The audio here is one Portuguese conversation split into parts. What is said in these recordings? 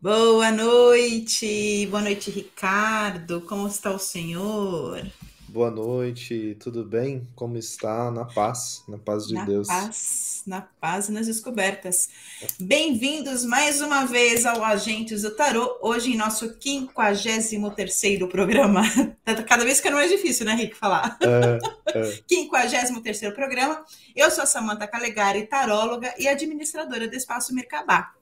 Boa noite, boa noite, Ricardo. Como está o senhor? Boa noite, tudo bem? Como está? Na paz, na paz de na Deus. Paz, na paz e nas descobertas. Bem-vindos mais uma vez ao Agentes do Tarô, hoje em nosso 53 programa. Cada vez ficando mais difícil, né, Rick, falar. É, é. 53 programa. Eu sou a Samanta Calegari, taróloga e administradora do Espaço Mercabá.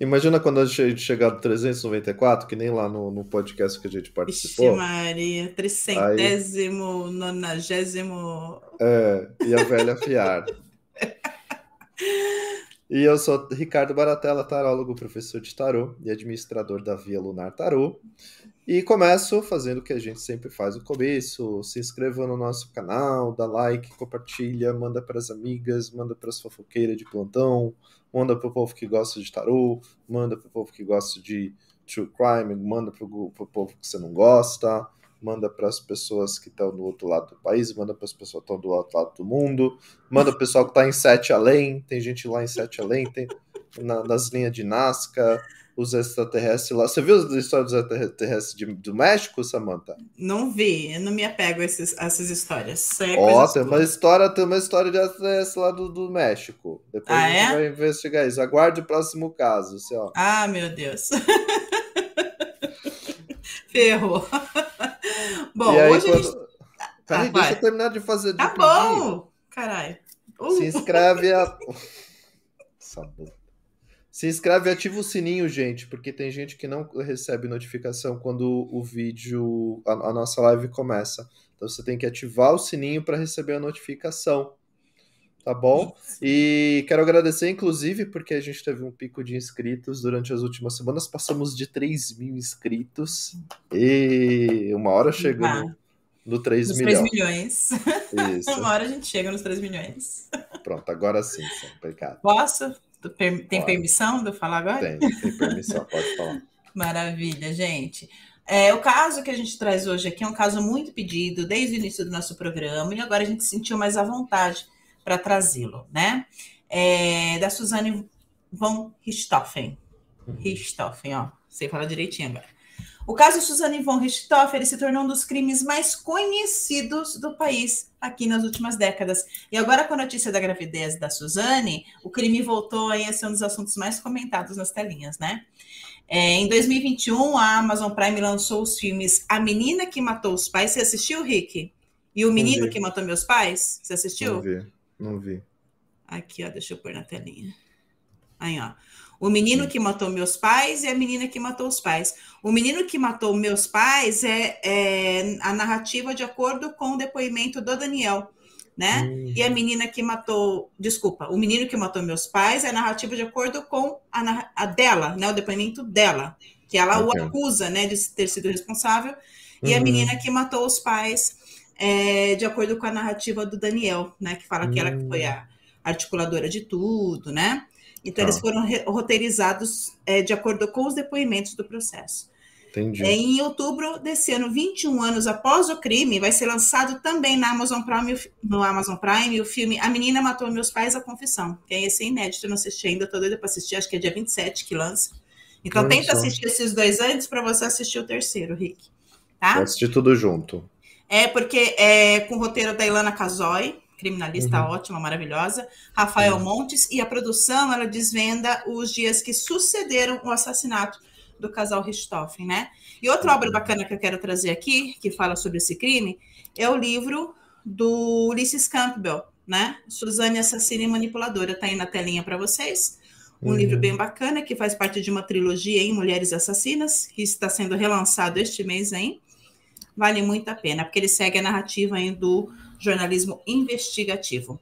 Imagina quando a gente chegar no 394, que nem lá no, no podcast que a gente participou. Vixe Maria, tricentésimo, aí... nonagésimo. É, e a velha fiar. e eu sou Ricardo Baratella, tarólogo, professor de tarô e administrador da Via Lunar Tarô. E começo fazendo o que a gente sempre faz no começo: se inscreva no nosso canal, dá like, compartilha, manda para as amigas, manda para as fofoqueiras de plantão, manda para o povo que gosta de tarô, manda para o povo que gosta de true crime, manda para o povo que você não gosta, manda para as pessoas que estão do outro lado do país, manda para as pessoas que estão do outro lado do mundo, manda para o pessoal que está em Sete Além, tem gente lá em Sete Além, tem na, nas linhas de Nazca, os extraterrestres lá. Você viu a história dos extraterrestres de, do México, Samantha? Não vi, eu não me apego a, esses, a essas histórias. É Ó, tem uma história, tem uma história de extraterrestre lá do, do México. Depois ah, a gente é? vai investigar isso. Aguarde o próximo caso. Assim, ó. Ah, meu Deus. Ferrou. Bom, aí, hoje quando... a gente. Peraí, ah, deixa eu terminar de fazer. De tá pedir. bom! Caralho. Uh. Se inscreve a. Sabor. Se inscreve e ativa o sininho, gente, porque tem gente que não recebe notificação quando o vídeo, a, a nossa live começa. Então você tem que ativar o sininho para receber a notificação. Tá bom? E quero agradecer, inclusive, porque a gente teve um pico de inscritos durante as últimas semanas. Passamos de 3 mil inscritos. E uma hora chegando no 3 nos milhões. 3 milhões. Isso. uma hora a gente chega nos 3 milhões. Pronto, agora sim, obrigado. Posso? Tem permissão de eu falar agora? Tem, tem permissão, pode falar. Maravilha, gente. É, o caso que a gente traz hoje aqui é um caso muito pedido desde o início do nosso programa e agora a gente sentiu mais à vontade para trazê-lo, né? É, da Suzane von Richthofen. Uhum. Richthofen, ó, sei falar direitinho agora. O caso Suzane von Richthofen se tornou um dos crimes mais conhecidos do país aqui nas últimas décadas. E agora, com a notícia da gravidez da Suzane, o crime voltou a ser um dos assuntos mais comentados nas telinhas, né? É, em 2021, a Amazon Prime lançou os filmes A Menina que Matou os Pais. Você assistiu, Rick? E O Menino que Matou Meus Pais? Você assistiu? Não vi, não vi. Aqui, ó, deixa eu pôr na telinha. Aí, ó. O menino que matou meus pais e a menina que matou os pais. O menino que matou meus pais é, é a narrativa de acordo com o depoimento do Daniel, né? Uhum. E a menina que matou, desculpa, o menino que matou meus pais é a narrativa de acordo com a, a dela, né? O depoimento dela, que ela okay. o acusa, né, de ter sido responsável. E a uhum. menina que matou os pais é, de acordo com a narrativa do Daniel, né? Que fala que ela foi a articuladora de tudo, né? Então, eles tá. foram roteirizados é, de acordo com os depoimentos do processo. Entendi. É, em outubro desse ano, 21 anos após o crime, vai ser lançado também na Amazon Prime, no Amazon Prime o filme A Menina Matou Meus Pais, A Confissão, que é esse inédito, eu não assisti ainda, tô doida para assistir, acho que é dia 27 que lança. Então, Olha tenta só. assistir esses dois antes para você assistir o terceiro, Rick. Tá? Vou assistir tudo junto. É, porque é com o roteiro da Ilana Casoy, criminalista uhum. ótima, maravilhosa, Rafael uhum. Montes, e a produção ela desvenda os dias que sucederam o assassinato do casal Richthofen, né? E outra obra bacana que eu quero trazer aqui, que fala sobre esse crime, é o livro do Ulysses Campbell, né? Suzane Assassina e Manipuladora, tá aí na telinha para vocês. Um uhum. livro bem bacana que faz parte de uma trilogia em Mulheres Assassinas, que está sendo relançado este mês, hein? Vale muito a pena, porque ele segue a narrativa hein, do jornalismo investigativo.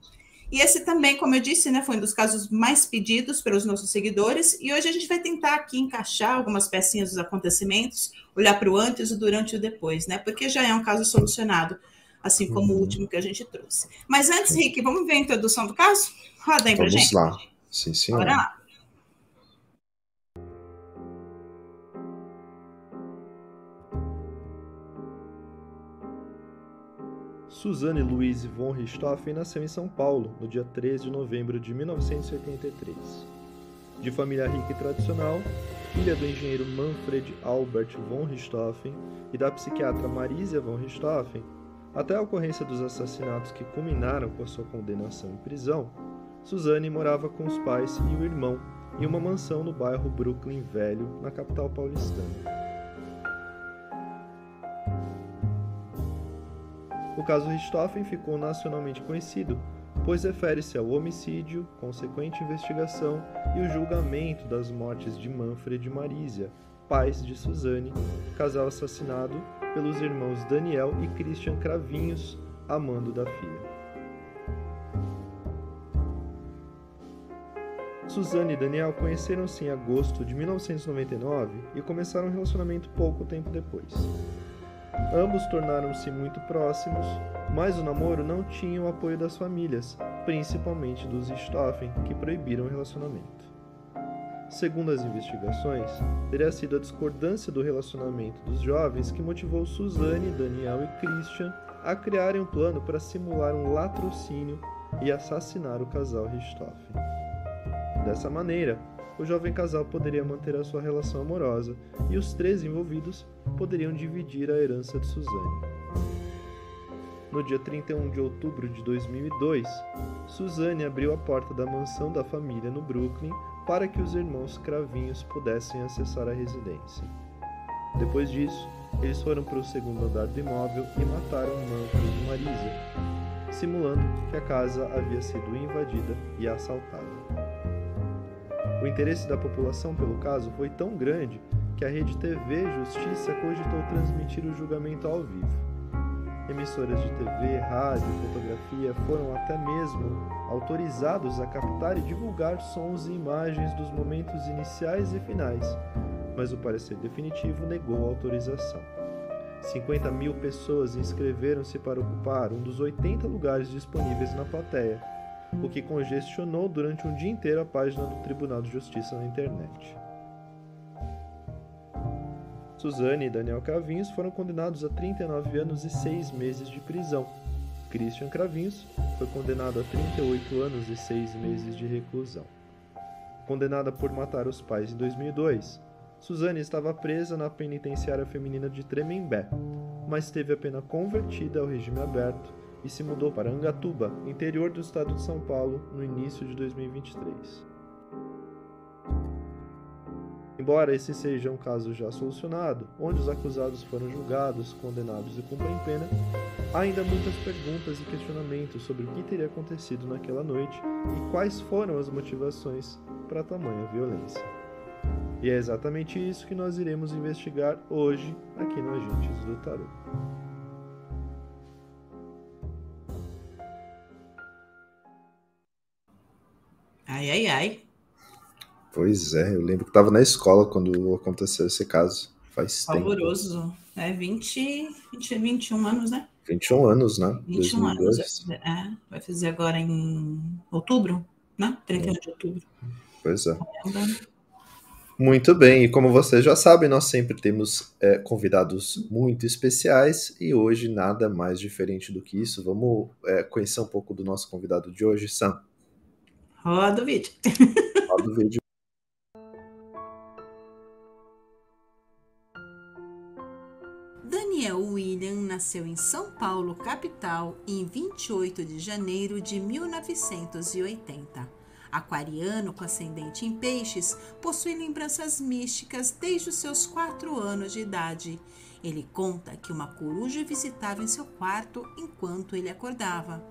E esse também, como eu disse, né, foi um dos casos mais pedidos pelos nossos seguidores. E hoje a gente vai tentar aqui encaixar algumas pecinhas dos acontecimentos, olhar para o antes, o durante e o depois, né? Porque já é um caso solucionado, assim como uhum. o último que a gente trouxe. Mas antes, Rick, vamos ver a introdução do caso? Roda aí para gente. Vamos lá. Sim, sim. Bora lá. Suzanne Louise von Richthofen nasceu em São Paulo no dia 13 de novembro de 1983. De família rica e tradicional, filha do engenheiro Manfred Albert von Richthofen e da psiquiatra Marisia von Richthofen, até a ocorrência dos assassinatos que culminaram com a sua condenação em prisão, Suzane morava com os pais e o irmão em uma mansão no bairro Brooklyn Velho, na capital paulistana. O caso Richthofen ficou nacionalmente conhecido, pois refere-se ao homicídio, consequente investigação e o julgamento das mortes de Manfred e Marisia, pais de Suzane, casal assassinado pelos irmãos Daniel e Christian Cravinhos, amando da filha. Suzane e Daniel conheceram-se em agosto de 1999 e começaram um relacionamento pouco tempo depois. Ambos tornaram-se muito próximos, mas o namoro não tinha o apoio das famílias, principalmente dos Stoffen, que proibiram o relacionamento. Segundo as investigações, teria sido a discordância do relacionamento dos jovens que motivou Suzane, Daniel e Christian a criarem um plano para simular um latrocínio e assassinar o casal Richthofen. Dessa maneira, o jovem casal poderia manter a sua relação amorosa e os três envolvidos poderiam dividir a herança de Suzane. No dia 31 de outubro de 2002, Suzane abriu a porta da mansão da família no Brooklyn para que os irmãos Cravinhos pudessem acessar a residência. Depois disso, eles foram para o segundo andar do imóvel e mataram Manfred e Marisa, simulando que a casa havia sido invadida e assaltada. O interesse da população pelo caso foi tão grande que a rede TV Justiça cogitou transmitir o julgamento ao vivo. Emissoras de TV, rádio fotografia foram até mesmo autorizados a captar e divulgar sons e imagens dos momentos iniciais e finais, mas o parecer definitivo negou a autorização. 50 mil pessoas inscreveram-se para ocupar um dos 80 lugares disponíveis na plateia, o que congestionou durante um dia inteiro a página do Tribunal de Justiça na internet. Suzane e Daniel Cravinhos foram condenados a 39 anos e 6 meses de prisão. Christian Cravinhos foi condenado a 38 anos e 6 meses de reclusão. Condenada por matar os pais em 2002, Suzane estava presa na penitenciária feminina de Tremembé, mas teve a pena convertida ao regime aberto e se mudou para Angatuba, interior do estado de São Paulo, no início de 2023. Embora esse seja um caso já solucionado, onde os acusados foram julgados, condenados e cumprem pena, há ainda muitas perguntas e questionamentos sobre o que teria acontecido naquela noite e quais foram as motivações para tamanha violência. E é exatamente isso que nós iremos investigar hoje aqui no Agentes do Tarot. Ai, ai, ai. Pois é, eu lembro que estava na escola quando aconteceu esse caso. Faz Favoroso. tempo. É 20, 20, 21 anos, né? 21 anos, né? 21 2002. anos. É, vai fazer agora em outubro, né? 31 é. de outubro. Pois é. Muito bem, e como vocês já sabem, nós sempre temos é, convidados muito especiais e hoje nada mais diferente do que isso. Vamos é, conhecer um pouco do nosso convidado de hoje, Sam. Roda o vídeo. Roda o vídeo. Daniel William nasceu em São Paulo, capital, em 28 de janeiro de 1980. Aquariano com ascendente em peixes, possui lembranças místicas desde os seus quatro anos de idade. Ele conta que uma coruja visitava em seu quarto enquanto ele acordava.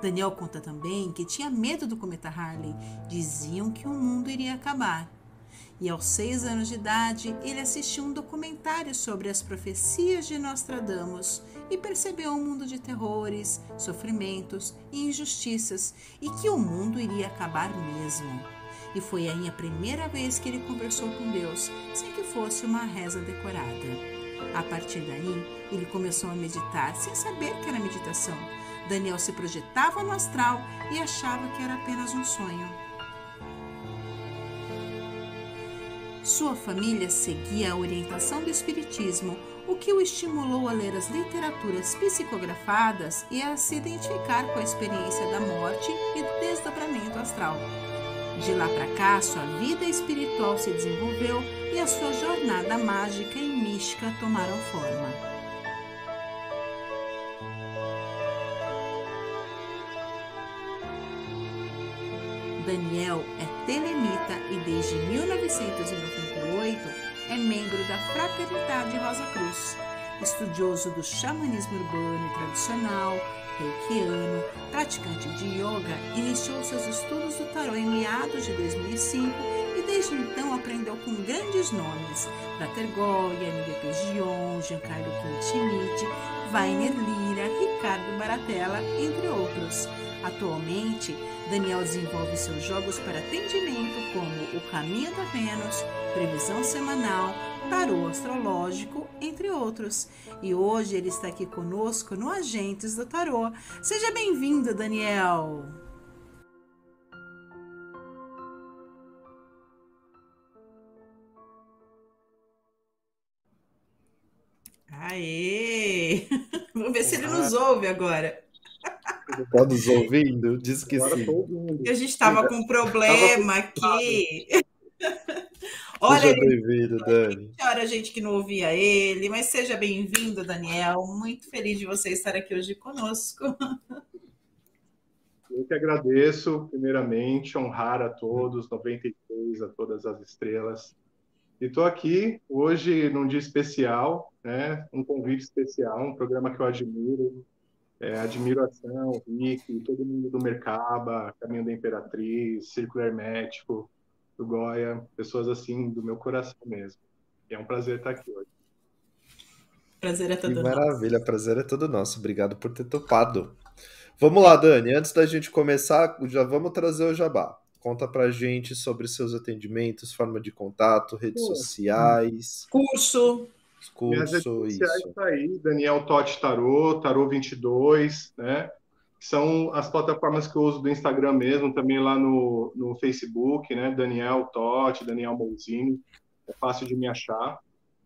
Daniel conta também que tinha medo do cometa Harley. Diziam que o mundo iria acabar. E aos seis anos de idade, ele assistiu um documentário sobre as profecias de Nostradamus e percebeu um mundo de terrores, sofrimentos e injustiças e que o mundo iria acabar mesmo. E foi aí a primeira vez que ele conversou com Deus, sem que fosse uma reza decorada. A partir daí, ele começou a meditar sem saber que era meditação Daniel se projetava no astral e achava que era apenas um sonho. Sua família seguia a orientação do Espiritismo, o que o estimulou a ler as literaturas psicografadas e a se identificar com a experiência da morte e do desdobramento astral. De lá para cá, sua vida espiritual se desenvolveu e a sua jornada mágica e mística tomaram forma. Daniel é telemita e desde 1998 é membro da Fraternidade Rosa Cruz. Estudioso do xamanismo urbano e tradicional, reikiano, praticante de yoga, iniciou seus estudos do tarô em meados de 2005 e desde então aprendeu com grandes nomes: Prater Goya, Nívia Gion, Giancarlo Quintimidi, Weiner Lira, Ricardo Baratella, entre outros. Atualmente, Daniel desenvolve seus jogos para atendimento como o Caminho da Vênus, Previsão Semanal, Tarô Astrológico, entre outros. E hoje ele está aqui conosco no Agentes do Tarô. Seja bem-vindo, Daniel! Aê! Vamos ver se ele nos ouve agora. Está nos ouvindo? Diz que sim. A gente estava com um problema aqui. Olha, seja bem-vindo, Dani. Hora gente que não ouvia ele, mas seja bem-vindo, Daniel. Muito feliz de você estar aqui hoje conosco. Eu que agradeço, primeiramente, honrar a todos, 93, a todas as estrelas. E estou aqui hoje num dia especial, né? um convite especial, um programa que eu admiro, é, admiração, Rick, todo mundo do Mercaba, Caminho da Imperatriz, Círculo Hermético, do Goya, pessoas assim do meu coração mesmo. E é um prazer estar aqui hoje. Prazer é todo que nosso. Maravilha, prazer é todo nosso. Obrigado por ter topado. Vamos lá, Dani. Antes da gente começar, já vamos trazer o jabá. Conta pra gente sobre seus atendimentos, forma de contato, redes sociais. Curso. Minhas redes sociais isso. Tá aí, Daniel Totti Tarô, Tarô 22, né? São as plataformas que eu uso do Instagram mesmo, também lá no, no Facebook, né? Daniel Totti, Daniel Mouzini, é fácil de me achar.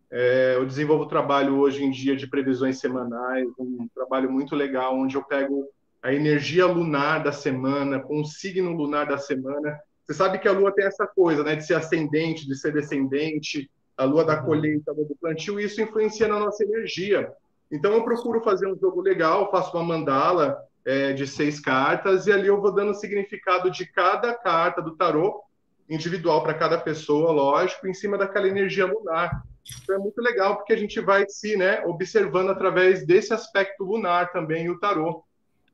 É, eu desenvolvo trabalho hoje em dia de previsões semanais, um trabalho muito legal, onde eu pego a energia lunar da semana, com o signo lunar da semana. Você sabe que a Lua tem essa coisa, né? De ser ascendente, de ser descendente, a lua da uhum. colheita, a lua do plantio, e isso influencia na nossa energia. Então, eu procuro fazer um jogo legal, faço uma mandala é, de seis cartas, e ali eu vou dando o significado de cada carta do tarô, individual para cada pessoa, lógico, em cima daquela energia lunar. Então, é muito legal, porque a gente vai se né, observando através desse aspecto lunar também o tarô.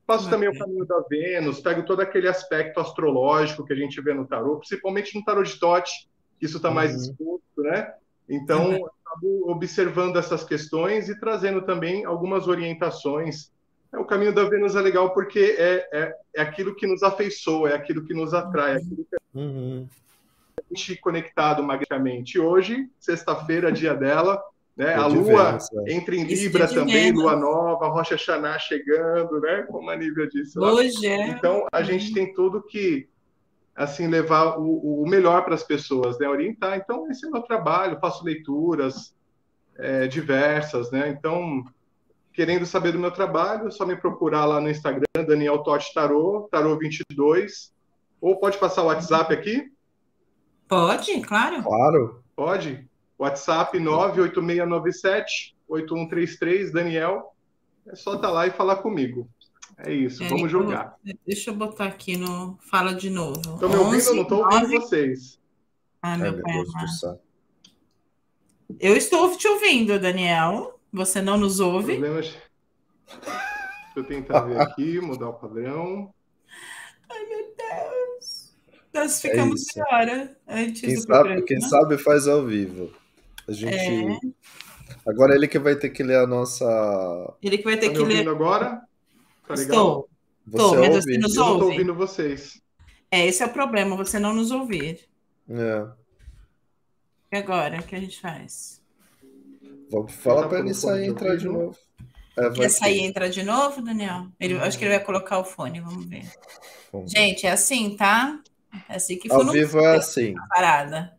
Faço também o caminho da Vênus, pego todo aquele aspecto astrológico que a gente vê no tarô, principalmente no tarô de Tote, que isso está mais uhum. exposto, né? Então, uhum. acabo observando essas questões e trazendo também algumas orientações. É, o caminho da Vênus é legal porque é, é, é aquilo que nos afeiçoa, é aquilo que nos atrai, é aquilo que uhum. a gente conectado magicamente. Hoje, sexta-feira, dia dela, né? A Lua é. entra em Libra também, Lua Nova, Rocha Xaná chegando, né? Como a Nívia disse. Lá. Hoje é. Então, a gente uhum. tem tudo que assim levar o, o melhor para as pessoas, né? Orientar. Então esse é o meu trabalho. Faço leituras é, diversas, né? Então querendo saber do meu trabalho, é só me procurar lá no Instagram Daniel Totti Tarô, Tarô 22, ou pode passar o WhatsApp aqui? Pode, claro. Claro. Pode. WhatsApp 98697 8133 Daniel. É só estar tá lá e falar comigo. É isso, é, vamos jogar. deixa eu botar aqui no. Fala de novo. Estão me ouvindo? Eu não estou ouvindo vocês. Ah, meu é, pai. Eu estou te ouvindo, Daniel. Você não nos ouve? Problemas... Deixa eu tentar ver aqui, mudar o padrão. Ai, meu Deus. Nós ficamos é melhor antes quem do sabe, programa. Quem sabe faz ao vivo. A gente. É. Agora ele que vai ter que ler a nossa. Ele que vai ter tá que ler. agora? Tá Estou. Estou, mas ouve? você nos eu ouve. Estou ouvindo vocês. É, esse é o problema, você não nos ouvir. É. E agora, o que a gente faz? Vamos falar para ele sair e entrar de novo. É, Quer sair e entrar de novo, Daniel? Ele, Acho que ele vai colocar o fone, vamos ver. Vamos gente, é assim, tá? É assim que Ao vivo é assim. Parada.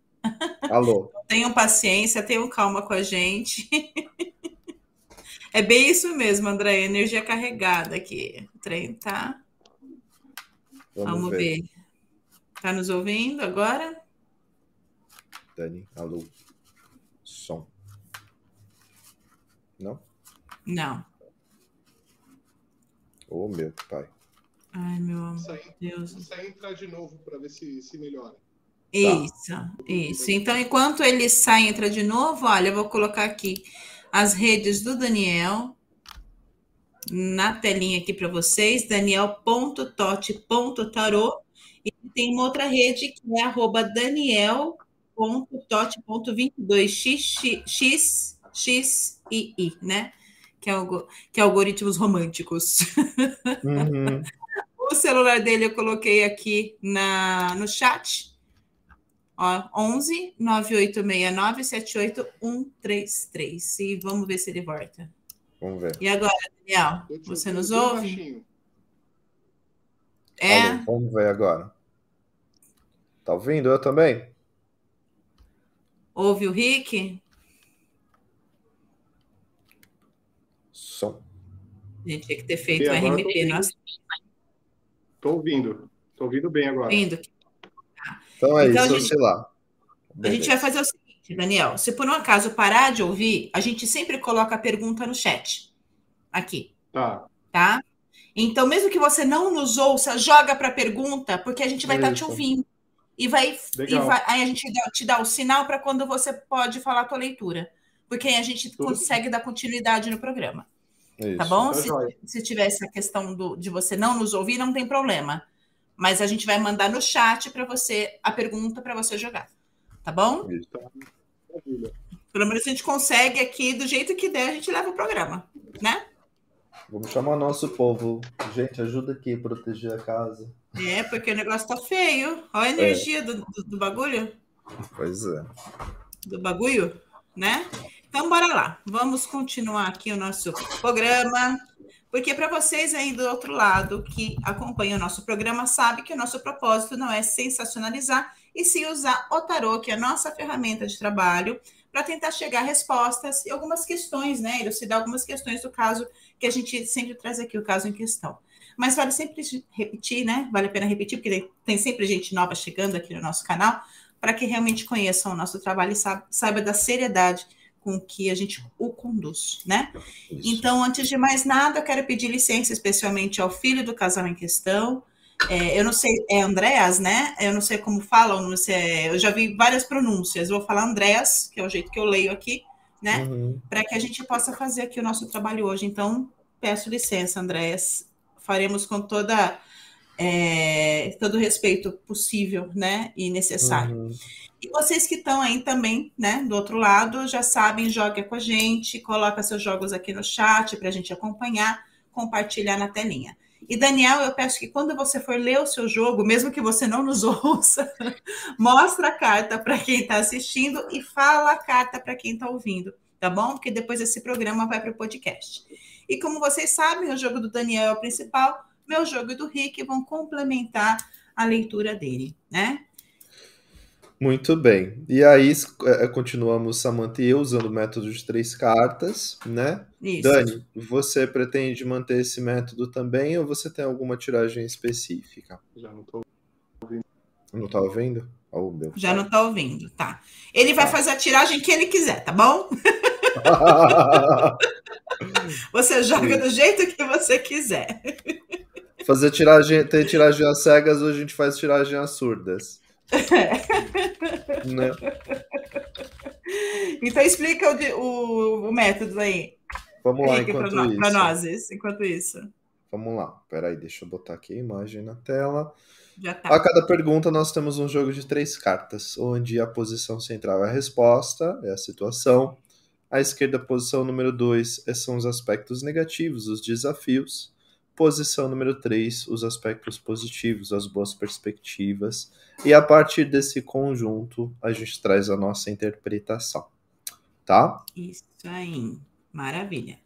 Alô. Tenham paciência, tenham calma com a gente. É bem isso mesmo, André. Energia carregada aqui. O trem tá. Vamos, Vamos ver. ver. Tá nos ouvindo agora? Dani, alô. Não? Não. Ô, oh, meu pai. Ai, meu amor. Deus. Entrar de novo para ver se, se melhora. Isso, tá. isso. Então, enquanto ele sai e entra de novo, olha, eu vou colocar aqui as redes do Daniel na telinha aqui para vocês, daniel.tote.tarô. E tem uma outra rede que é arroba daniel.tote.22xxii, né? Que é, que é algoritmos românticos. Uhum. o celular dele eu coloquei aqui na, no chat. Ó, 11 9869 78133. E vamos ver se ele volta. Vamos ver. E agora, Daniel, você nos ouve? É. Alô, vamos ver agora. Tá ouvindo? Eu também? Ouve o Rick? A gente tinha que ter feito o RMP. Nossa. Tô ouvindo. Tô ouvindo bem agora. Ouvindo. Então é então, isso, gente, sei lá. A gente vai fazer o seguinte, Daniel. Se por um acaso parar de ouvir, a gente sempre coloca a pergunta no chat. Aqui. Tá. Tá? Então, mesmo que você não nos ouça, joga para a pergunta, porque a gente vai estar tá te ouvindo. E vai, e vai, aí a gente te dá o sinal para quando você pode falar a tua leitura. Porque aí a gente Tudo consegue bem. dar continuidade no programa. Tá Isso. Tá bom? Tá se, se tiver essa questão do, de você não nos ouvir, não tem problema mas a gente vai mandar no chat para você a pergunta para você jogar. Tá bom? Isso. Pelo menos a gente consegue aqui, do jeito que der, a gente leva o programa, né? Vamos chamar nosso povo. Gente, ajuda aqui a proteger a casa. É, porque o negócio tá feio. Olha a é. energia é. do, do, do bagulho. Pois é. Do bagulho, né? Então, bora lá. Vamos continuar aqui o nosso programa. Porque para vocês aí do outro lado que acompanham o nosso programa, sabe que o nosso propósito não é sensacionalizar e sim usar o tarô, que é a nossa ferramenta de trabalho, para tentar chegar a respostas e algumas questões, né? Elucidar algumas questões do caso que a gente sempre traz aqui, o caso em questão. Mas vale sempre repetir, né? Vale a pena repetir, porque tem sempre gente nova chegando aqui no nosso canal, para que realmente conheçam o nosso trabalho e saiba da seriedade com que a gente o conduz, né? Isso. Então, antes de mais nada, eu quero pedir licença especialmente ao filho do casal em questão. É, eu não sei, é Andréas, né? Eu não sei como falam, não sei, eu já vi várias pronúncias. Eu vou falar Andréas, que é o jeito que eu leio aqui, né? Uhum. Para que a gente possa fazer aqui o nosso trabalho hoje. Então, peço licença, Andréas. Faremos com toda é, todo o respeito possível, né? E necessário. Uhum. E vocês que estão aí também, né, do outro lado, já sabem, joga com a gente, coloca seus jogos aqui no chat para a gente acompanhar, compartilhar na telinha. E Daniel, eu peço que quando você for ler o seu jogo, mesmo que você não nos ouça, mostra a carta para quem está assistindo e fala a carta para quem está ouvindo, tá bom? Porque depois esse programa vai para o podcast. E como vocês sabem, o jogo do Daniel é o principal, meu jogo e do Rick vão complementar a leitura dele, né? Muito bem. E aí é, continuamos, Samantha e eu, usando o método de três cartas, né? Isso. Dani, você pretende manter esse método também ou você tem alguma tiragem específica? Já não estou ouvindo. Não está ouvindo? Oh, meu Já não está ouvindo, tá. Ele vai tá. fazer a tiragem que ele quiser, tá bom? você joga do jeito que você quiser. Fazer tiragem, tem tiragem às cegas, hoje a gente faz tiragem às surdas. Né? Então explica o, o, o, método aí. Vamos lá, enquanto pra, isso. Para nós, enquanto isso. Vamos lá. Peraí, deixa eu botar aqui a imagem na tela. Já tá. A cada pergunta nós temos um jogo de três cartas, onde a posição central é a resposta, é a situação. À esquerda, a posição número 2 são os aspectos negativos, os desafios. Posição número 3, os aspectos positivos, as boas perspectivas. E a partir desse conjunto, a gente traz a nossa interpretação. Tá? Isso aí. Maravilha.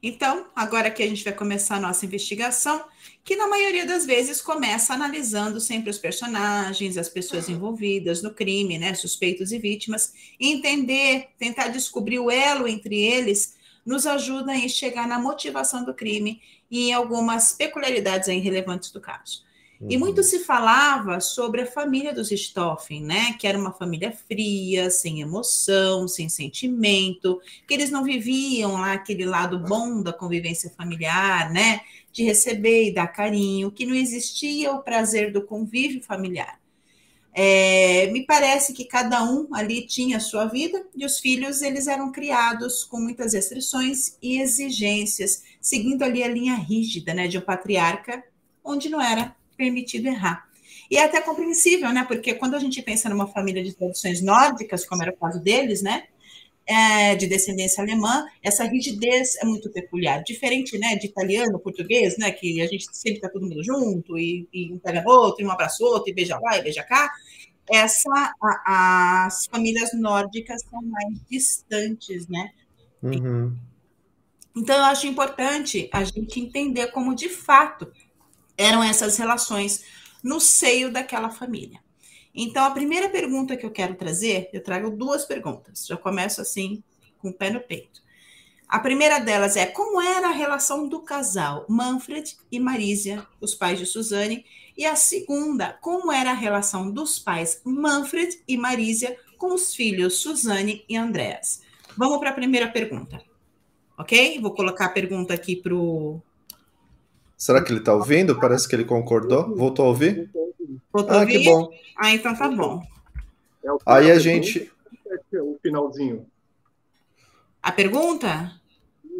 Então, agora que a gente vai começar a nossa investigação, que na maioria das vezes começa analisando sempre os personagens, as pessoas envolvidas no crime, né, suspeitos e vítimas, entender, tentar descobrir o elo entre eles, nos ajuda a chegar na motivação do crime e em algumas peculiaridades relevantes do caso. E muito uhum. se falava sobre a família dos Stoffen, né? Que era uma família fria, sem emoção, sem sentimento, que eles não viviam lá aquele lado bom da convivência familiar, né? De receber e dar carinho, que não existia o prazer do convívio familiar. É, me parece que cada um ali tinha a sua vida e os filhos eles eram criados com muitas restrições e exigências, seguindo ali a linha rígida, né, de um patriarca, onde não era permitido errar. E é até compreensível, né? Porque quando a gente pensa numa família de tradições nórdicas, como era o caso deles, né? É, de descendência alemã, essa rigidez é muito peculiar, diferente, né, de italiano, português, né, que a gente sempre está todo mundo junto e, e um pega outro, e um abraça outro, e beija lá e beija cá. Essa, a, as famílias nórdicas são mais distantes, né? Uhum. Então, eu acho importante a gente entender como, de fato, eram essas relações no seio daquela família. Então, a primeira pergunta que eu quero trazer, eu trago duas perguntas. Já começo assim, com o pé no peito. A primeira delas é como era a relação do casal Manfred e Marísia, os pais de Suzane, e a segunda, como era a relação dos pais Manfred e Marísia com os filhos Suzane e Andréas. Vamos para a primeira pergunta, ok? Vou colocar a pergunta aqui para o Será que ele está ouvindo? Parece que ele concordou. Voltou a ouvir? Voltou ah, a ouvir? que bom. Ah, então tá bom. É Aí a gente. O finalzinho. A pergunta?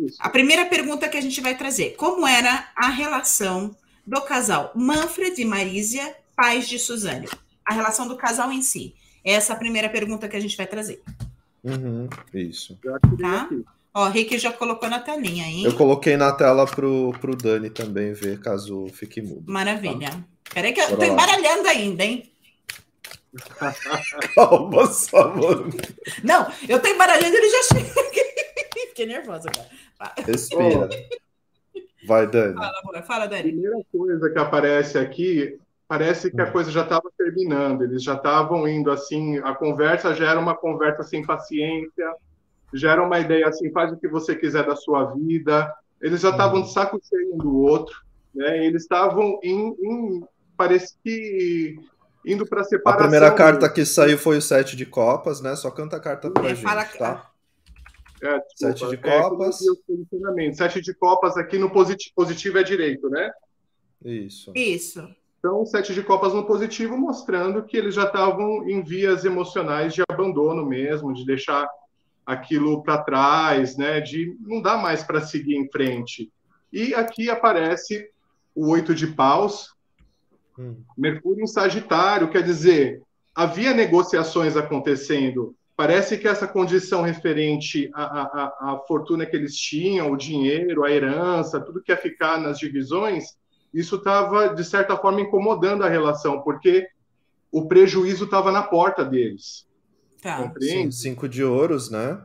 Isso. A primeira pergunta que a gente vai trazer: como era a relação do casal Manfred e Marísia, pais de Suzane? A relação do casal em si. Essa é a primeira pergunta que a gente vai trazer. Uhum, isso. Tá? Ó, o Rick já colocou na telinha, hein? Eu coloquei na tela pro, pro Dani também ver, caso fique mudo. Maravilha. Tá? Peraí que eu Bora tô lá. embaralhando ainda, hein? Calma só, mano. Não, eu tô embaralhando e ele já chega. Fiquei nervosa agora. Respira. Vai, Dani. Fala, fala, Dani. A primeira coisa que aparece aqui, parece que a hum. coisa já estava terminando. Eles já estavam indo assim, a conversa já era uma conversa sem paciência gera uma ideia assim, faz o que você quiser da sua vida. Eles já estavam uhum. de saco cheio um do outro, né? Eles estavam em, em parece que indo para separação. A primeira carta que saiu foi o sete de copas, né? Só canta a carta para é, gente, fala... tá? É, desculpa, sete de é, copas. É, sete de copas aqui no positivo, positivo é direito, né? Isso. Isso. Então, sete de copas no positivo, mostrando que eles já estavam em vias emocionais de abandono mesmo, de deixar aquilo para trás, né? De não dá mais para seguir em frente. E aqui aparece o oito de paus, hum. Mercúrio em Sagitário, quer dizer, havia negociações acontecendo. Parece que essa condição referente à, à, à fortuna que eles tinham, o dinheiro, a herança, tudo que ia ficar nas divisões, isso estava, de certa forma, incomodando a relação, porque o prejuízo estava na porta deles. Tá. Sim, cinco de ouros, né?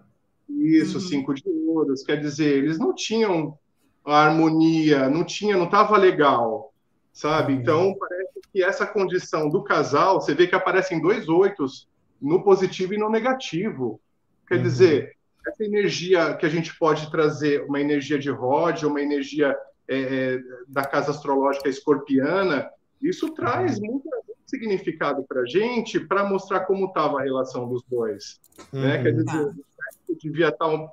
Isso, uhum. cinco de ouros. Quer dizer, eles não tinham a harmonia, não tinha, não estava legal, sabe? Uhum. Então parece que essa condição do casal, você vê que aparecem dois oitos no positivo e no negativo. Quer uhum. dizer, essa energia que a gente pode trazer, uma energia de Rod, uma energia é, é, da casa astrológica escorpiana, isso traz uhum. Significado para a gente para mostrar como estava a relação dos dois. Uhum. Né? Quer dizer, tá. devia estar tá um,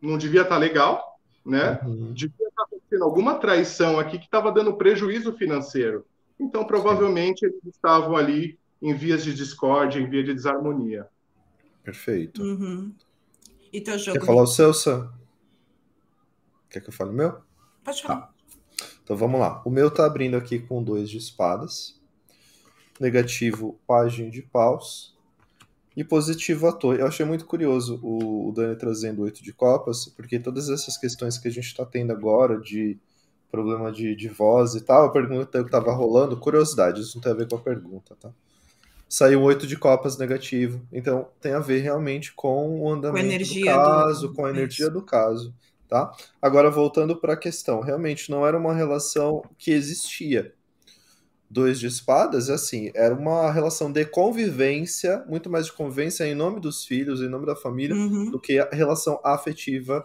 não devia estar tá legal, né? Uhum. Devia estar tá acontecendo alguma traição aqui que estava dando prejuízo financeiro. Então, provavelmente, Sim. eles estavam ali em vias de discórdia, em vias de desarmonia. Perfeito. Uhum. E teu jogo? Quer falar o seu, Sam? Quer que eu fale o meu? Pode falar. Tá. Então vamos lá. O meu tá abrindo aqui com dois de espadas negativo página de paus e positivo a torre. Eu achei muito curioso o, o Dani trazendo oito de copas, porque todas essas questões que a gente está tendo agora de problema de, de voz e tal, a pergunta que estava rolando, curiosidade, isso não tem a ver com a pergunta, tá? Saiu oito de copas negativo, então tem a ver realmente com o andamento com do caso, do... com a energia do caso, tá? Agora voltando para a questão, realmente não era uma relação que existia, dois de espadas, assim, era uma relação de convivência, muito mais de convivência em nome dos filhos, em nome da família, uhum. do que a relação afetiva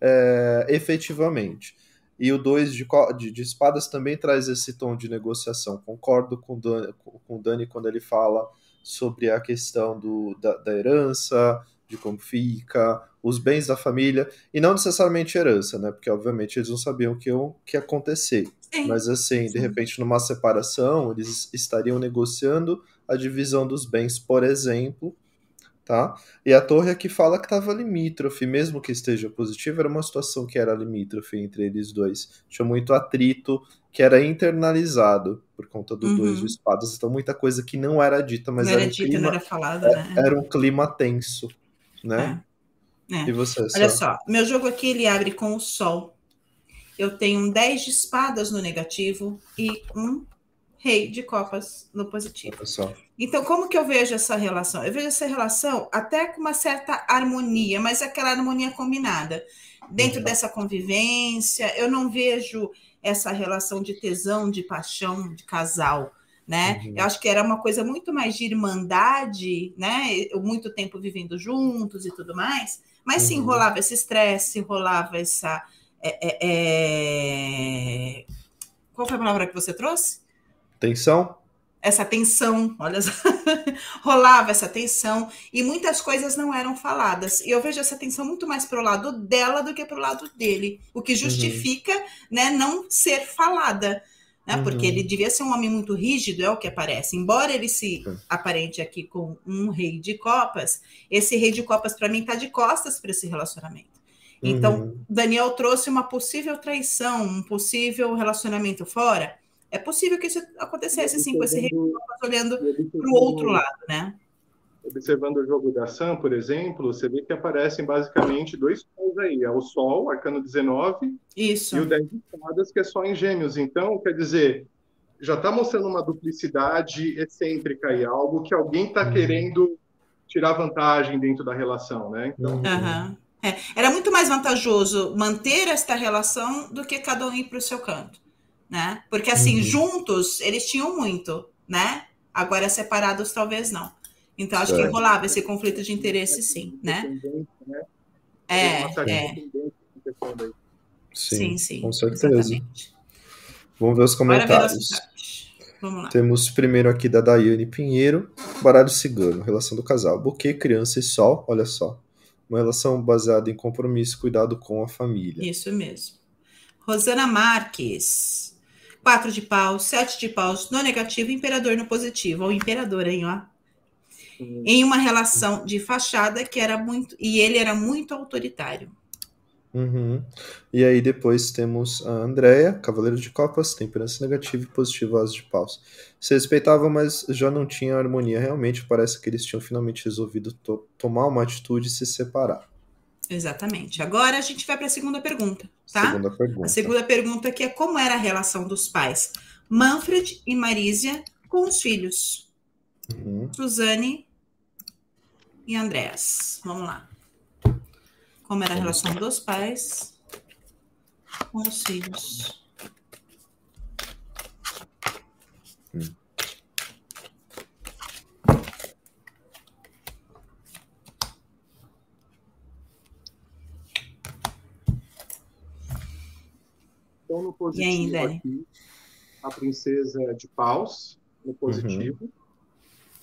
é, efetivamente. E o 2 de, de, de, espadas também traz esse tom de negociação. Concordo com o Dani, com o Dani quando ele fala sobre a questão do, da, da herança, de como fica, os bens da família, e não necessariamente herança, né? Porque obviamente eles não sabiam o que, o que ia acontecer. Sim. Mas assim, Sim. de repente, numa separação, eles estariam negociando a divisão dos bens, por exemplo, tá? E a torre aqui fala que estava limítrofe, mesmo que esteja positivo, era uma situação que era limítrofe entre eles dois. Tinha muito atrito, que era internalizado por conta do uhum. dois de espadas. Então, muita coisa que não era dita, mas não era, era um dita, clima, não era falada, né? Era um clima tenso, né? É. É. E você, Olha só, meu jogo aqui ele abre com o sol. Eu tenho um 10 de espadas no negativo e um rei de copas no positivo. Então, como que eu vejo essa relação? Eu vejo essa relação até com uma certa harmonia, mas aquela harmonia combinada. Dentro uhum. dessa convivência, eu não vejo essa relação de tesão, de paixão, de casal, né? Uhum. Eu acho que era uma coisa muito mais de irmandade, né? Muito tempo vivendo juntos e tudo mais, mas uhum. sim rolava esse estresse, rolava essa. É, é, é... Qual foi a palavra que você trouxe? Tensão? Essa tensão, olha, rolava essa tensão e muitas coisas não eram faladas. E eu vejo essa tensão muito mais para o lado dela do que para o lado dele, o que justifica uhum. né, não ser falada. Né, uhum. Porque ele devia ser um homem muito rígido, é o que aparece. Embora ele se uhum. aparente aqui com um rei de copas, esse rei de copas, para mim, está de costas para esse relacionamento. Então, uhum. Daniel trouxe uma possível traição, um possível relacionamento fora é possível que isso acontecesse assim, com esse rei olhando para o outro lado, né? Observando o jogo da Sam, por exemplo, você vê que aparecem basicamente dois sons aí. É o Sol, arcano 19, Isso. e o 10 de espadas, que é só em gêmeos. Então, quer dizer, já está mostrando uma duplicidade excêntrica aí, algo que alguém está uhum. querendo tirar vantagem dentro da relação, né? Então, uhum. É. Era muito mais vantajoso manter esta relação do que cada um ir para o seu canto né? Porque assim, uhum. juntos eles tinham muito, né? Agora separados talvez não. Então acho certo. que rolava esse conflito de interesse sim, né? É, é. Sim, sim, sim, com certeza. Exatamente. Vamos ver os comentários. Vamos lá. Temos primeiro aqui da Daiane Pinheiro, baralho cigano, relação do casal, buquê, criança e sol, olha só. Uma relação baseada em compromisso e cuidado com a família. Isso mesmo. Rosana Marques. Quatro de paus, sete de paus no negativo, imperador no positivo. O imperador, hein, ó. Em uma relação de fachada que era muito. E ele era muito autoritário. Uhum. E aí depois temos a Andrea, Cavaleiro de Copas, temperança negativa e positivo as de paus. Se respeitavam, mas já não tinha harmonia realmente. Parece que eles tinham finalmente resolvido to tomar uma atitude e se separar. Exatamente. Agora a gente vai para a segunda pergunta, tá? Segunda pergunta. A segunda pergunta que é como era a relação dos pais Manfred e Marísia com os filhos uhum. Suzane e Andréas. Vamos lá. Como era a relação dos pais com os filhos? Hum. Então, no positivo aí, aqui, a princesa de paus, no positivo. Uhum.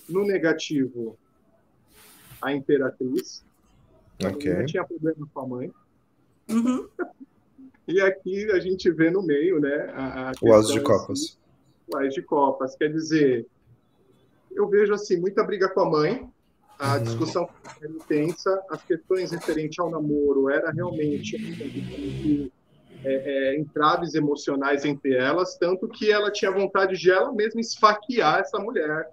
No negativo, a imperatriz. Ok. Não tinha problema com a mãe. Uhum. e aqui a gente vê no meio, né? A, a o as de copas. o as de copas. Quer dizer, eu vejo assim, muita briga com a mãe, a uhum. discussão era intensa, as questões referentes ao namoro era realmente é, é, entraves emocionais entre elas, tanto que ela tinha vontade de ela mesma esfaquear essa mulher.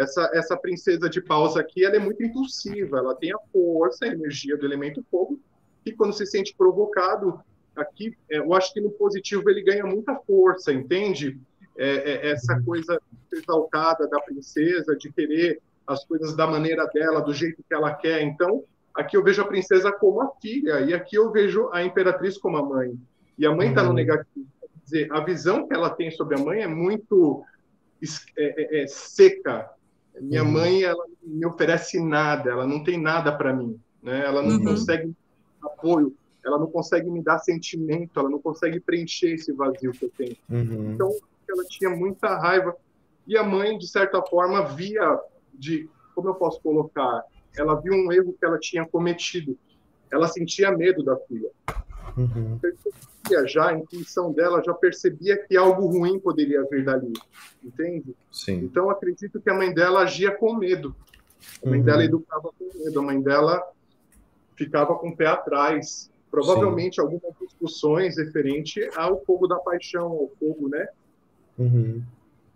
Essa, essa princesa de paus aqui, ela é muito impulsiva, ela tem a força, a energia do elemento fogo, e quando se sente provocado, aqui, é, eu acho que no positivo ele ganha muita força, entende? É, é, essa coisa exaltada da princesa, de querer as coisas da maneira dela, do jeito que ela quer. Então, Aqui eu vejo a princesa como a filha, e aqui eu vejo a imperatriz como a mãe. E a mãe está uhum. no negativo. Quer dizer, a visão que ela tem sobre a mãe é muito é, é, é seca. Minha uhum. mãe, ela não me oferece nada, ela não tem nada para mim. Né? Ela não uhum. consegue apoio. ela não consegue me dar sentimento, ela não consegue preencher esse vazio que eu tenho. Uhum. Então, ela tinha muita raiva. E a mãe, de certa forma, via de, como eu posso colocar, ela viu um erro que ela tinha cometido. Ela sentia medo da filha. Uhum. Percebia já, a intuição dela já percebia que algo ruim poderia vir dali, entende? Sim. Então acredito que a mãe dela agia com medo. A mãe uhum. dela educava com medo, a mãe dela ficava com o pé atrás. Provavelmente Sim. algumas discussões referente ao fogo da paixão, ao fogo, né? Uhum.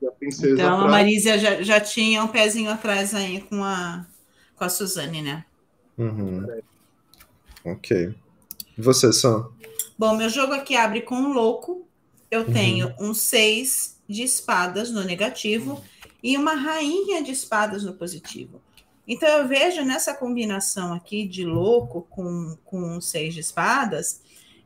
Da princesa então atrás. a Marisa já, já tinha um pezinho atrás aí com a, com a Suzane, né? Uhum. Ok. E você, Sam? Bom, meu jogo aqui abre com um louco. Eu uhum. tenho um seis de espadas no negativo e uma rainha de espadas no positivo. Então eu vejo nessa combinação aqui de louco com, com um seis de espadas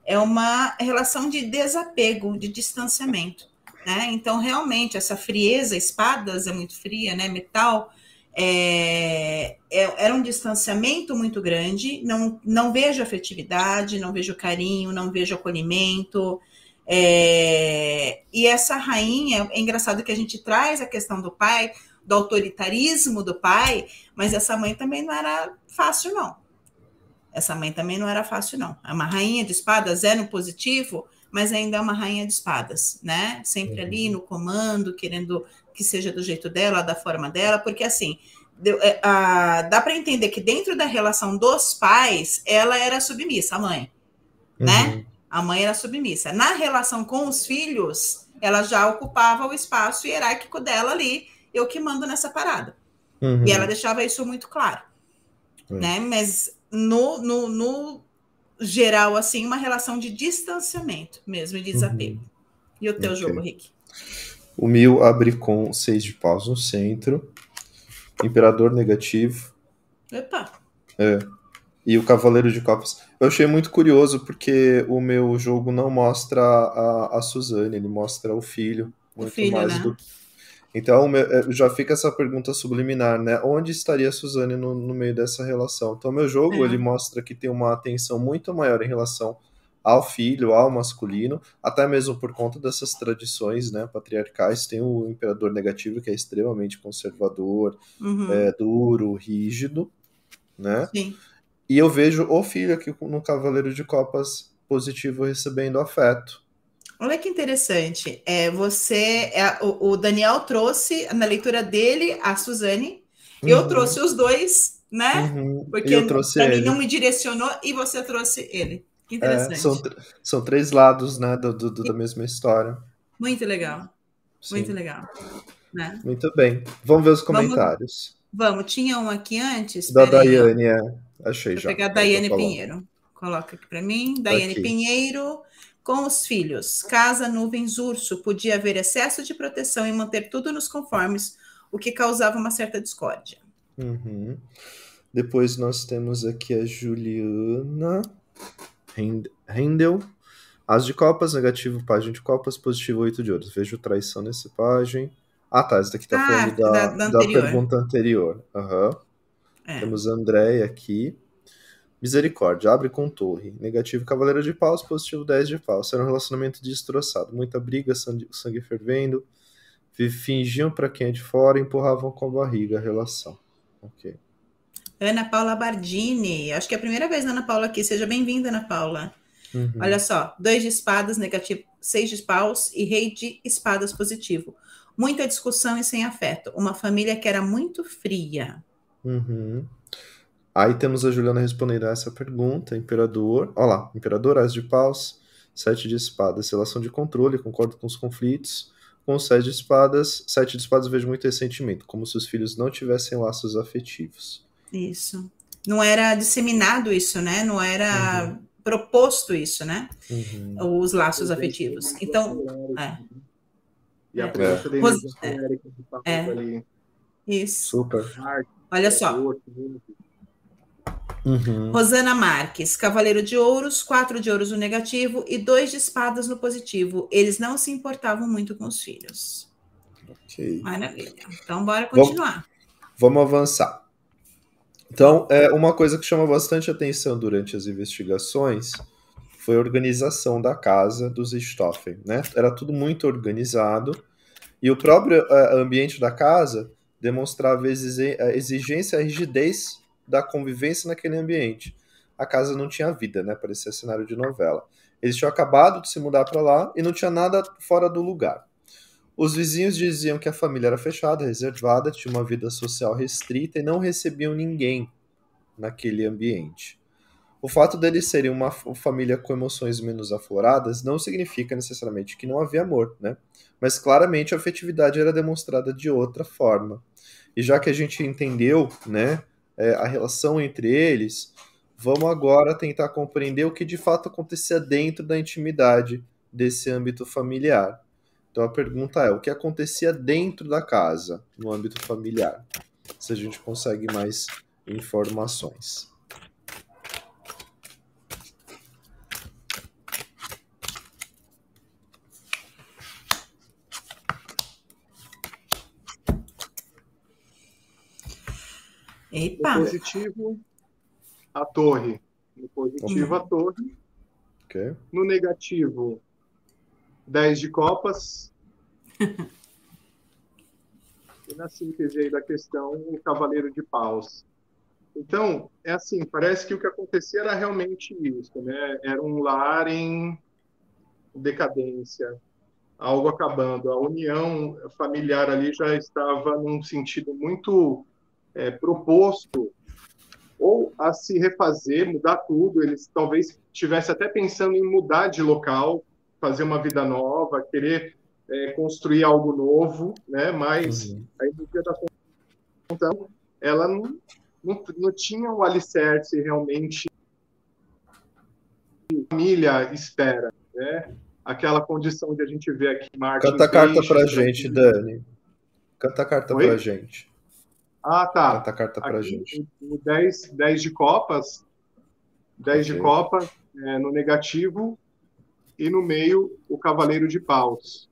é uma relação de desapego, de distanciamento. Né? Então, realmente, essa frieza, espadas é muito fria, né? Metal é, é, era um distanciamento muito grande, não, não vejo afetividade, não vejo carinho, não vejo acolhimento. É, e essa rainha, é engraçado que a gente traz a questão do pai, do autoritarismo do pai, mas essa mãe também não era fácil, não. Essa mãe também não era fácil, não. É uma rainha de espadas, é no positivo, mas ainda é uma rainha de espadas, né? Sempre ali uhum. no comando, querendo que seja do jeito dela, da forma dela, porque assim, deu, é, a, dá para entender que dentro da relação dos pais, ela era submissa, a mãe, né? uhum. né? A mãe era submissa. Na relação com os filhos, ela já ocupava o espaço hierárquico dela ali, eu que mando nessa parada. Uhum. E ela deixava isso muito claro, uhum. né? Mas no, no, no, geral, assim, uma relação de distanciamento mesmo, de desapego. Uhum. E o teu okay. jogo, Rick? O Mil abre com seis de paus no centro. Imperador negativo. Epa! É. E o Cavaleiro de Copas. Eu achei muito curioso porque o meu jogo não mostra a, a Suzane, ele mostra o filho. Muito o filho, mais né? do. Então é, já fica essa pergunta subliminar, né? Onde estaria a Suzane no, no meio dessa relação? Então, meu jogo é. ele mostra que tem uma atenção muito maior em relação ao filho, ao masculino, até mesmo por conta dessas tradições né, patriarcais. Tem o imperador negativo, que é extremamente conservador, uhum. é, duro, rígido, né? Sim. E eu vejo o filho aqui no Cavaleiro de Copas positivo recebendo afeto. Olha que interessante. É, você, é, o, o, Daniel trouxe na leitura dele a Suzane. Uhum. Eu trouxe os dois, né? Uhum. Porque para mim não me direcionou e você trouxe ele. Que interessante. É, são, são três lados, né, do, do, da mesma história. Muito legal. Sim. Muito legal. Né? Muito bem. Vamos ver os comentários. Vamos, vamos. tinha um aqui antes. Da Daiane, é. Achei Vou já. pegar a Daiane Pinheiro. Coloca aqui para mim. Daiane aqui. Pinheiro. Com os filhos, casa, nuvens, urso, podia haver excesso de proteção e manter tudo nos conformes, o que causava uma certa discórdia. Uhum. Depois nós temos aqui a Juliana. Rendel. As de copas, negativo, página de copas, positivo, oito de ouros. Vejo traição nessa página. Ah, tá. Esse daqui tá ah, falando da, da, da, pergunta anterior. Uhum. É. Temos André aqui. Misericórdia, abre com torre. Negativo, cavaleiro de paus, positivo, 10 de paus. Era um relacionamento destroçado. Muita briga, sangue, sangue fervendo. Fingiam para quem é de fora empurravam com a barriga a relação. Ok. Ana Paula Bardini. Acho que é a primeira vez, Ana Paula, aqui. Seja bem-vinda, Ana Paula. Uhum. Olha só, dois de espadas negativo, seis de paus e rei de espadas positivo. Muita discussão e sem afeto. Uma família que era muito fria. Uhum. Aí temos a Juliana respondendo a essa pergunta. Imperador. Olha lá, Imperador, As de paus, sete de espadas. Relação de controle, concordo com os conflitos. Com sete de espadas, sete de espadas vejo muito ressentimento, como se os filhos não tivessem laços afetivos. Isso. Não era disseminado isso, né? Não era uhum. proposto isso, né? Uhum. Os laços afetivos. Então, é. E a é. presença dele Ros... é. é. Isso. Super. Olha só. Uhum. Rosana Marques, Cavaleiro de Ouros, quatro de ouros no negativo e dois de espadas no positivo. Eles não se importavam muito com os filhos. Ok. Maravilha. Então, bora continuar. Vamos, vamos avançar. Então, é uma coisa que chama bastante atenção durante as investigações foi a organização da casa dos Stoffen, né? Era tudo muito organizado e o próprio uh, ambiente da casa demonstrava a exigência, a rigidez da convivência naquele ambiente. A casa não tinha vida, né? Parecia cenário de novela. Eles tinham acabado de se mudar para lá e não tinha nada fora do lugar. Os vizinhos diziam que a família era fechada, reservada, tinha uma vida social restrita e não recebiam ninguém naquele ambiente. O fato deles serem uma família com emoções menos afloradas não significa necessariamente que não havia amor, né? Mas claramente a afetividade era demonstrada de outra forma. E já que a gente entendeu, né, é, a relação entre eles, vamos agora tentar compreender o que de fato acontecia dentro da intimidade desse âmbito familiar. Então a pergunta é: o que acontecia dentro da casa, no âmbito familiar? Se a gente consegue mais informações. Epa. No positivo, a torre. No positivo, a torre. Okay. No negativo, 10 de copas. e na síntese aí da questão, o cavaleiro de paus. Então, é assim, parece que o que acontecia era realmente isso, né? Era um lar em decadência, algo acabando. A união familiar ali já estava num sentido muito é, proposto ou a se refazer, mudar tudo. Eles talvez estivessem até pensando em mudar de local, fazer uma vida nova, querer é, construir algo novo, né? Mas uhum. a indústria da então, ela não, não, não tinha o um alicerce realmente família espera, né? Aquela condição de a gente vê aqui Martin Canta a carta pra gente, Dani. Canta a carta pra gente. Ah, tá. Canta a carta pra Aqui, gente. O 10, 10 de copas, 10 okay. de copa é, no negativo e no meio o cavaleiro de paus.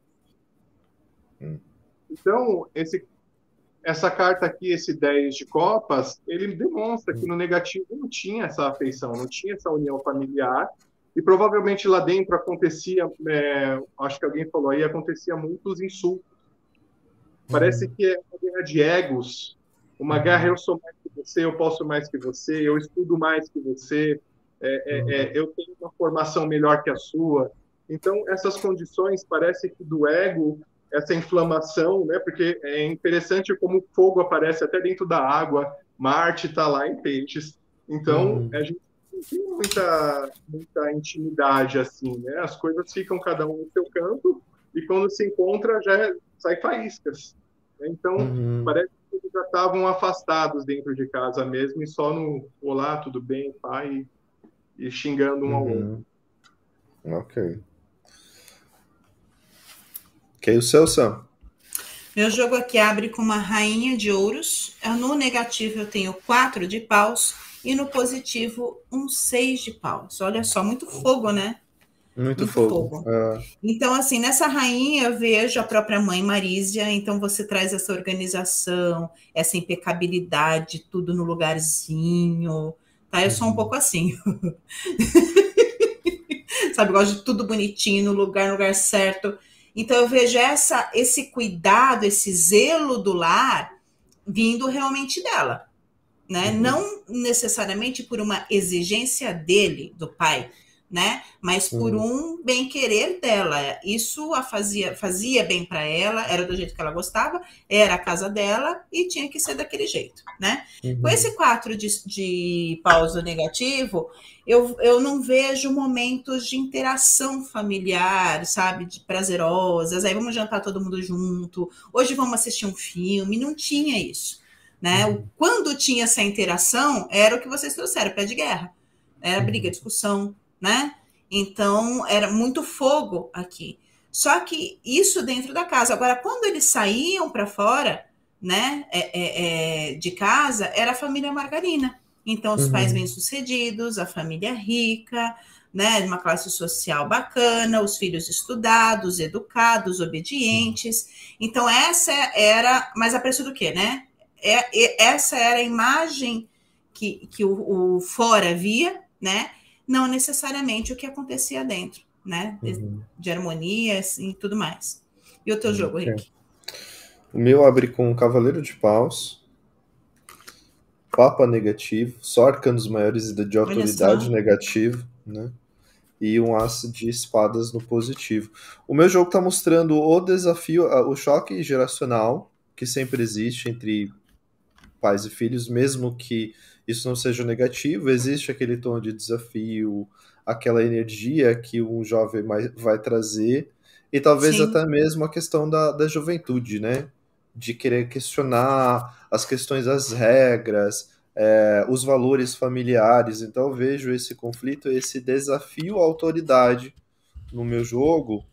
Hum. Então, esse, essa carta aqui, esse 10 de copas, ele demonstra hum. que no negativo não tinha essa afeição, não tinha essa união familiar, e provavelmente lá dentro acontecia, é, acho que alguém falou aí, acontecia muitos insultos. Parece hum. que é uma guerra de egos, uma guerra, eu sou mais que você, eu posso mais que você, eu estudo mais que você, é, é, é, eu tenho uma formação melhor que a sua. Então, essas condições, parece que do ego, essa inflamação, né? Porque é interessante como o fogo aparece até dentro da água, Marte está lá em peixes. Então, uhum. a gente não tem muita, muita intimidade assim, né? As coisas ficam cada um no seu canto e quando se encontra já sai faíscas. Então, uhum. parece eles já estavam afastados dentro de casa mesmo e só no olá, tudo bem, pai, e, xingando um uhum. ao outro. Ok. Ok, o seu, Sam? Meu jogo aqui abre com uma rainha de ouros. No negativo eu tenho quatro de paus e no positivo um seis de paus. Olha só, muito fogo, né? Muito, muito fogo. fogo. É. Então, assim, nessa rainha eu vejo a própria mãe Marísia, então você traz essa organização, essa impecabilidade, tudo no lugarzinho, tá? Eu sou um uhum. pouco assim. Sabe, eu gosto de tudo bonitinho, no lugar, no lugar certo. Então eu vejo essa, esse cuidado, esse zelo do lar vindo realmente dela, né? Uhum. Não necessariamente por uma exigência dele, do pai, né? Mas por uhum. um bem-querer dela. Isso a fazia, fazia bem para ela, era do jeito que ela gostava, era a casa dela e tinha que ser daquele jeito, né? Uhum. Com esse quatro de, de pausa negativo, eu, eu não vejo momentos de interação familiar, sabe? De prazerosas. Aí vamos jantar todo mundo junto. Hoje vamos assistir um filme. Não tinha isso. Né? Uhum. Quando tinha essa interação, era o que vocês trouxeram, pé de guerra. Era briga, uhum. discussão, né? Então era muito fogo aqui. Só que isso dentro da casa. Agora, quando eles saíam para fora, né, é, é, é, de casa, era a família Margarina. Então, os uhum. pais bem-sucedidos, a família rica, né, uma classe social bacana, os filhos estudados, educados, obedientes. Então, essa era, mas a preço do quê, né? É, essa era a imagem que, que o, o fora via, né? Não necessariamente o que acontecia dentro, né? Uhum. De harmonias e tudo mais. E o teu uhum. jogo, Rick? O meu abre com Cavaleiro de Paus, Papa negativo, só arcanos maiores de autoridade negativo, né? E um aço de espadas no positivo. O meu jogo está mostrando o desafio, o choque geracional que sempre existe entre pais e filhos, mesmo que isso não seja negativo, existe aquele tom de desafio, aquela energia que um jovem vai trazer, e talvez Sim. até mesmo a questão da, da juventude, né? De querer questionar as questões das regras, é, os valores familiares. Então eu vejo esse conflito, esse desafio à autoridade no meu jogo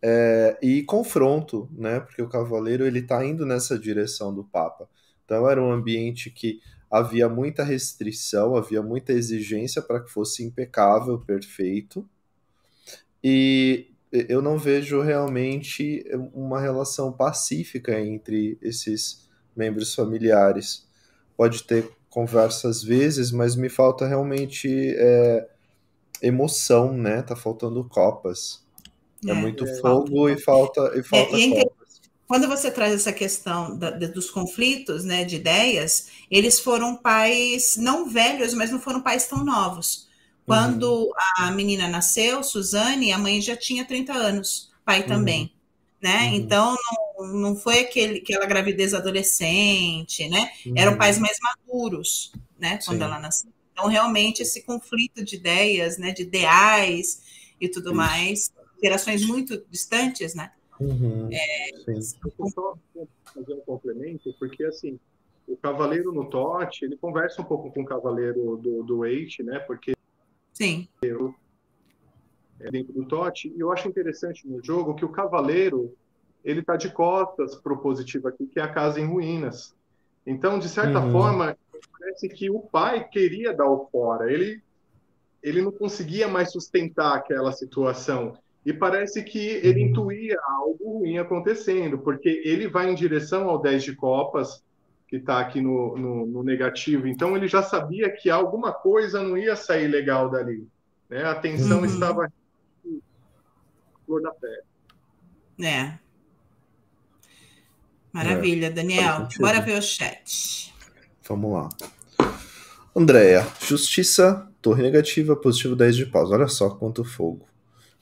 é, e confronto, né? Porque o cavaleiro ele está indo nessa direção do Papa. Então era um ambiente que havia muita restrição, havia muita exigência para que fosse impecável, perfeito. E eu não vejo realmente uma relação pacífica entre esses membros familiares. Pode ter conversa às vezes, mas me falta realmente é, emoção, né? Tá faltando copas. É, é muito é, fogo e falta e falta é, copas quando você traz essa questão da, dos conflitos, né, de ideias, eles foram pais não velhos, mas não foram pais tão novos. Quando uhum. a menina nasceu, Suzane, a mãe já tinha 30 anos, pai uhum. também, né? Uhum. Então não, não foi aquele, aquela gravidez adolescente, né? Eram uhum. pais mais maduros, né? Quando Sim. ela nasceu. Então realmente esse conflito de ideias, né, de ideais e tudo mais, gerações muito distantes, né? Uhum, é, eu só fazer um complemento, porque assim, o cavaleiro no TOT, ele conversa um pouco com o cavaleiro do, do Eight, né? Porque Sim. Eu, é dentro do TOT, e eu acho interessante no jogo que o cavaleiro ele tá de costas pro positivo aqui, que é a casa em ruínas. Então, de certa uhum. forma, parece que o pai queria dar o fora. Ele ele não conseguia mais sustentar aquela situação. E parece que ele uhum. intuía algo ruim acontecendo, porque ele vai em direção ao 10 de copas, que está aqui no, no, no, negativo. Então ele já sabia que alguma coisa não ia sair legal dali. Né? A tensão uhum. estava flor da pele. É. Maravilha, é. Daniel. Bora ver o chat. Vamos lá. Andréia, justiça, torre negativa, positivo 10 de paus. Olha só quanto fogo.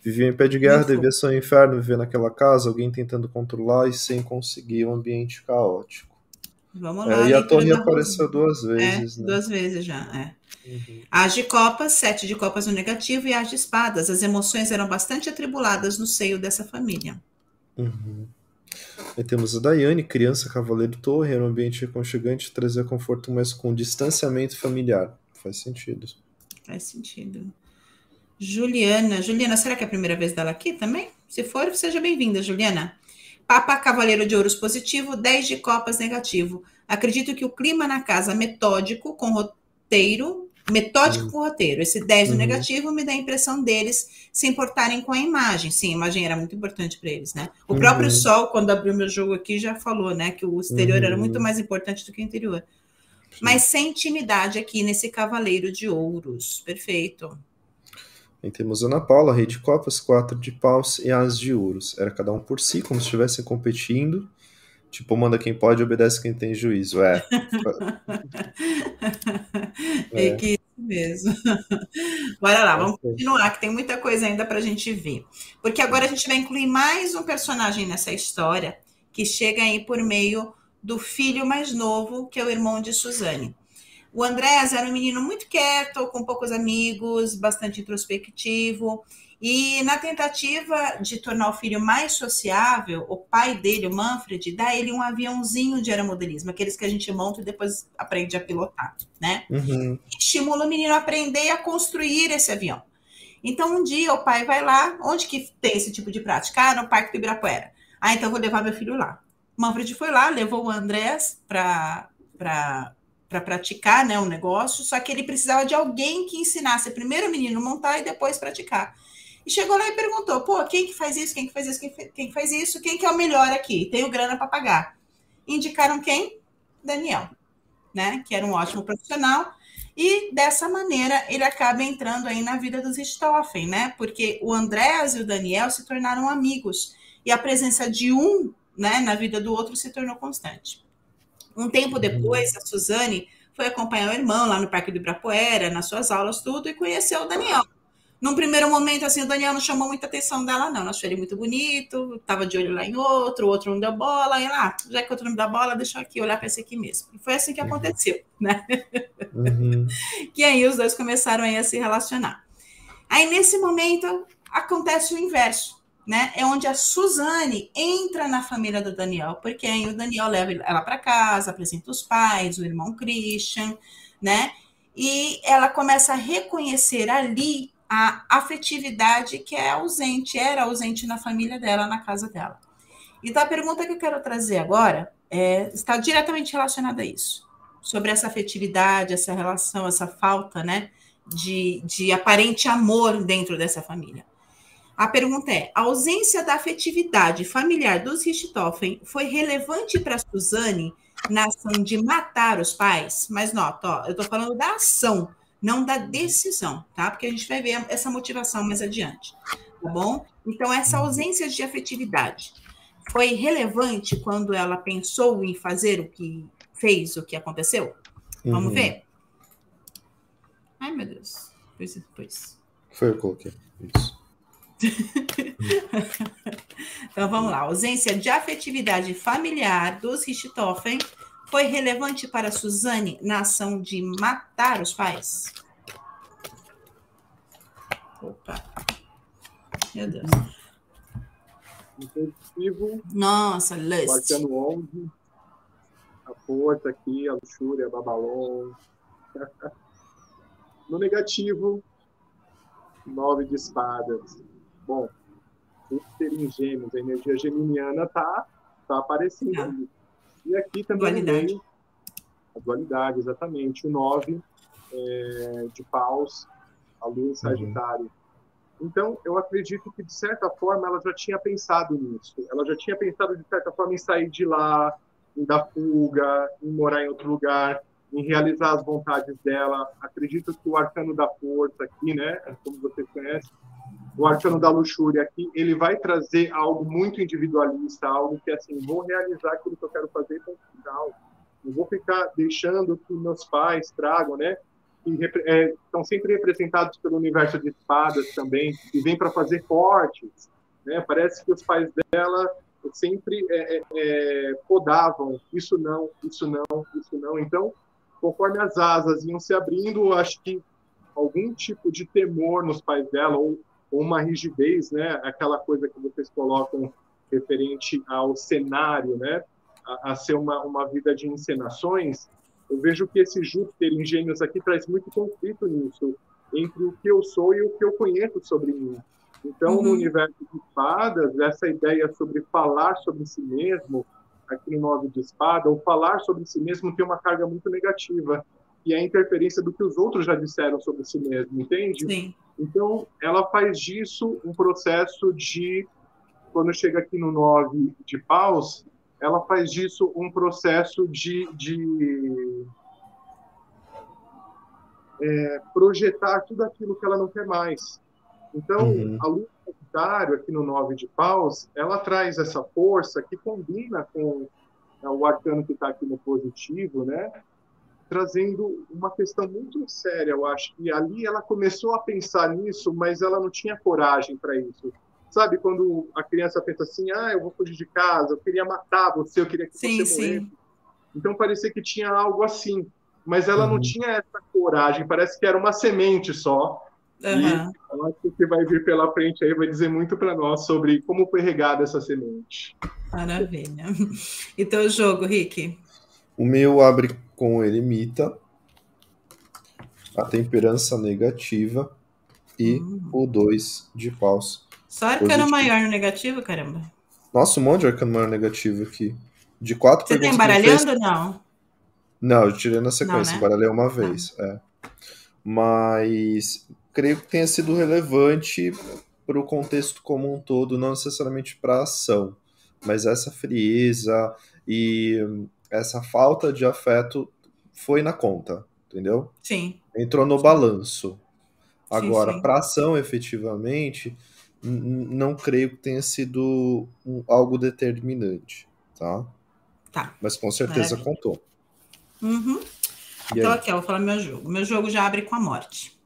Vivia em pé de guerra, devia ser um inferno viver naquela casa, alguém tentando controlar e sem conseguir um ambiente caótico. Vamos lá. É, e a torre apareceu duas é, vezes. É, né? Duas vezes já, é. Uhum. As de copas, sete de copas no negativo e as de espadas. As emoções eram bastante atribuladas no seio dessa família. Uhum. Aí temos a Daiane, criança, cavaleiro torre, era um ambiente aconchegante, trazia conforto, mas com distanciamento familiar. Faz sentido. Faz sentido. Juliana. Juliana, será que é a primeira vez dela aqui também? Se for, seja bem-vinda, Juliana. Papa Cavaleiro de Ouros positivo, 10 de copas negativo. Acredito que o clima na casa metódico com roteiro, metódico uhum. com roteiro. Esse 10 uhum. negativo me dá a impressão deles se importarem com a imagem. Sim, a imagem era muito importante para eles, né? O uhum. próprio Sol, quando abriu meu jogo aqui, já falou, né, que o exterior era muito uhum. mais importante do que o interior. Sim. Mas sem intimidade aqui nesse Cavaleiro de Ouros. Perfeito. Aí temos Ana Paula, Rei de Copas, quatro de paus e as de ouros. Era cada um por si, como se estivessem competindo. Tipo, manda quem pode, obedece quem tem juízo. É. é. é que mesmo. Bora lá, vamos continuar, que tem muita coisa ainda para a gente ver. Porque agora a gente vai incluir mais um personagem nessa história, que chega aí por meio do filho mais novo, que é o irmão de Suzane. O Andrés era um menino muito quieto, com poucos amigos, bastante introspectivo. E na tentativa de tornar o filho mais sociável, o pai dele, o Manfred, dá ele um aviãozinho de aeromodelismo, aqueles que a gente monta e depois aprende a pilotar, né? Uhum. Estimula o menino a aprender a construir esse avião. Então, um dia o pai vai lá, onde que tem esse tipo de prática? Ah, no Parque do Ibirapuera. Ah, então vou levar meu filho lá. O Manfred foi lá, levou o Andrés para para praticar né, um negócio, só que ele precisava de alguém que ensinasse primeiro o menino montar e depois praticar. E chegou lá e perguntou: pô, quem que faz isso? Quem que faz isso? Quem, que faz isso? Quem que é o melhor aqui? Tenho grana para pagar. Indicaram quem? Daniel, né? Que era um ótimo profissional. E dessa maneira ele acaba entrando aí na vida dos Richthofen, né? Porque o Andrés e o Daniel se tornaram amigos e a presença de um, né, na vida do outro se tornou constante. Um tempo depois, a Suzane foi acompanhar o irmão lá no Parque do Ibirapuera, nas suas aulas, tudo, e conheceu o Daniel. Num primeiro momento, assim, o Daniel não chamou muita atenção dela, não. Ela achou ele muito bonito, estava de olho lá em outro, o outro não deu bola, e lá, ah, já que o outro não dá bola, deixa eu aqui olhar para esse aqui mesmo. E foi assim que uhum. aconteceu, né? Uhum. que aí os dois começaram aí a se relacionar. Aí, nesse momento, acontece o inverso, né? É onde a Suzane entra na família do Daniel, porque aí o Daniel leva ela para casa, apresenta os pais, o irmão Christian, né? E ela começa a reconhecer ali a afetividade que é ausente, era ausente na família dela, na casa dela. Então, a pergunta que eu quero trazer agora é, está diretamente relacionada a isso, sobre essa afetividade, essa relação, essa falta né, de, de aparente amor dentro dessa família. A pergunta é: a ausência da afetividade familiar dos Richthofen foi relevante para Suzane na ação de matar os pais? Mas nota, ó, eu estou falando da ação, não da decisão, tá? Porque a gente vai ver essa motivação mais adiante, tá bom? Então, essa ausência de afetividade foi relevante quando ela pensou em fazer o que fez, o que aconteceu? Vamos uhum. ver? Ai, meu Deus. Pois, pois. Foi eu coloquei. Isso. Então vamos lá. ausência de afetividade familiar dos Richthofen foi relevante para Suzane na ação de matar os pais? Opa. Meu Deus. Impulsivo. Nossa, lust. Marcando 11. A força aqui, a luxúria, a babalon. no negativo, nove de espadas. Bom, Júpiter em gêmeos, a energia geminiana tá, tá aparecendo. Ah. E aqui também dualidade. a dualidade, exatamente. O 9 é, de paus, a lua em uhum. Sagitário. Uhum. Então, eu acredito que, de certa forma, ela já tinha pensado nisso. Ela já tinha pensado, de certa forma, em sair de lá, em dar fuga, em morar em outro lugar, em realizar as vontades dela. Acredito que o arcano da força aqui, né, como você conhece, o arcano da luxúria aqui, ele vai trazer algo muito individualista, algo que assim, vou realizar aquilo que eu quero fazer com final. Não vou ficar deixando que meus pais tragam, né? Que é, estão sempre representados pelo universo de espadas também, e vêm para fazer fortes, né? Parece que os pais dela sempre é, é, é, podavam, isso não, isso não, isso não. Então, conforme as asas iam se abrindo, acho que algum tipo de temor nos pais dela, ou uma rigidez, né? Aquela coisa que vocês colocam referente ao cenário, né? A, a, ser uma, uma vida de encenações. Eu vejo que esse Júpiter em Gêmeos aqui traz muito conflito nisso, entre o que eu sou e o que eu conheço sobre mim. Então, uhum. no universo de espadas, essa ideia sobre falar sobre si mesmo, aqui no Nove de Espada, ou falar sobre si mesmo tem uma carga muito negativa, e é a interferência do que os outros já disseram sobre si mesmo, entende? Sim. Então, ela faz disso um processo de, quando chega aqui no 9 de paus, ela faz disso um processo de, de é, projetar tudo aquilo que ela não quer mais. Então, uhum. a lua Sagitário, aqui no 9 de paus, ela traz essa força que combina com é, o arcano que está aqui no positivo, né? trazendo uma questão muito séria, eu acho que ali ela começou a pensar nisso, mas ela não tinha coragem para isso. Sabe quando a criança pensa assim, ah, eu vou fugir de casa, eu queria matar você, eu queria que sim, você morresse. Sim. Então parecia que tinha algo assim, mas ela uhum. não tinha essa coragem, parece que era uma semente só. Uhum. E eu acho que o que vai vir pela frente aí vai dizer muito para nós sobre como foi regada essa semente. Maravilha. E teu jogo, Rick? O meu abre com eremita, a temperança negativa e uhum. o 2 de paus. Só arcano maior no negativo, caramba. Nossa, um monte de arcano maior negativo aqui. De quatro Você tem baralhando ou não? Não, eu tirei na sequência, não, né? baralhei uma vez. Ah. É. Mas creio que tenha sido relevante para o contexto como um todo, não necessariamente para a ação, mas essa frieza e essa falta de afeto foi na conta, entendeu? Sim. entrou no balanço. Agora, para ação, efetivamente, não creio que tenha sido um, algo determinante, tá? Tá. Mas com certeza Maravilha. contou. Uhum. Então, aqui, ó, vou falar meu jogo. Meu jogo já abre com a morte.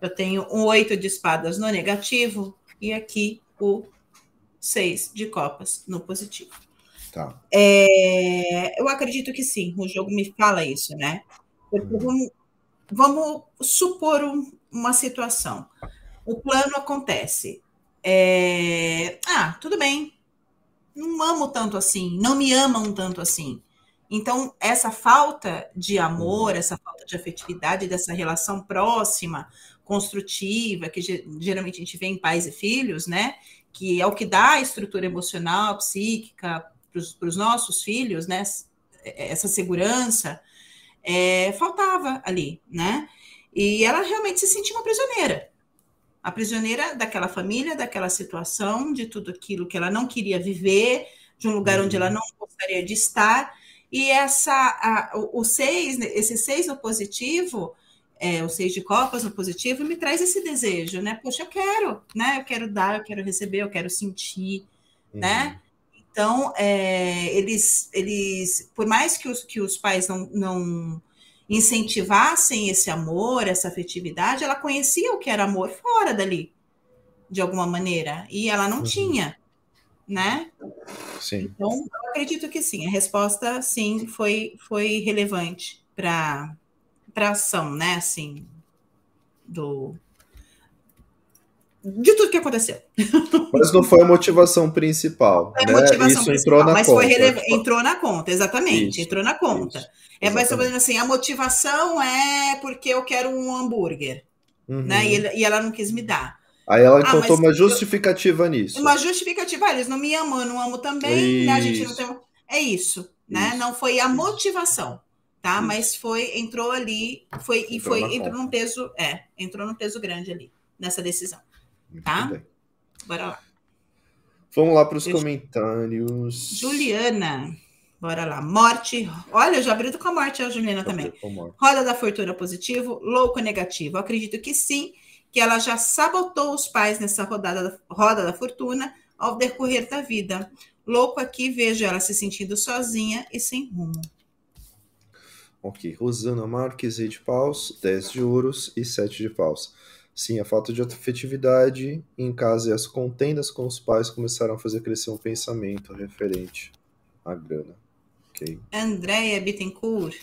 Eu tenho um oito de espadas no negativo e aqui o seis de copas no positivo. Tá. É, eu acredito que sim, o jogo me fala isso, né? Porque vamos, vamos supor um- uma situação. O plano acontece. É, ah, tudo bem. Não amo tanto assim, não me amam tanto assim. Então, essa falta de amor, essa falta de afetividade, dessa relação próxima, construtiva, que ge- geralmente a gente vê em pais e filhos, né? Que é o que dá a estrutura emocional, psíquica para os nossos filhos, né? Essa segurança, é, faltava ali, né? E ela realmente se sentia uma prisioneira. A prisioneira daquela família, daquela situação, de tudo aquilo que ela não queria viver, de um lugar onde ela não gostaria de estar. E essa, a- o, o seis, né, esse seis no positivo, é, o seis de copas no positivo, me traz esse desejo, né? Poxa, eu quero, né? Eu quero dar, eu quero receber, eu quero sentir, né? Então, é, eles, eles, por mais que os, que os pais não, não incentivassem esse amor, essa afetividade, ela conhecia o que era amor fora dali, de alguma maneira, e ela não Uhum. tinha, né? Sim. Então, eu acredito que sim, a resposta sim foi, foi relevante para a ação, né? Assim, do. De tudo que aconteceu. Mas não foi a motivação principal. Né? motivação Isso principal, entrou na mas conta. foi rele- entrou na conta, exatamente, Isso, entrou na conta. isso, é mais ou menos assim, a motivação é porque eu quero um hambúrguer, Uhum. né? E, e ela não quis me dar. Aí ela Ah, encontrou mas uma eu- justificativa nisso. Uma justificativa, ah, eles não me amam, eu não amo também, né? A gente não Isso. tem. É isso, né? Isso, Não foi a isso. motivação, tá? Isso. Mas foi, entrou ali, foi e Entrou foi, na entrou conta. num peso, é, entrou num peso grande ali nessa decisão. Muito tá? bem. Bora lá. Vamos lá para os comentários. Juliana, bora lá. Morte. Olha, eu já abri com a morte, a Juliana também. Roda da fortuna positivo, louco negativo. Eu acredito que sim, que ela já sabotou os pais nessa rodada da, roda da fortuna ao decorrer da vida. Louco aqui, vejo ela se sentindo sozinha e sem rumo. Ok, Rosana Marques, de paus, 10 de ouros e 7 de paus. Sim, a falta de afetividade em casa e as contendas com os pais começaram a fazer crescer um pensamento referente à grana. Ok. Andréia Bittencourt.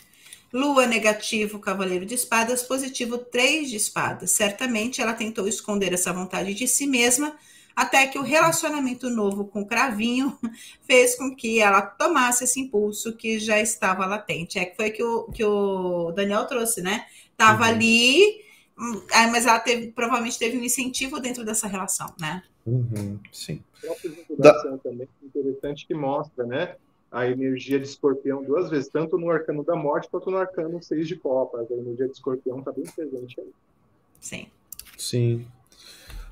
Lua negativo, cavaleiro de espadas, positivo, três de espadas. Certamente ela tentou esconder essa vontade de si mesma, até que o relacionamento novo com o Cravinho fez com que ela tomasse esse impulso que já estava latente. É que foi que o, que o Daniel trouxe, né? Tava Uhum. ali, hum, ah, mas ela teve, provavelmente teve um incentivo dentro dessa relação, né? Uhum, sim. A própria vinculação também é interessante que mostra, né? A energia de escorpião duas vezes, tanto no arcano da morte quanto no arcano seis de copas. A energia de escorpião está bem presente aí. Sim. Sim.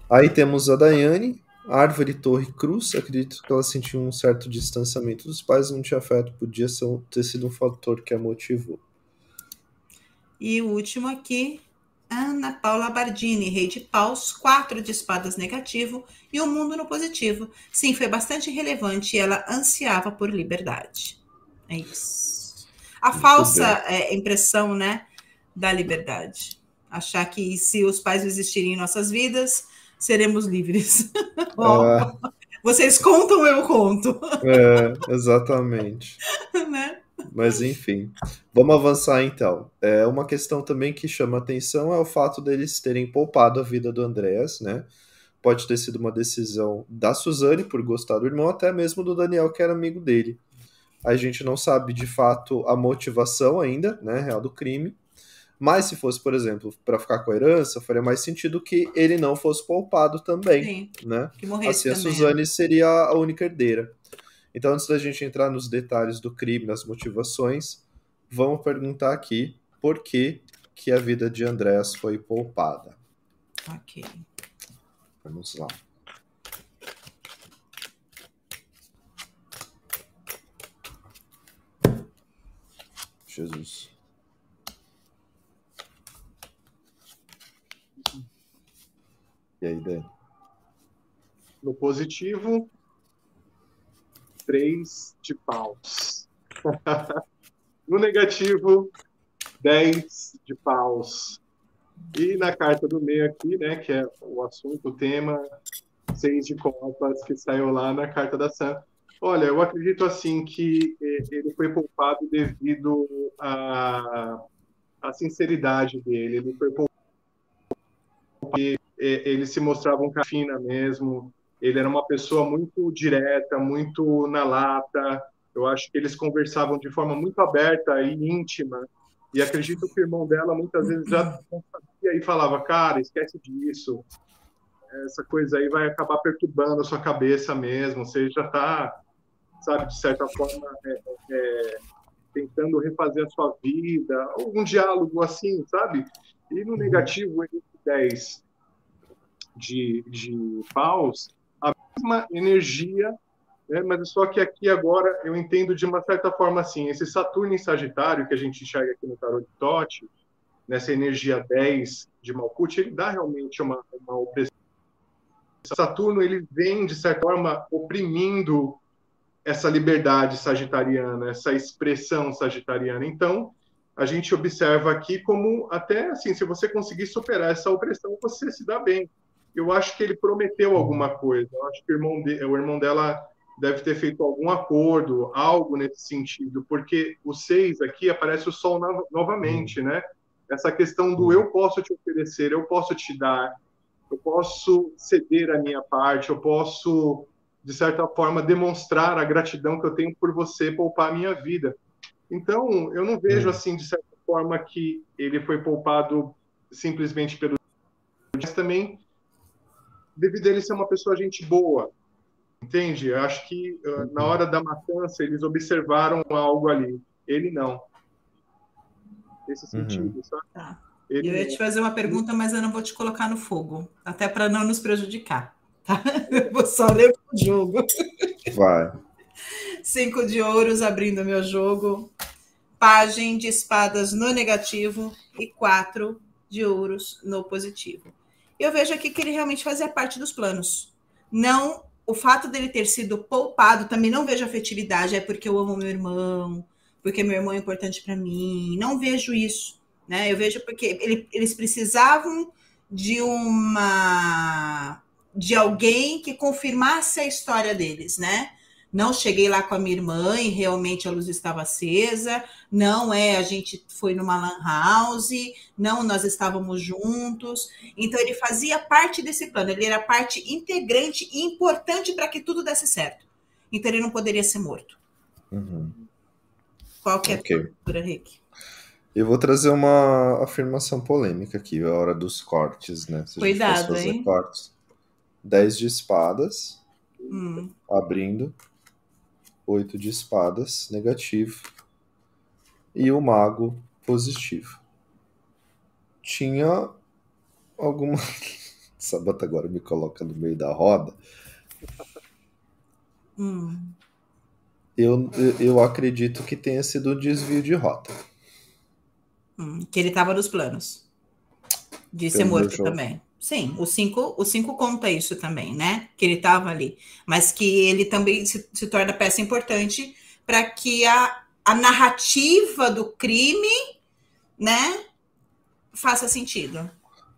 Aí temos a Daiane, árvore, torre, cruz. Acredito que ela sentiu um certo distanciamento dos pais, não tinha afeto, podia ser, ter sido um fator que a motivou. E o último aqui, Ana Paula Bardini, rei de paus, quatro de espadas negativo e o mundo no positivo. Sim, foi bastante relevante e ela ansiava por liberdade. É isso. A Muito falsa é, impressão, né, da liberdade. Achar que se os pais existirem em nossas vidas, seremos livres. Ah, Vocês contam, eu conto, é, exatamente. né? Mas enfim, vamos avançar então. É uma questão também que chama atenção é o fato deles terem poupado a vida do Andréas, né? Pode ter sido uma decisão da Suzane por gostar do irmão, até mesmo do Daniel, que era amigo dele. A gente não sabe de fato a motivação ainda, né, real do crime. Mas se fosse, por exemplo, para ficar com a herança, faria mais sentido que ele não fosse poupado também, Sim, né? que morresse Assim, a também. né? Suzane seria a única herdeira. Então, antes da gente entrar nos detalhes do crime, nas motivações, vamos perguntar aqui por que, que a vida de Andréas foi poupada. Ok. Vamos lá. Jesus. E aí, Dani? No positivo, três de paus. no negativo, dez de paus. E na carta do meio aqui, né, que é o assunto, o tema, seis de copas, que saiu lá na carta da Sam. Olha, eu acredito assim que ele foi poupado devido à, à sinceridade dele. Ele foi poupado porque ele se mostrava um cafina mesmo. Ele era uma pessoa muito direta, muito na lata. Eu acho que eles conversavam de forma muito aberta e íntima. E acredito que o irmão dela muitas vezes já sabia e falava: Cara, esquece disso. Essa coisa aí vai acabar perturbando a sua cabeça mesmo. Você já está, sabe, de certa forma, é, é, tentando refazer a sua vida. Algum diálogo assim, sabe? E no uhum. negativo, 10 de, de paus, mesma energia, né? mas só que aqui agora eu entendo de uma certa forma assim, esse Saturno em Sagitário que a gente enxerga aqui no tarot de Tote, nessa energia 10 de Malkuth, ele dá realmente uma, uma opressão. Saturno ele vem de certa forma oprimindo essa liberdade sagitariana, essa expressão sagitariana. Então, a gente observa aqui como até assim, se você conseguir superar essa opressão, você se dá bem eu acho que ele prometeu alguma coisa. Eu acho que o irmão, de, o irmão dela deve ter feito algum acordo, algo nesse sentido, porque o seis aqui aparece o sol no, novamente, né? Essa questão do eu posso te oferecer, eu posso te dar, eu posso ceder a minha parte, eu posso, de certa forma, demonstrar a gratidão que eu tenho por você poupar a minha vida. Então, eu não vejo assim, de certa forma, que ele foi poupado simplesmente pelo. Mas também devido a ele ser uma pessoa gente boa. Entende? Eu acho que uh, na hora da matança eles observaram algo ali. Ele não. Nesse uhum. sentido, uhum. sabe? Tá. Ele eu ia te fazer uma pergunta, mas eu não vou te colocar no fogo, até para não nos prejudicar. Tá? Eu vou só ler o jogo. Vai. Cinco de ouros abrindo meu jogo. Pagem de espadas no negativo e quatro de ouros no positivo eu vejo aqui que ele realmente fazia parte dos planos. Não o fato dele ter sido poupado, também não vejo afetividade, é porque eu amo meu irmão, porque meu irmão é importante para mim. Não vejo isso, né? Eu vejo porque ele, eles precisavam de uma de alguém que confirmasse a história deles, né? Não cheguei lá com a minha irmã e realmente a luz estava acesa, não é, a gente foi numa lan house, não, nós estávamos juntos. Então ele fazia parte desse plano, ele era parte integrante e importante para que tudo desse certo. Então ele não poderia ser morto. Uhum. Qual que é okay. a postura, Rick? Eu vou trazer uma afirmação polêmica aqui, a hora dos cortes, né? Se Cuidado, hein? Cortes. 10 de espadas, hum. abrindo, oito de espadas, negativo, e o mago, positivo. Tinha alguma. Sabata agora me coloca no meio da roda. Hum. Eu, eu acredito que tenha sido um desvio de rota. Hum, que ele estava nos planos. De Pelo ser morto também. Sim, o 5 o cinco conta isso também, né? Que ele estava ali. Mas que ele também se, se torna peça importante para que a, a narrativa do crime, né, faça sentido.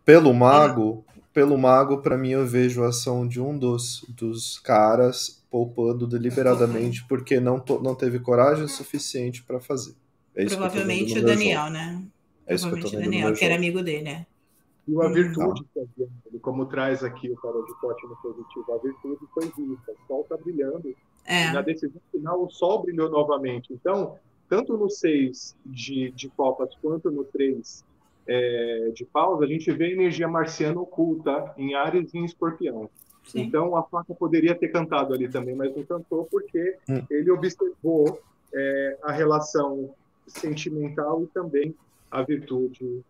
Pelo mago, é. pelo mago, para mim eu vejo a ação de um dos, dos caras poupando deliberadamente uhum. porque não, to, não teve coragem suficiente para fazer. É Provavelmente o Daniel, jogo. né? É Provavelmente o Daniel, que era amigo dele, né? E a virtude, ele, como traz aqui o tarot de pote no positivo, a virtude foi vista. O sol está brilhando. É. na decisão final, o sol brilhou novamente. Então, tanto no 6 de, de copas quanto no 3 é, de paus, a gente vê energia marciana oculta em Ares e em Escorpião. Sim. Então, a faca poderia ter cantado ali também, mas não cantou porque hum. ele observou é, a relação sentimental e também a virtude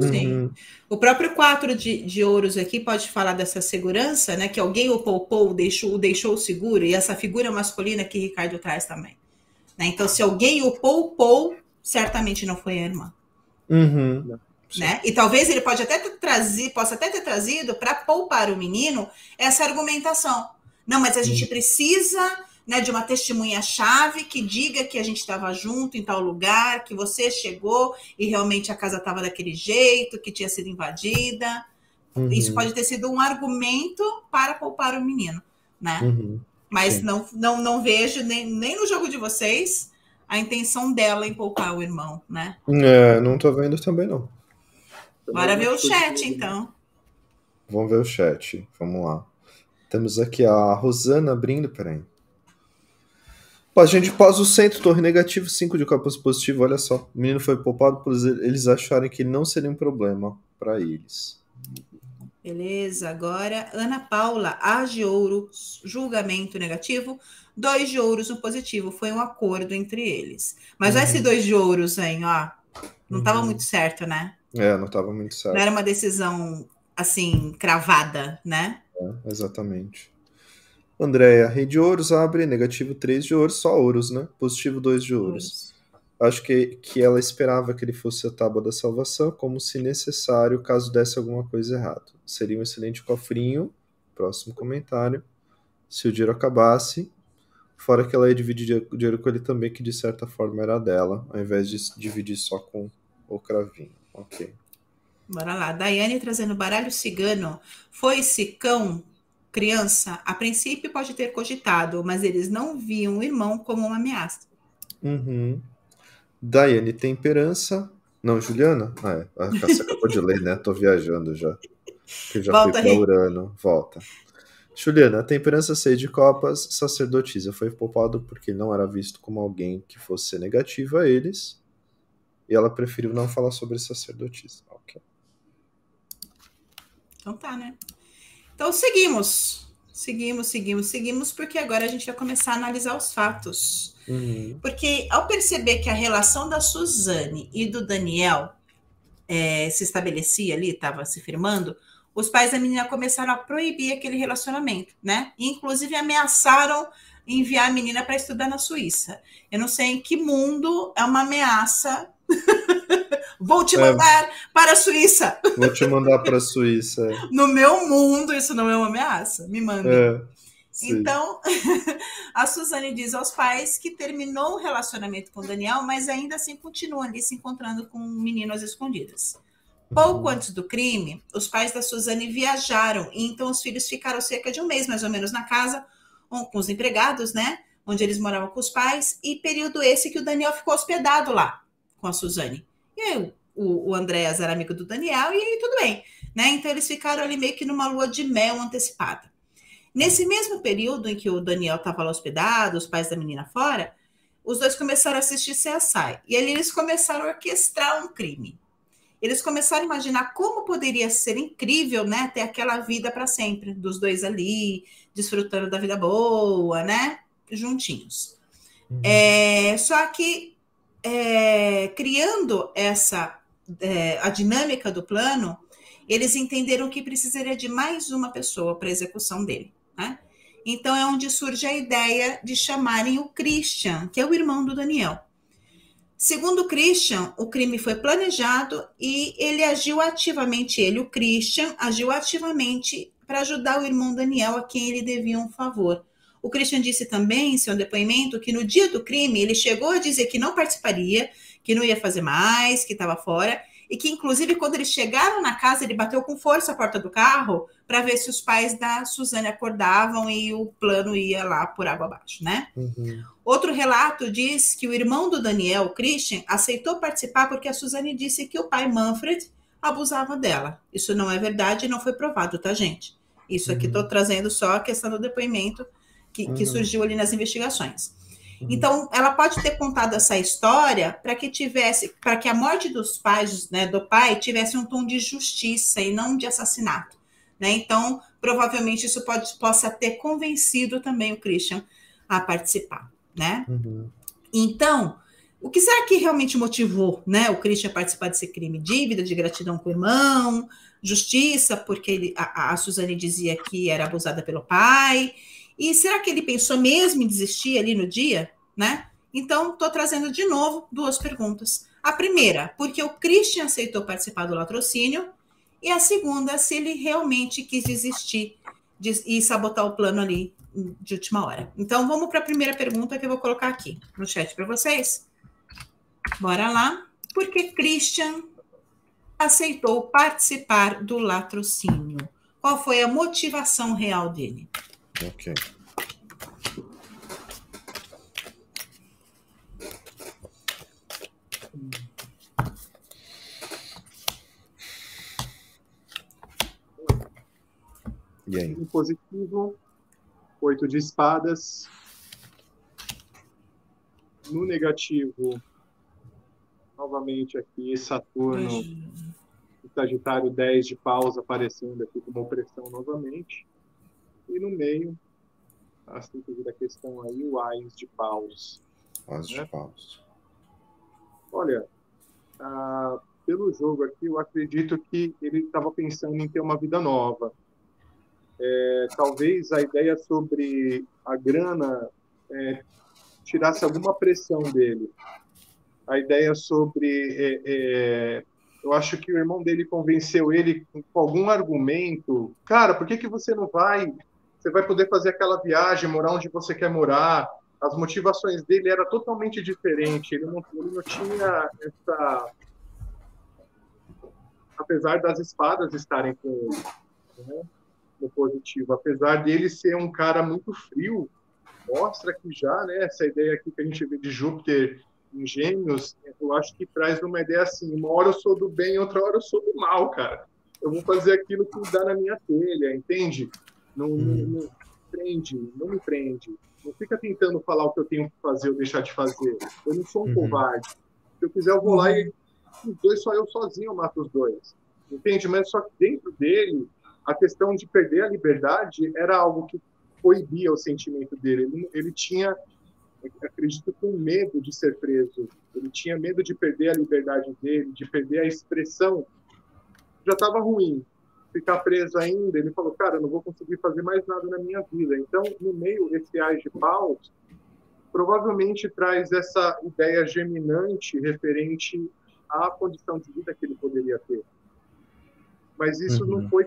Sim. Uhum. O próprio quatro de, de ouros aqui pode falar dessa segurança, né? Que alguém o poupou, deixou, o deixou seguro, e essa figura masculina que Ricardo traz também. Né? Então, se alguém o poupou, certamente não foi a irmã. Uhum. né? E talvez ele pode até trazido, possa até ter trazido para poupar o menino essa argumentação. Não, mas a gente precisa né, de uma testemunha-chave que diga que a gente estava junto em tal lugar, que você chegou e realmente a casa estava daquele jeito, que tinha sido invadida. Uhum. Isso pode ter sido um argumento para poupar o menino, né? Uhum. Mas não, não, não vejo nem, nem no jogo de vocês a intenção dela em poupar o irmão, né? É, não tô vendo também, não. Bora ver o chat, então. Vamos ver o chat. Vamos lá. Temos aqui a Rosana abrindo, peraí. A gente pós o centro, torre negativo, 5 de copas positivo, olha só. O menino foi poupado por eles acharem que não seria um problema para eles. Beleza, agora Ana Paula, A de ouro, julgamento negativo, dois de ouros no positivo, foi um acordo entre eles. Mas uhum. esse dois de ouros aí, ó, não estava uhum. muito certo, né? É, não estava muito certo. Não era uma decisão, assim, cravada, né? É, exatamente. Andréia, rei de ouros abre, negativo 3 de ouros, só ouros, né? Positivo 2 de ouros. Acho que, que ela esperava que ele fosse a tábua da salvação, como se necessário, caso desse alguma coisa errada. Seria um excelente cofrinho. Próximo comentário. Se o dinheiro acabasse, fora que ela ia dividir o dinheiro com ele também, que de certa forma era dela, ao invés de dividir só com o cravinho. Ok. Bora lá. Daiane trazendo baralho cigano. Foi esse cão criança, a princípio pode ter cogitado, mas eles não viam o irmão como uma ameaça. Uhum. Daiane Temperança. Não, Juliana? Ah, é. A Cássia acabou de ler, né? Tô viajando já. Que já Volta fui Urano. Volta. Juliana, a temperança 6 de copas, sacerdotisa. Foi poupado porque não era visto como alguém que fosse negativo a eles. E ela preferiu não falar sobre sacerdotisa. Ok. Então tá, né? Então seguimos, seguimos, seguimos, seguimos, porque agora a gente vai começar a analisar os fatos. Uhum. Porque ao perceber que a relação da Suzane e do Daniel é, se estabelecia ali, estava se firmando, os pais da menina começaram a proibir aquele relacionamento, né? Inclusive ameaçaram enviar a menina para estudar na Suíça. Eu não sei em que mundo é uma ameaça Vou te é. mandar é, para a Suíça. Vou te mandar para a Suíça. No meu mundo, isso não é uma ameaça. Me manda. É, então, a Suzane diz aos pais que terminou o relacionamento com o Daniel, mas ainda assim continua ali se encontrando com um menino às escondidas. Pouco uhum. antes do crime, os pais da Suzane viajaram e então os filhos ficaram cerca de um mês mais ou menos na casa com os empregados, né? Onde eles moravam com os pais, e período esse que o Daniel ficou hospedado lá com a Suzane. E aí o, o Andréas era amigo do Daniel, e aí tudo bem. Né? Então eles ficaram ali meio que numa lua de mel antecipada. Nesse mesmo período em que o Daniel estava lá hospedado, os pais da menina fora, os dois começaram a assistir CSI. E ali eles começaram a orquestrar um crime. Eles começaram a imaginar como poderia ser incrível, né, ter aquela vida para sempre, dos dois ali, desfrutando da vida boa, né, juntinhos. Uhum. É, só que é, criando essa é, a dinâmica do plano, eles entenderam que precisaria de mais uma pessoa para execução dele. Né? Então é onde surge a ideia de chamarem o Christian, que é o irmão do Daniel. Segundo o Christian, o crime foi planejado e ele agiu ativamente, ele, o Christian, agiu ativamente para ajudar o irmão Daniel, a quem ele devia um favor. O Christian disse também em seu depoimento que no dia do crime ele chegou a dizer que não participaria, que não ia fazer mais, que estava fora, e que inclusive quando eles chegaram na casa ele bateu com força a porta do carro para ver se os pais da Suzane acordavam e o plano ia lá por água abaixo, né? Uhum. Outro relato diz que o irmão do Daniel, Christian, aceitou participar porque a Suzane disse que o pai Manfred abusava dela. Isso não é verdade e não foi provado, tá, gente? Isso aqui estou uhum. trazendo só a questão do depoimento que, uhum. que surgiu ali nas investigações. Uhum. Então, ela pode ter contado essa história para que tivesse, para que a morte dos pais, né, do pai, tivesse um tom de justiça e não de assassinato. Né? Então, provavelmente isso pode, possa ter convencido também o Christian a participar, né? Uhum. Então, o que será que realmente motivou, né, o Christian a participar desse crime? Dívida de gratidão com o irmão, justiça, porque ele, a, a Suzane dizia que era abusada pelo pai, e será que ele pensou mesmo em desistir ali no dia, né? Então, estou trazendo de novo duas perguntas. A primeira, porque o Christian aceitou participar do latrocínio, e a segunda, se ele realmente quis desistir de, e sabotar o plano ali de última hora. Então, vamos para a primeira pergunta que eu vou colocar aqui no chat para vocês. Bora lá. Por que Christian aceitou participar do latrocínio? Qual foi a motivação real dele? Ok. E aí? positivo, oito de espadas. No negativo, novamente aqui, Saturno, Sagitário 10 de pausa aparecendo aqui como opressão novamente. E no meio, a síntese da questão aí, o Ais de paus. Ais né? de paus. Olha, ah, pelo jogo aqui, eu acredito que ele estava pensando em ter uma vida nova é, talvez a ideia sobre a grana é, tirasse alguma pressão dele. A ideia sobre. É, é, eu acho que o irmão dele convenceu ele com algum argumento. Cara, por que, que você não vai? Você vai poder fazer aquela viagem, morar onde você quer morar. As motivações dele eram totalmente diferentes. Ele não, ele não tinha essa. Apesar das espadas estarem com ele. Né? no positivo. Apesar dele ser um cara muito frio, mostra que já, né, essa ideia aqui que a gente vê de Júpiter em Gêmeos, eu acho que traz uma ideia assim: uma hora eu sou do bem, outra hora eu sou do mal, cara. Eu vou fazer aquilo que dá na minha telha, entende? Não, não, uhum. não prende, não me prende. Não fica tentando falar o que eu tenho que fazer ou deixar de fazer. Eu não sou um uhum. covarde. Se eu quiser, eu vou lá e os dois, só eu sozinho eu mato os dois. Entende? Mas só que dentro dele, a questão de perder a liberdade era algo que proibia o sentimento dele. Ele, ele tinha, acredito, com medo de ser preso. Ele tinha medo de perder a liberdade dele, de perder a expressão. Já estava ruim. Ficar preso ainda, ele falou, cara, eu não vou conseguir fazer mais nada na minha vida. Então, no meio, esse ais de paus provavelmente traz essa ideia geminante referente à condição de vida que ele poderia ter. Mas isso uhum. não foi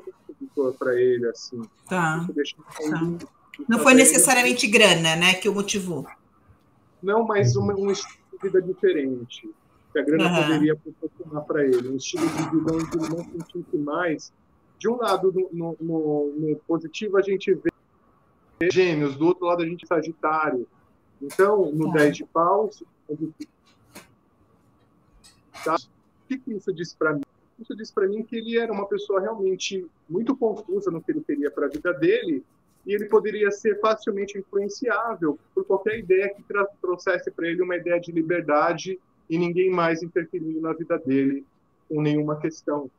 para ele, assim. Tá. tá. Não foi necessariamente ele... grana, né, que o motivou. Não, mas um, um estilo de vida diferente. Que a grana uhum. poderia proporcionar para ele. Um estilo de vida onde ele não sentisse mais. De um lado, no, no, no positivo, a gente vê gêmeos, do outro lado, a gente Sagitário. Então, no tá. 10 de paus, tá? o que, que isso diz para mim? isso disse para mim que ele era uma pessoa realmente muito confusa no que ele queria para a vida dele e ele poderia ser facilmente influenciável por qualquer ideia que trouxesse para ele uma ideia de liberdade e ninguém mais interferindo na vida dele com nenhuma questão.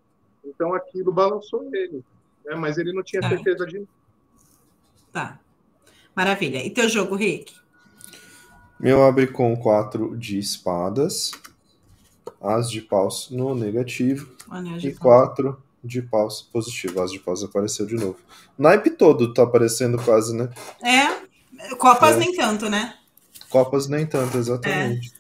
Então aquilo balançou ele, né? mas ele não tinha tá. certeza de. Tá. Maravilha. E teu jogo, Rick? Meu abre com quatro de espadas, as de paus no negativo e quatro de paus positivo. As de paus apareceu de novo. Naipe todo tá aparecendo quase, né? É, Copas é. nem tanto, né? Copas nem tanto, exatamente. É.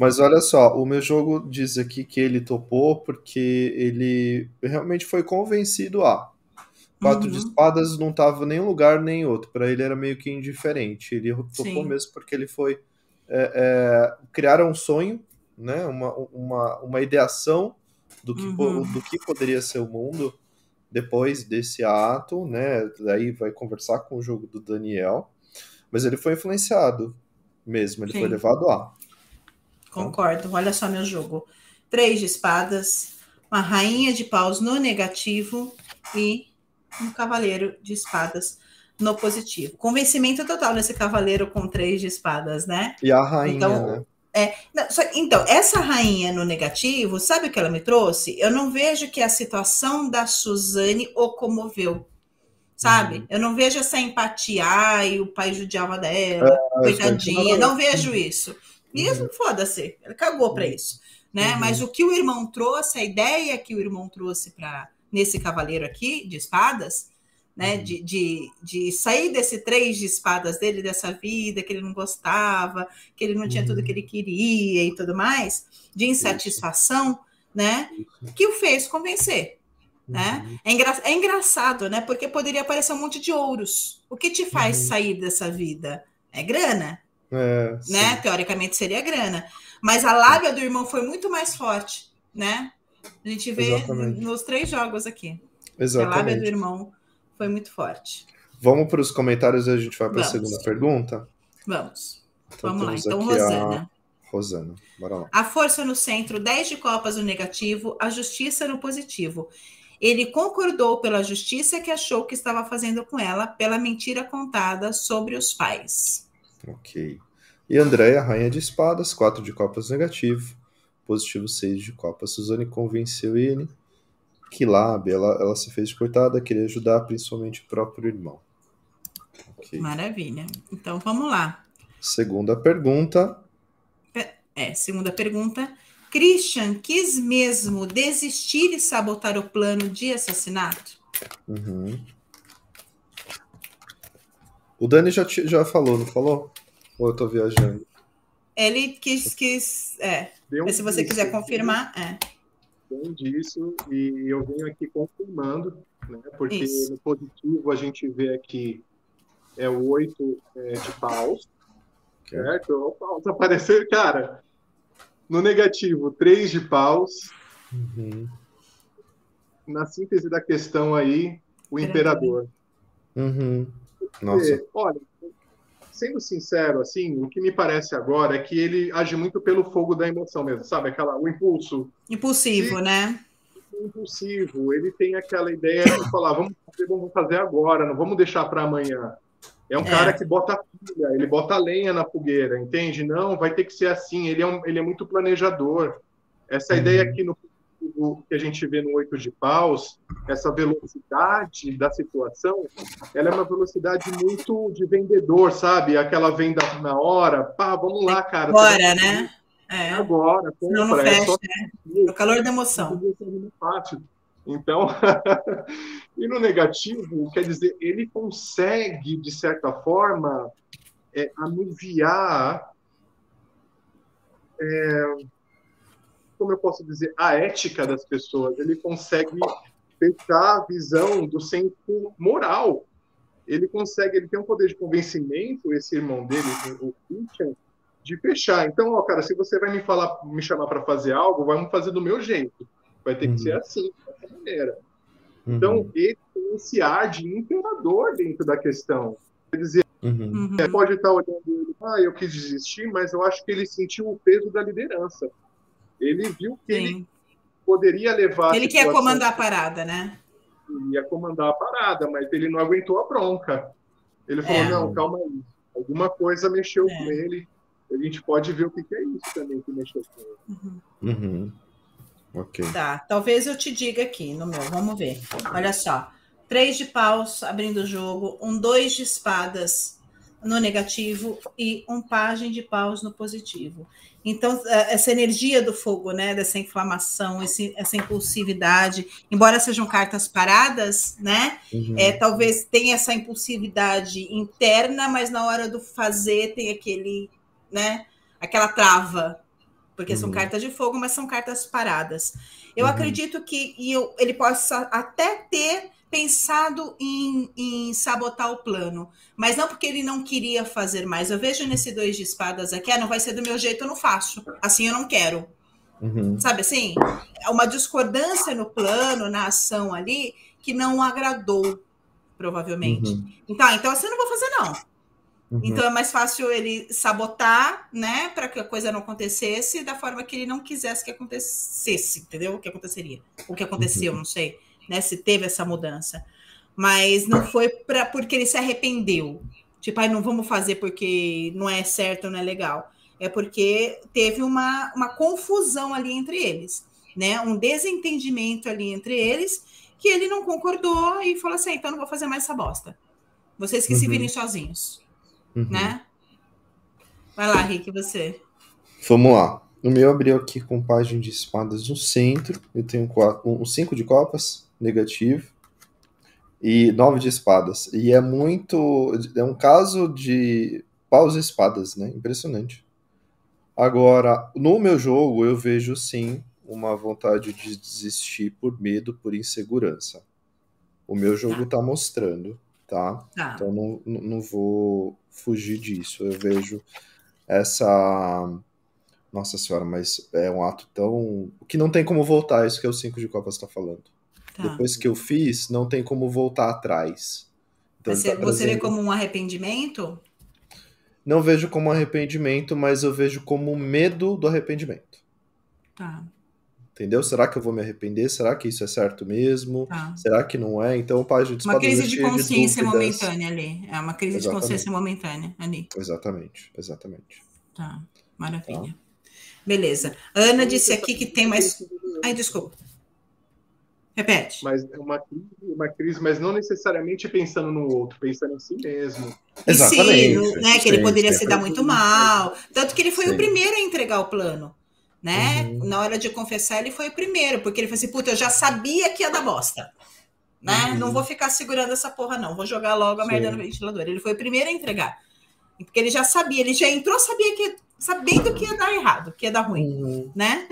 Mas olha só, o meu jogo diz aqui que ele topou porque ele realmente foi convencido a. Quatro uhum. de espadas não tava nem um lugar nem outro. Para ele era meio que indiferente. Ele topou Sim. mesmo porque ele foi. É, é, criaram um sonho, né? uma, uma, uma ideação do que, uhum. do que poderia ser o mundo depois desse ato, né? Daí vai conversar com o jogo do Daniel, mas ele foi influenciado mesmo, ele Sim. foi levado a. Concordo. Olha só meu jogo: três de espadas, uma rainha de paus no negativo e um cavaleiro de espadas no positivo. Convencimento total nesse cavaleiro com três de espadas, né? E a rainha, então, né? É, então, essa rainha no negativo, sabe o que ela me trouxe? Eu não vejo que a situação da Suzane o comoveu. Sabe? Uhum. Eu não vejo essa empatia, e o pai judiava dela, é, coitadinha, não vejo isso. Isso, uhum. foda-se, ele cagou para uhum. isso. Né? Uhum. Mas o que o irmão trouxe, a ideia que o irmão trouxe para nesse cavaleiro aqui de espadas, né? Uhum. De, de, de sair desse três de espadas dele, dessa vida que ele não gostava, que ele não tinha tudo que ele queria e tudo mais, de insatisfação, né? Que o fez convencer. Né? Uhum. É, engra é engraçado, né? Porque poderia aparecer um monte de ouros. O que te faz uhum. sair dessa vida? É grana. É, né? Teoricamente seria grana. Mas a lábia do irmão foi muito mais forte, né? A gente vê Exatamente. nos três jogos aqui. Exatamente. A lábia do irmão foi muito forte. Vamos para os comentários e a gente vai para a segunda pergunta? Vamos. Então, Vamos lá. Então, Rosana. A... Rosana, bora lá. A força no centro, 10 de copas no negativo, a justiça no positivo. Ele concordou pela justiça que achou que estava fazendo com ela, pela mentira contada sobre os pais. Ok. E Andréia, rainha de espadas, 4 de copas negativo, positivo 6 de copas. Suzane convenceu ele que Lábia, ela, ela se fez de coitada, queria ajudar principalmente o próprio irmão. Okay. Maravilha. Então vamos lá. Segunda pergunta. É, segunda pergunta. Christian quis mesmo desistir e sabotar o plano de assassinato? Uhum. O Dani já, já falou, não falou? Ou eu tô viajando? Ele quis. quis é. Mas se você quiser confirmar, é bem disso e eu venho aqui confirmando, né? Porque Isso. no positivo a gente vê aqui é o oito é, de paus, certo? O paus apareceu, cara. No negativo, três de paus. Uhum. Na síntese da questão aí, o imperador. Uhum. Nossa. olha, sendo sincero, assim, o que me parece agora é que ele age muito pelo fogo da emoção mesmo, sabe? Aquela, o impulso. Impulsivo, e, né? Impulsivo. Ele tem aquela ideia de falar, vamos fazer, vamos fazer agora, não vamos deixar para amanhã. É um é. cara que bota pilha, ele bota lenha na fogueira, entende? Não, vai ter que ser assim. Ele é, um, ele é muito planejador. Essa uhum. ideia aqui no que a gente vê no oito de paus, essa velocidade da situação, ela é uma velocidade muito de vendedor, sabe? Aquela venda na hora, pá, vamos lá, cara. Agora, né? É. Agora, compra. Não, não é fecha, é só... né? O calor da emoção. Então, e no negativo, quer dizer, ele consegue, de certa forma, é, anuviar é, como eu posso dizer, a ética das pessoas. Ele consegue fechar a visão do centro moral. Ele consegue, ele tem um poder de convencimento, esse irmão dele, o Christian, de fechar. Então, ó, cara, se você vai me falar, me chamar para fazer algo, vamos fazer do meu jeito. Vai ter uhum. que ser assim, dessa maneira. Uhum. Então, ele tem esse ar de imperador dentro da questão. Quer dizer, uhum. Você pode estar olhando ele, ah, eu quis desistir, mas eu acho que ele sentiu o peso da liderança. Ele viu que Sim. ele poderia levar. Ele quer comandar a parada, né? Ele ia comandar a parada, mas ele não aguentou a bronca. Ele falou: é. não, calma aí. Alguma coisa mexeu é. com ele. A gente pode ver o que, é isso também que mexeu com ele. Uhum. Uhum. Ok. Tá, talvez eu te diga aqui no meu. Vamos ver. Olha só. Três de paus abrindo o jogo, um dois de espadas no negativo e um pajem de paus no positivo. Então, é, essa energia do fogo, né, dessa inflamação, esse, essa impulsividade, embora sejam cartas paradas, né, uhum. é, talvez tenha essa impulsividade interna, mas na hora do fazer tem aquele, né, aquela trava, porque uhum. são cartas de fogo, mas são cartas paradas. Eu uhum. acredito que eu, ele possa até ter pensado em, em, sabotar o plano, mas não porque ele não queria fazer mais. Eu vejo nesse dois de espadas aqui, ah, não vai ser do meu jeito, eu não faço. Assim eu não quero. Uhum. Sabe assim? É uma discordância no plano, na ação ali, que não agradou, provavelmente. Uhum. Então, então assim eu não vou fazer, não. Uhum. Então é mais fácil ele sabotar, né, para que a coisa não acontecesse da forma que ele não quisesse que acontecesse, entendeu? O que aconteceria? O que aconteceu, uhum. não sei né? Se teve essa mudança. Mas não foi pra, porque ele se arrependeu. Tipo, aí não vamos fazer porque não é certo, não é legal. É porque teve uma, uma confusão ali entre eles, né? Um desentendimento ali entre eles que ele não concordou e falou assim: então não vou fazer mais essa bosta. Vocês que uhum. se virem sozinhos, uhum. né? Vai lá, Rick, você. Vamos lá. O meu abriu aqui com página de espadas no centro. Eu tenho quatro, um, cinco de copas negativo. E nove de espadas. E é muito. É um caso de paus e espadas, né? Impressionante. Agora, no meu jogo, eu vejo sim uma vontade de desistir por medo, por insegurança. O meu jogo tá, tá mostrando, tá? tá? Então não, não vou fugir disso. Eu vejo essa. Nossa senhora, mas é um ato tão. que não tem como voltar, isso que é o 5 de Copas está falando. Tá. Depois que eu fiz, não tem como voltar atrás. Então, você, tá você vê como um arrependimento? Não vejo como arrependimento, mas eu vejo como medo do arrependimento. Tá. Entendeu? Será que eu vou me arrepender? Será que isso é certo mesmo? Tá. Será que não é? Então, o Página de Uma crise de consciência de momentânea ali. É uma crise exatamente. de consciência momentânea ali. Exatamente, exatamente. Tá, maravilha. Tá. Beleza. Ana disse aqui que tem mais. Ai, desculpa. Repete. Mas é uma crise, uma crise, mas não necessariamente pensando no outro, pensando em si mesmo. Exatamente. Sim, né, que ele poderia se dar muito mal. Tanto que ele foi Sim. o primeiro a entregar o plano. Né? Uhum. Na hora de confessar, ele foi o primeiro, porque ele falou assim: puta, eu já sabia que ia dar bosta. Né? Uhum. Não vou ficar segurando essa porra, não. Vou jogar logo a Sim. merda no ventilador. Ele foi o primeiro a entregar. Porque ele já sabia, ele já entrou, sabia que sabendo que ia dar errado, que ia dar ruim, uhum. né?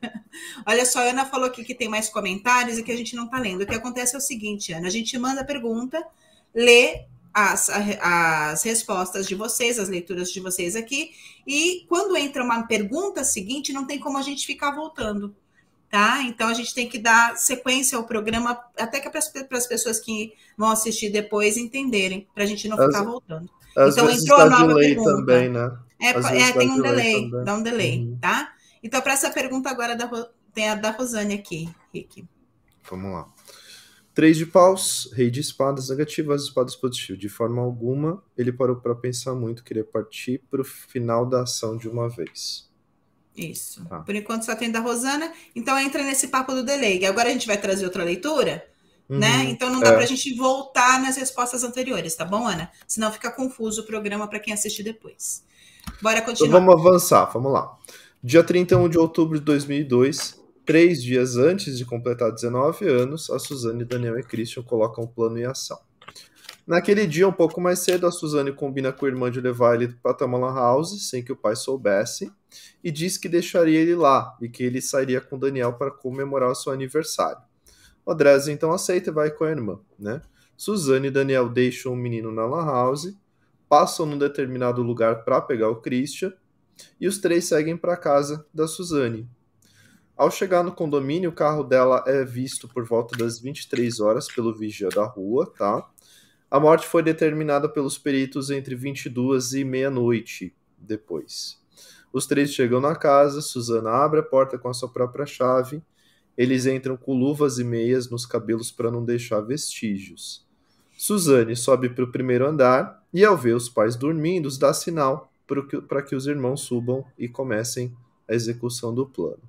Olha só, a Ana falou aqui que tem mais comentários e que a gente não está lendo. O que acontece é o seguinte, Ana, a gente manda a pergunta, lê as, as respostas de vocês, as leituras de vocês aqui, e quando entra uma pergunta seguinte, não tem como a gente ficar voltando. Tá? Então a gente tem que dar sequência ao programa, até que para as pessoas que vão assistir depois entenderem, para a gente não ficar voltando. então entrou a nova pergunta. também, né? É, é tem um delay, também. dá um delay, uhum. tá? Então, para essa pergunta agora da, tem a da Rosane aqui, Rick. Vamos lá. Três de paus, rei de espadas negativo, as espadas positivo. De forma alguma, ele parou para pensar muito, queria partir para o final da ação de uma vez. Isso. Tá. Por enquanto só tem da Rosana. Então entra nesse papo do delay. Agora a gente vai trazer outra leitura, uhum, né? Então não dá é. para a gente voltar nas respostas anteriores, tá bom, Ana? Senão fica confuso o programa para quem assistir depois. Bora então continuar. Então vamos avançar, vamos lá. Dia 31 de outubro de 2002, três dias antes de completar 19 anos, a Suzane, Daniel e Christian colocam o plano em ação. Naquele dia, um pouco mais cedo, a Suzane combina com a irmã de levar ele para Tamala House, sem que o pai soubesse, e diz que deixaria ele lá e que ele sairia com Daniel para comemorar o seu aniversário. O Dresden então aceita e vai com a irmã, né? Suzane e Daniel deixam o menino na La House, passam num determinado lugar para pegar o Christian e os três seguem para casa da Suzane. Ao chegar no condomínio, o carro dela é visto por volta das 23 horas pelo vigia da rua, tá? A morte foi determinada pelos peritos entre 22 e meia-noite depois. Os três chegam na casa, Suzana abre a porta com a sua própria chave. Eles entram com luvas e meias nos cabelos para não deixar vestígios. Suzane sobe para o primeiro andar e, ao ver os pais dormindo, dá sinal para que os irmãos subam e comecem a execução do plano.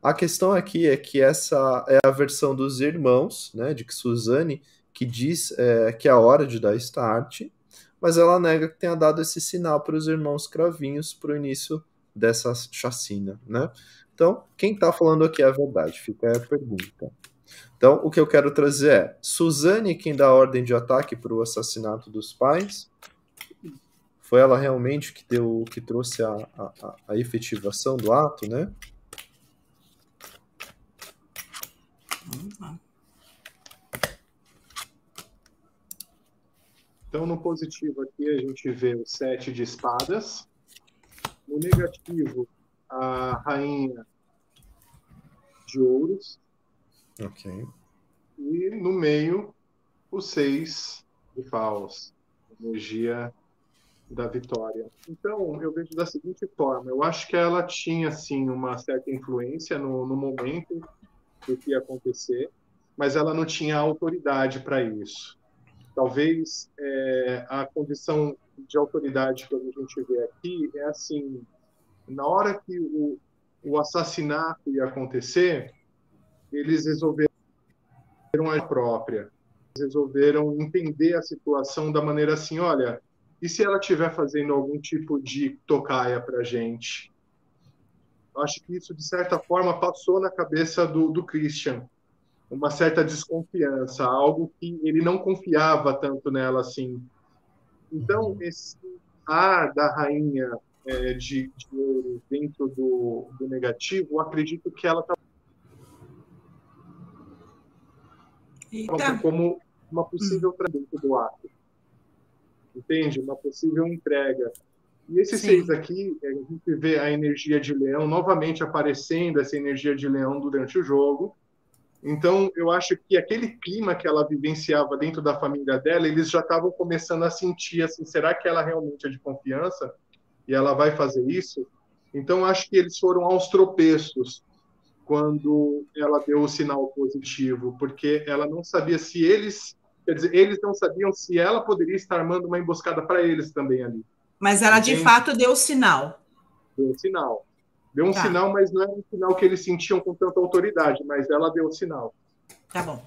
A questão aqui é que essa é a versão dos irmãos, né, de que Suzane, que diz é, que é a hora de dar start, mas ela nega que tenha dado esse sinal para os irmãos cravinhos para o início dessa chacina, né? Então, quem está falando aqui é a verdade, fica a pergunta. Então, o que eu quero trazer é Suzane quem dá ordem de ataque para o assassinato dos pais, foi ela realmente que deu, que trouxe a, a, a efetivação do ato, né? Então, no positivo aqui, a gente vê o sete de espadas. No negativo, a rainha de ouros. Ok. E no meio, o seis de paus. Energia da vitória. Então, eu vejo da seguinte forma: eu acho que ela tinha, sim, uma certa influência no, no momento do que ia acontecer, mas ela não tinha autoridade para isso. Talvez é, a condição de autoridade que a gente vê aqui é assim: na hora que o, o assassinato ia acontecer, eles resolveram a própria, resolveram entender a situação da maneira assim: olha e se ela estiver fazendo algum tipo de tocaia para gente? Acho que isso, de certa forma, passou na cabeça do, do Christian. uma certa desconfiança, algo que ele não confiava tanto nela assim. Então, esse ar da rainha é, de, de ouro dentro do, do negativo, acredito que ela está como uma possível hum. dentro do ato. Entende? Uma possível entrega. E esses Sim. seis aqui, a gente vê a energia de leão novamente aparecendo, essa energia de leão durante o jogo. Então, eu acho que aquele clima que ela vivenciava dentro da família dela, eles já estavam começando a sentir assim, será que ela realmente é de confiança? E ela vai fazer isso? Então, acho que eles foram aos tropeços quando ela deu o sinal positivo, porque ela não sabia se eles, quer dizer, eles não sabiam se ela poderia estar armando uma emboscada para eles também ali. Mas ela Entende? de fato deu o sinal. Deu o sinal. Deu um tá. sinal, mas não era um sinal que eles sentiam com tanta autoridade, mas ela deu o sinal. Tá bom,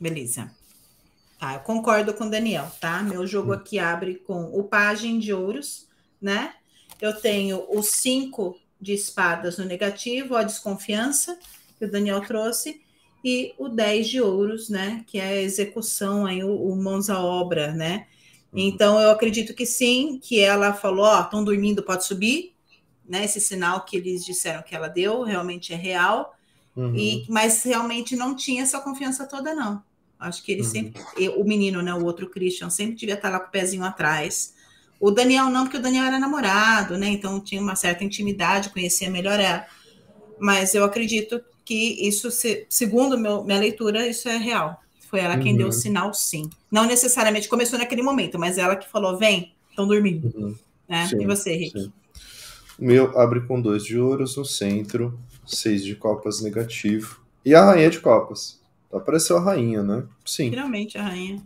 beleza. Tá, eu concordo com o Daniel, tá? Meu jogo aqui abre com o Pagem de Ouros, né? Eu tenho os cinco de espadas no negativo, a desconfiança que o Daniel trouxe, e o 10 de ouros, né? Que é a execução, aí, o, o mãos à obra, né? Uhum. Então, eu acredito que sim, que ela falou, ó, oh, estão dormindo, pode subir, né? Esse sinal que eles disseram que ela deu realmente é real, uhum. e mas realmente não tinha essa confiança toda, não. Acho que ele uhum. sempre, o menino, né? O outro Christian, sempre devia estar lá com o pezinho atrás, o Daniel não, porque o Daniel era namorado, né? Então tinha uma certa intimidade, conhecia melhor ela. Mas eu acredito que isso, segundo meu, minha leitura, isso é real. Foi ela quem uhum. deu o sinal, sim. Não necessariamente começou naquele momento, mas ela que falou: vem, estão dormindo. Uhum. Né? Sim, e você, Rick? Sim. O meu abre com dois de ouros no centro, seis de copas negativo. E a rainha de copas. Apareceu a rainha, né? Sim. Finalmente a rainha.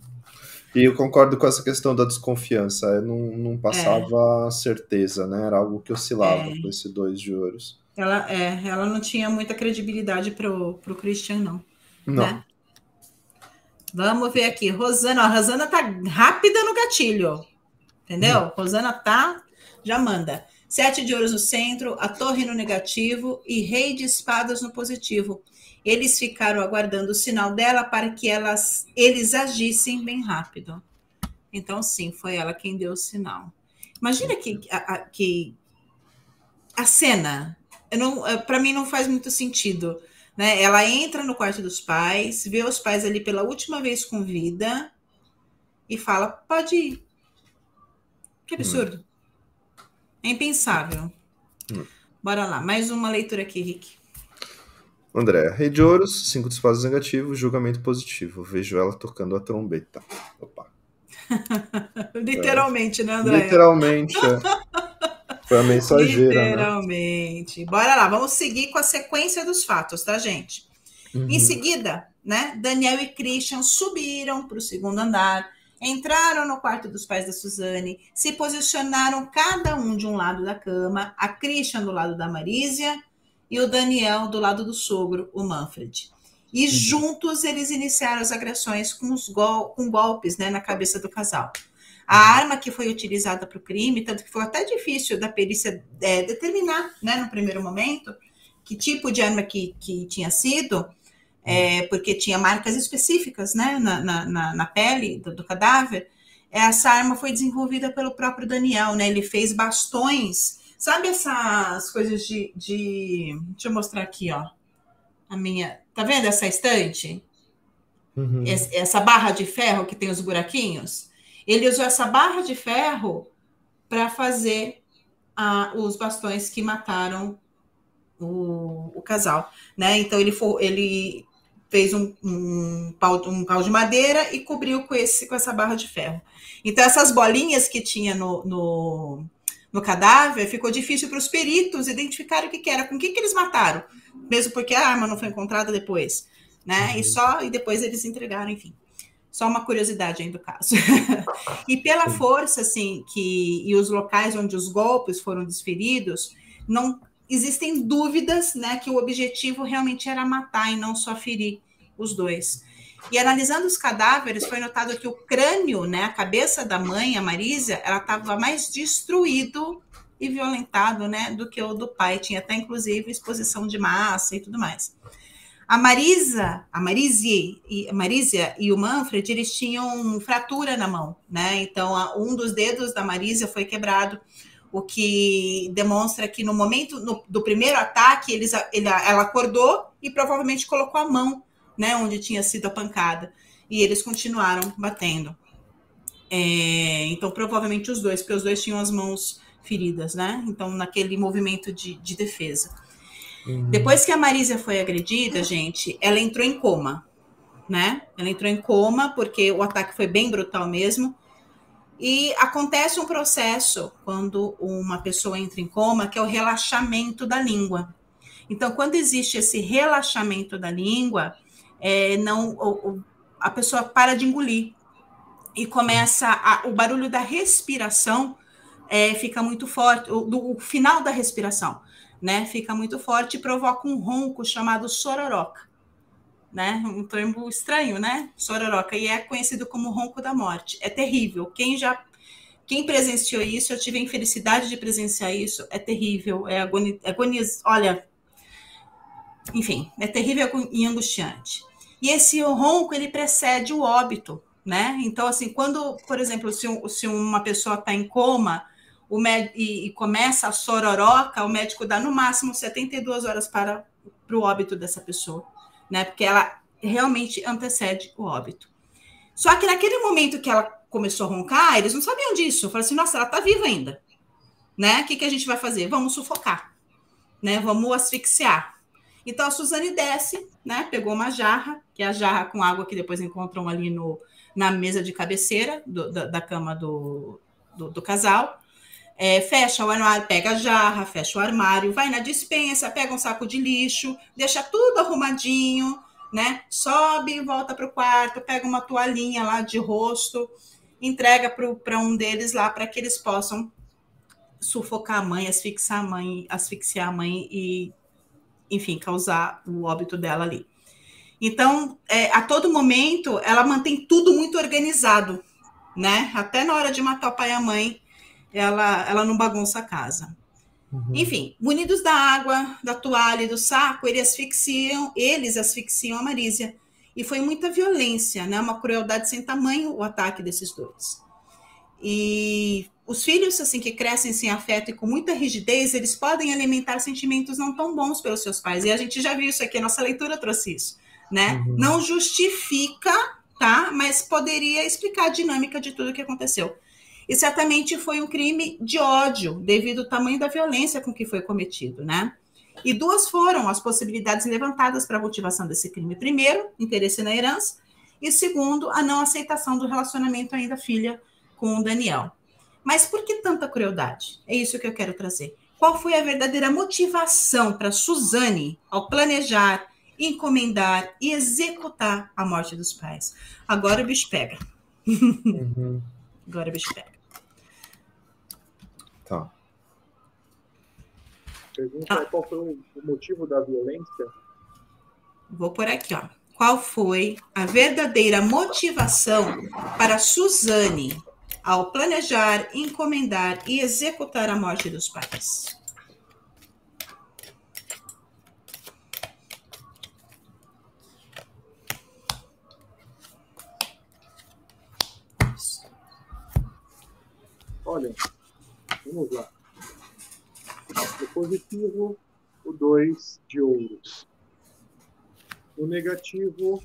E eu concordo com essa questão da desconfiança. Eu não, não passava é. certeza, né? Era algo que oscilava é. com esse dois de ouros. Ela, é, ela não tinha muita credibilidade pro, pro Christian, não. Não. Né? Vamos ver aqui. Rosana, a Rosana tá rápida no gatilho. Entendeu? Hum. Rosana tá, já manda. Sete de ouros no centro, a torre no negativo e rei de espadas no positivo. Eles ficaram aguardando o sinal dela para que elas, eles agissem bem rápido. Então, sim, foi ela quem deu o sinal. Imagina que a, a que a cena, para mim não faz muito sentido. Né? Ela entra no quarto dos pais, vê os pais ali pela última vez com vida e fala: pode ir. Que absurdo. Hum. É impensável. Hum. Bora lá, mais uma leitura aqui, Rick. André, Rei de Ouros, cinco de espadas negativo, julgamento positivo. Vejo ela tocando a trombeta. Opa. Literalmente, é. né, André? Literalmente, é. Foi a mensageira. Né? Literalmente. Né? Bora lá, vamos seguir com a sequência dos fatos, tá, gente? Uhum. Em seguida, né, Daniel e Christian subiram para o segundo andar, entraram no quarto dos pais da Suzane, se posicionaram cada um de um lado da cama, a Christian do lado da Marísia e o Daniel do lado do sogro, o Manfred. E juntos eles iniciaram as agressões com, os gol com golpes né, na cabeça do casal. A uhum. arma que foi utilizada para o crime, tanto que foi até difícil da perícia é, determinar, né, no primeiro momento, que tipo de arma que, que tinha sido, é, uhum. porque tinha marcas específicas né, na, na, na pele do, do, cadáver. Essa arma foi desenvolvida pelo próprio Daniel, né? Ele fez bastões Sabe essas coisas de, de. Deixa eu mostrar aqui, ó. A minha. Tá vendo essa estante? Uhum. Essa barra de ferro que tem os buraquinhos? Ele usou essa barra de ferro para fazer ah, os bastões que mataram o, o, casal, né? Então ele, for, ele fez um, um, pau, um pau de madeira e cobriu com, esse, com essa barra de ferro. Então essas bolinhas que tinha no, no no cadáver, ficou difícil para os peritos identificar o que, que era, com o que, que eles mataram, mesmo porque a arma não foi encontrada depois, né? Uhum. E só e depois eles entregaram, enfim. Só uma curiosidade aí do caso. e pela força, assim, que e os locais onde os golpes foram desferidos, não existem dúvidas, né, que o objetivo realmente era matar e não só ferir os dois. E analisando os cadáveres, foi notado que o crânio, né, a cabeça da mãe, a Marísia, ela estava mais destruído e violentado, né, do que o do pai. Tinha até inclusive exposição de massa e tudo mais. A Marisa, a Marizie, a Marísia e o Manfred, eles tinham fratura na mão, né? Então, um dos dedos da Marisa foi quebrado, o que demonstra que no momento no, do primeiro ataque, eles, ele, ela acordou e provavelmente colocou a mão, né, onde tinha sido a pancada, e eles continuaram batendo. É, então, provavelmente os dois, porque os dois tinham as mãos feridas, né? Então, naquele movimento de, de defesa. Uhum. Depois que a Marisa foi agredida, gente, ela entrou em coma, né? Ela entrou em coma porque o ataque foi bem brutal mesmo. E acontece um processo quando uma pessoa entra em coma, que é o relaxamento da língua. Então, quando existe esse relaxamento da língua, é, não a pessoa para de engolir e começa a, o barulho da respiração é, fica muito forte, o, do, o final da respiração né, fica muito forte e provoca um ronco chamado sororoca, né? Um termo estranho, né? Sororoca e é conhecido como ronco da morte. É terrível. Quem já quem presenciou isso, eu tive a infelicidade de presenciar isso, é terrível, é agonia, agoniz, olha, enfim, é terrível e angustiante. E esse ronco, ele precede o óbito, né? Então, assim, quando, por exemplo, se, se uma pessoa está em coma, o med... e, e começa a sororoca, o médico dá no máximo 72 horas para, para o óbito dessa pessoa, né? Porque ela realmente antecede o óbito. Só que naquele momento que ela começou a roncar, eles não sabiam disso. Falei assim, nossa, ela está viva ainda. Né? O que, que a gente vai fazer? Vamos sufocar. Né? Vamos asfixiar. Então a Suzane desce, né? Pegou uma jarra, que é a jarra com água que depois encontram ali no, na mesa de cabeceira do, da, da, cama do, do, do casal é, fecha o armário, pega a jarra, fecha o armário, vai na dispensa, pega um saco de lixo, deixa tudo arrumadinho, né? Sobe, volta para o quarto, pega uma toalhinha lá de rosto, entrega para um deles lá para que eles possam sufocar a mãe, asfixiar a mãe, asfixiar a mãe e, enfim, causar o óbito dela ali. Então, é, a todo momento, ela mantém tudo muito organizado, né? Até na hora de matar o pai e a mãe, ela, ela não bagunça a casa. Uhum. Enfim, munidos da água, da toalha e do saco, eles asfixiam, eles asfixiam a Marísia. E foi muita violência, né? Uma crueldade sem tamanho o ataque desses dois. E os filhos, assim, que crescem sem afeto e com muita rigidez, eles podem alimentar sentimentos não tão bons pelos seus pais. E a gente já viu isso aqui, a nossa leitura trouxe isso, né? Uhum. Não justifica, tá? Mas poderia explicar a dinâmica de tudo que aconteceu. E certamente foi um crime de ódio, devido ao tamanho da violência com que foi cometido, né? E duas foram as possibilidades levantadas para a motivação desse crime. Primeiro, interesse na herança, e segundo, a não aceitação do relacionamento ainda filha com o Daniel. Mas por que tanta crueldade? É isso que eu quero trazer. Qual foi a verdadeira motivação para Suzane ao planejar, encomendar e executar a morte dos pais? Agora o bicho pega. Uhum. Agora o bicho pega. Tá. Pergunta ah. qual foi o motivo da violência? Vou por aqui, ó. Qual foi a verdadeira motivação para Suzane ao planejar, encomendar e executar a morte dos pais? Olha, Vamos lá. No positivo, o 2 de ouros. No negativo,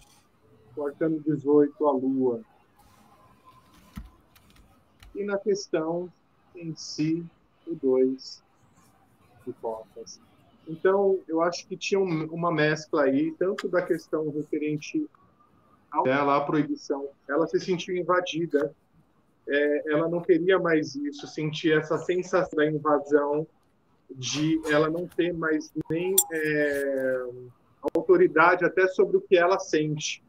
o arcano 18, a lua. E na questão em si, o 2 de copas. Então, eu acho que tinha uma mescla aí, tanto da questão referente dela, à proibição. Ela se sentiu invadida é, ela não queria mais isso, sentir essa sensação da invasão, de ela não ter mais nem é, autoridade até sobre o que ela sente.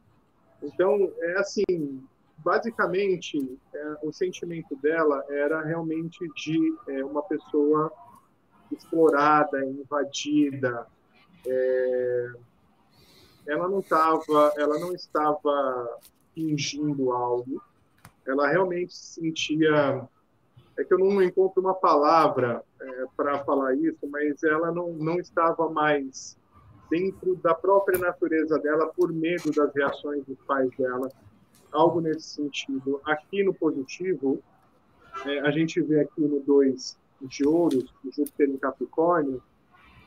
Então, é assim, basicamente, é, o sentimento dela era realmente de é, uma pessoa explorada, invadida. É, ela não estava, ela não estava fingindo algo ela realmente sentia. É que eu não encontro uma palavra é, para falar isso, mas ela não, não estava mais dentro da própria natureza dela por medo das reações dos pais dela, algo nesse sentido. Aqui no positivo, é, a gente vê aqui no 2 de ouros, Júpiter em Capricórnio,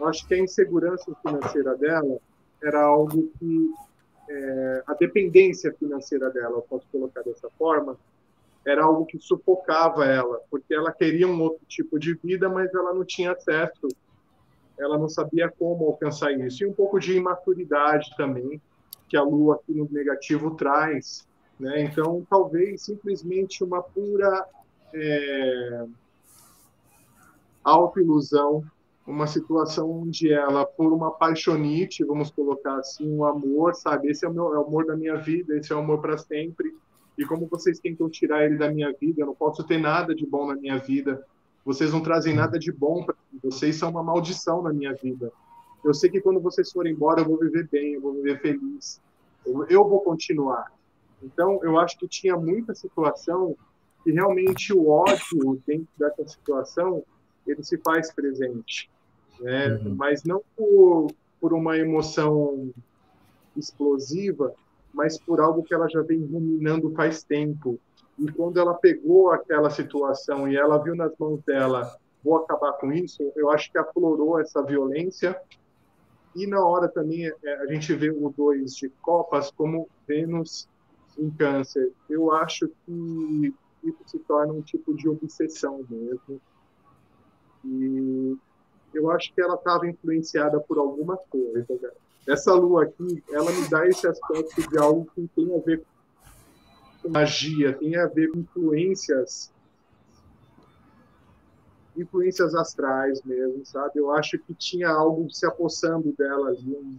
acho que a insegurança financeira dela era algo que é, a dependência financeira dela, eu posso colocar dessa forma, era algo que sufocava ela, porque ela queria um outro tipo de vida, mas ela não tinha acesso, ela não sabia como alcançar isso. E um pouco de imaturidade também, que a Lua aqui no negativo traz. Né? Então, talvez simplesmente uma pura é, autoilusão uma situação onde ela, por uma paixonite, vamos colocar assim, um amor, sabe? Esse é o, meu, é o amor da minha vida, esse é o amor para sempre. E como vocês tentam tirar ele da minha vida, eu não posso ter nada de bom na minha vida. Vocês não trazem nada de bom para mim. Vocês são uma maldição na minha vida. Eu sei que quando vocês forem embora, eu vou viver bem, eu vou viver feliz. Eu, eu vou continuar. Então, eu acho que tinha muita situação que realmente o ódio dentro dessa situação ele se faz presente né? Uhum. mas não por, por uma emoção explosiva, mas por algo que ela já vem ruminando faz tempo. E quando ela pegou aquela situação e ela viu nas mãos dela, vou acabar com isso, eu acho que aflorou essa violência. E na hora também é, a gente vê o dois de copas como Vênus em câncer. Eu acho que isso se torna um tipo de obsessão mesmo. E eu acho que ela estava influenciada por alguma coisa. Cara. Essa lua aqui, ela me dá esse aspecto de algo que tem a ver com magia, tem a ver com influências influências astrais mesmo, sabe? Eu acho que tinha algo se apossando dela ali, um,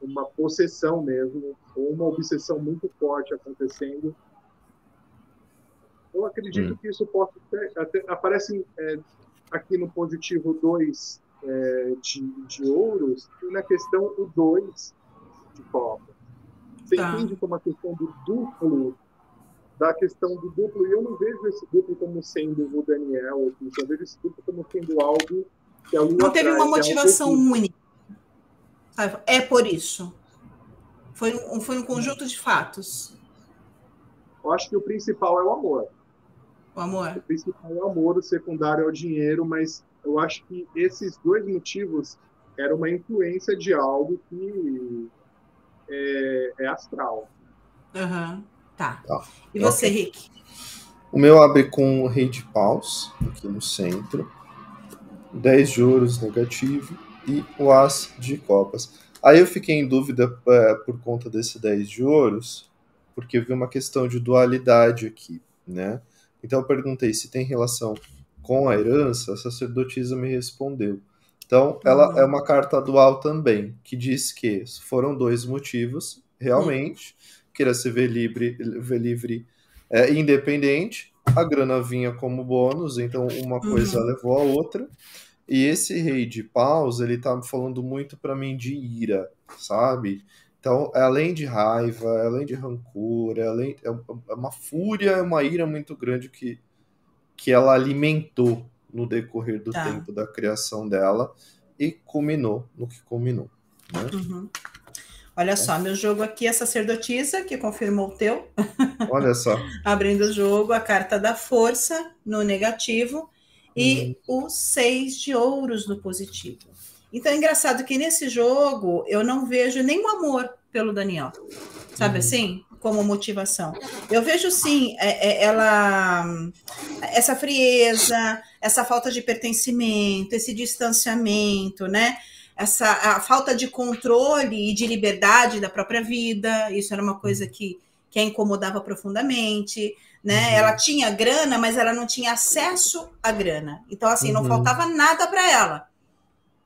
uma possessão mesmo, ou uma obsessão muito forte acontecendo. Eu acredito hum. que isso possa ter, até, aparece é, aqui no positivo 2 é, de, de ouros e na questão o 2 de copa. Você tá. entende como a questão do duplo, da questão do duplo, e eu não vejo esse duplo como sendo o Daniel, eu vejo esse duplo como sendo algo que a Lua Não teve uma motivação é única. É por isso. Foi um, foi um conjunto de fatos. Eu acho que o principal é o amor. O amor. O principal é o amor, o secundário é o dinheiro, mas eu acho que esses dois motivos eram uma influência de algo que é, é astral. Uhum. Tá. tá. E você, okay. Rick? O meu abre com o rei de paus, aqui no centro. 10 juros negativo e o as de copas. Aí eu fiquei em dúvida é, por conta desse 10 de ouros, porque eu vi uma questão de dualidade aqui, né? Então eu perguntei se tem relação com a herança, a sacerdotisa me respondeu. Então, ela uhum. é uma carta dual também, que diz que foram dois motivos, realmente, uhum. queria se ver livre, ver livre é, independente, a grana vinha como bônus, então uma coisa uhum. levou a outra. E esse rei de paus, ele tá falando muito para mim de ira, sabe? Então, é além de raiva, é além de rancor, é, além, é, é uma fúria, é uma ira muito grande que, que ela alimentou no decorrer do tá. tempo da criação dela e culminou no que culminou. Né? Uhum. Olha é. só, meu jogo aqui é sacerdotisa, que confirmou o teu. Olha só. Abrindo o jogo, a carta da força no negativo e uhum. o seis de ouros no positivo. Então é engraçado que nesse jogo eu não vejo nenhum amor pelo Daniel, sabe uhum. assim? Como motivação. Eu vejo sim, é, é, ela, essa frieza, essa falta de pertencimento, esse distanciamento, né? Essa a falta de controle e de liberdade da própria vida. Isso era uma coisa que, que a incomodava profundamente. Né? Uhum. Ela tinha grana, mas ela não tinha acesso à grana. Então, assim, não uhum. faltava nada para ela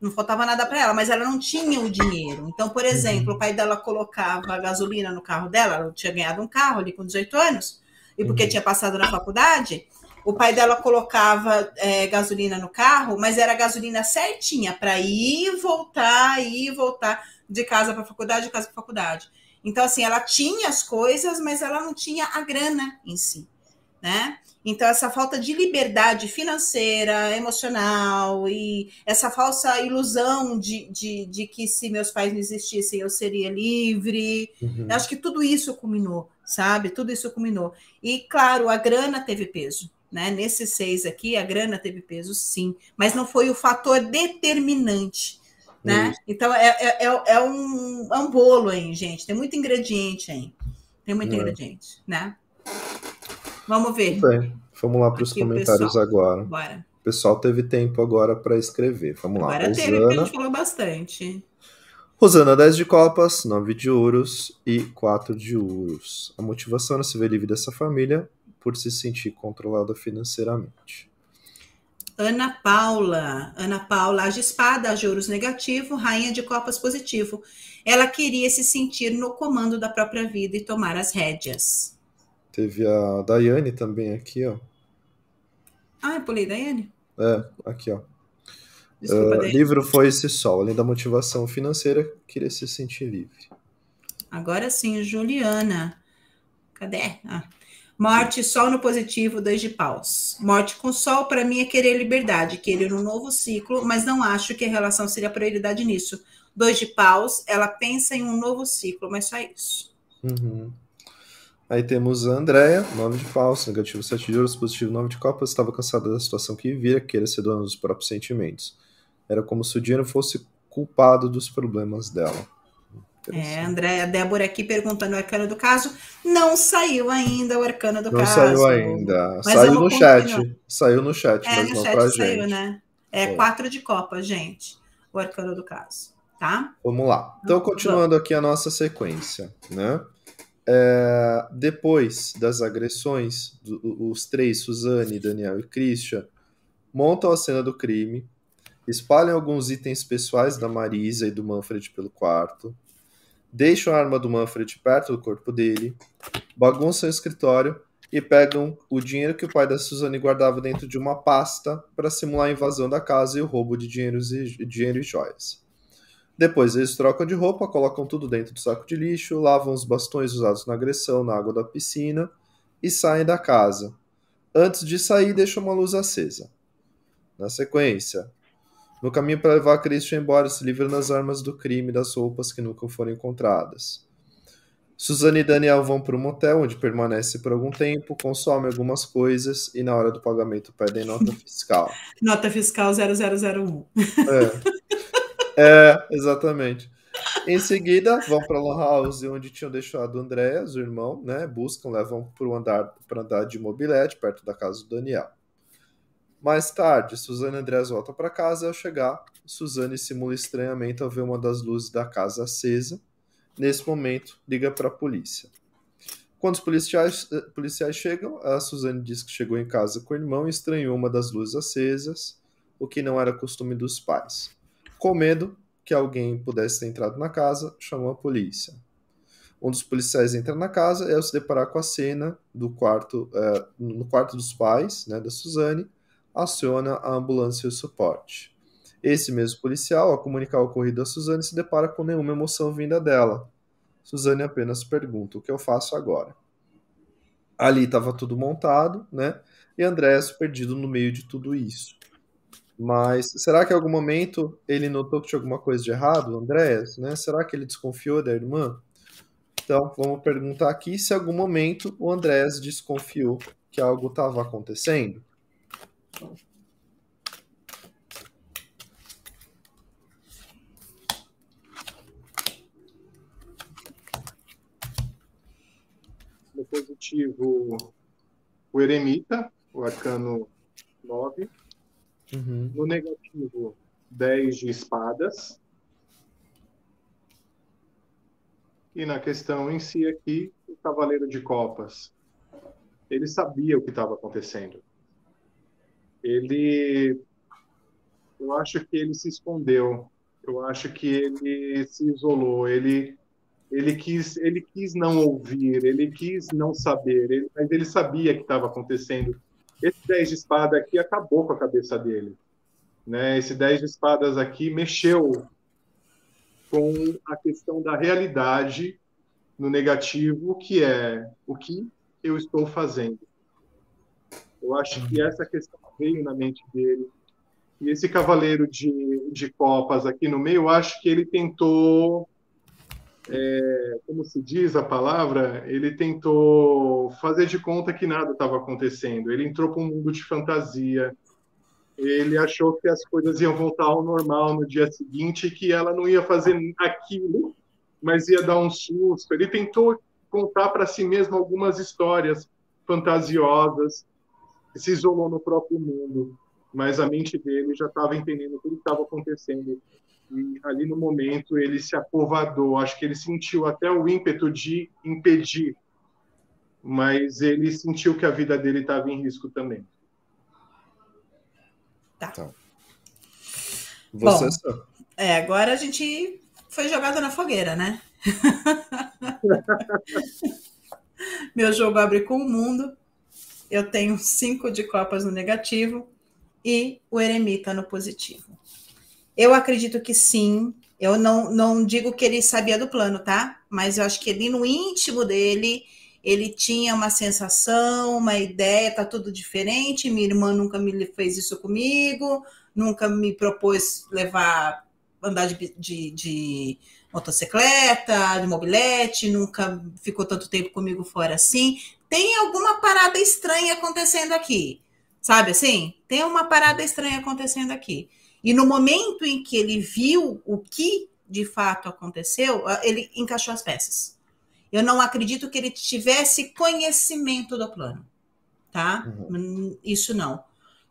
não faltava nada para ela, mas ela não tinha o dinheiro. Então, por exemplo, o pai dela colocava gasolina no carro dela, ela tinha ganhado um carro ali com 18 anos, e porque uhum. tinha passado na faculdade, o pai dela colocava é, gasolina no carro, mas era gasolina certinha para ir e voltar, ir e voltar de casa para faculdade, de casa para faculdade. Então, assim, ela tinha as coisas, mas ela não tinha a grana em si. né? Então, essa falta de liberdade financeira, emocional e essa falsa ilusão de, de, de que se meus pais não existissem eu seria livre, uhum. eu acho que tudo isso culminou, sabe? Tudo isso culminou. E, claro, a grana teve peso. Né? Nesses seis aqui, a grana teve peso, sim, mas não foi o fator determinante. Né? Então, é, é, é, é, um, é um bolo aí, gente. Tem muito ingrediente aí. Tem muito é. ingrediente, né? Vamos ver. Bem, vamos lá para os comentários agora. Bora. O pessoal teve tempo agora para escrever. Vamos lá. Agora Rosana. teve, porque a gente falou bastante. Rosana, 10 de copas, 9 de ouros e 4 de ouros. A motivação era se ver livre dessa família por se sentir controlada financeiramente. Ana Paula. Ana Paula, de espada, de ouros negativo, rainha de copas positivo. Ela queria se sentir no comando da própria vida e tomar as rédeas. Teve a Daiane também aqui, ó. Ah, eu pulei Daiane? É, aqui, ó. Desculpa, uh, livro foi esse sol, além da motivação financeira, queria se sentir livre. Agora sim, Juliana. Cadê? Ah. Morte, sol no positivo, dois de paus. Morte com sol, para mim, é querer liberdade, querer um novo ciclo, mas não acho que a relação seria prioridade nisso. Dois de paus, ela pensa em um novo ciclo, mas só isso. Uhum. Aí temos a Andrea, nome de falso, negativo 7 de ouros, positivo 9 de copas, estava cansada da situação que vivia, queira ser dona dos próprios sentimentos. Era como se o dinheiro fosse culpado dos problemas dela. É, André, a Débora aqui perguntando o arcano do caso. Não saiu ainda o arcano do não caso. Não saiu ainda. Saiu no chat. Saiu no chat, é, mas no não chat saiu, gente. né? É, é quatro de copa, gente. O arcano do caso. Tá? Vamos lá. Então, continuando aqui a nossa sequência, né? É, depois das agressões, do, os três, Suzane, Daniel e Christian, montam a cena do crime, espalham alguns itens pessoais da Marisa e do Manfred pelo quarto, deixam a arma do Manfred perto do corpo dele, bagunçam o escritório e pegam o dinheiro que o pai da Suzane guardava dentro de uma pasta para simular a invasão da casa e o roubo de dinheiros e, dinheiro e joias. Depois eles trocam de roupa, colocam tudo dentro do saco de lixo, lavam os bastões usados na agressão na água da piscina e saem da casa. Antes de sair, deixam uma luz acesa. Na sequência, no caminho para levar Christian embora, se livra das armas do crime e das roupas que nunca foram encontradas. Suzane e Daniel vão para um motel, onde permanece por algum tempo, consomem algumas coisas e na hora do pagamento pedem nota fiscal. nota fiscal 0001. É. É, exatamente. Em seguida, vão para a Lan House, onde tinham deixado o Andréas, o irmão, né? Buscam, levam para andar, andar de mobilete, perto da casa do Daniel. Mais tarde, Suzane e Andréas voltam para casa e ao chegar, Suzane simula estranhamento ao ver uma das luzes da casa acesa. Nesse momento, liga para a polícia. Quando os policiais, eh, policiais chegam, a Suzane diz que chegou em casa com o irmão e estranhou uma das luzes acesas, o que não era costume dos pais. Com medo que alguém pudesse ter entrado na casa, chamou a polícia. Um dos policiais entra na casa e, ao se deparar com a cena do quarto, é, no quarto dos pais, né, da Suzane, aciona a ambulância e o suporte. Esse mesmo policial, ao comunicar o ocorrido a Suzane, se depara com nenhuma emoção vinda dela. Suzane apenas pergunta: o que eu faço agora? Ali estava tudo montado, né? E Andrés perdido no meio de tudo isso. Mas será que em algum momento ele notou que tinha alguma coisa de errado, Andréas? Né? Será que ele desconfiou da irmã? Então, vamos perguntar aqui se em algum momento o Andrés desconfiou que algo estava acontecendo. No positivo, o eremita, o arcano 9. Uhum. No negativo, 10 de espadas. E na questão em si aqui, o cavaleiro de copas. Ele sabia o que estava acontecendo. Ele. Eu acho que ele se escondeu. Eu acho que ele se isolou. Ele ele quis, ele quis não ouvir, ele quis não saber, ele, mas ele sabia que estava acontecendo esse 10 de espada aqui acabou com a cabeça dele. Né? Esse 10 de espadas aqui mexeu com a questão da realidade no negativo, que é o que eu estou fazendo. Eu acho que essa questão veio na mente dele. E esse cavaleiro de, de copas aqui no meio, eu acho que ele tentou, é, como se diz a palavra, ele tentou fazer de conta que nada estava acontecendo. Ele entrou para um mundo de fantasia. Ele achou que as coisas iam voltar ao normal no dia seguinte que ela não ia fazer aquilo, mas ia dar um susto. Ele tentou contar para si mesmo algumas histórias fantasiosas, se isolou no próprio mundo, mas a mente dele já estava entendendo tudo que estava acontecendo. E ali no momento ele se acovardou, acho que ele sentiu até o ímpeto de impedir, mas ele sentiu que a vida dele estava em risco também. Tá. Então, você Bom, é, agora a gente foi jogado na fogueira, né? Meu jogo abre com o mundo. Eu tenho cinco de copas no negativo e o eremita no positivo. Eu acredito que sim. Eu não, não digo que ele sabia do plano, tá? Mas eu acho que ali no íntimo dele, ele tinha uma sensação, uma ideia, tá tudo diferente. Minha irmã nunca me fez isso comigo, nunca me propôs levar, andar de, de, de motocicleta, de mobilete, nunca ficou tanto tempo comigo fora assim. Tem alguma parada estranha acontecendo aqui, sabe assim? Tem uma parada estranha acontecendo aqui. E no momento em que ele viu o que de fato aconteceu, ele encaixou as peças. Eu não acredito que ele tivesse conhecimento do plano, tá? Uhum. Isso não.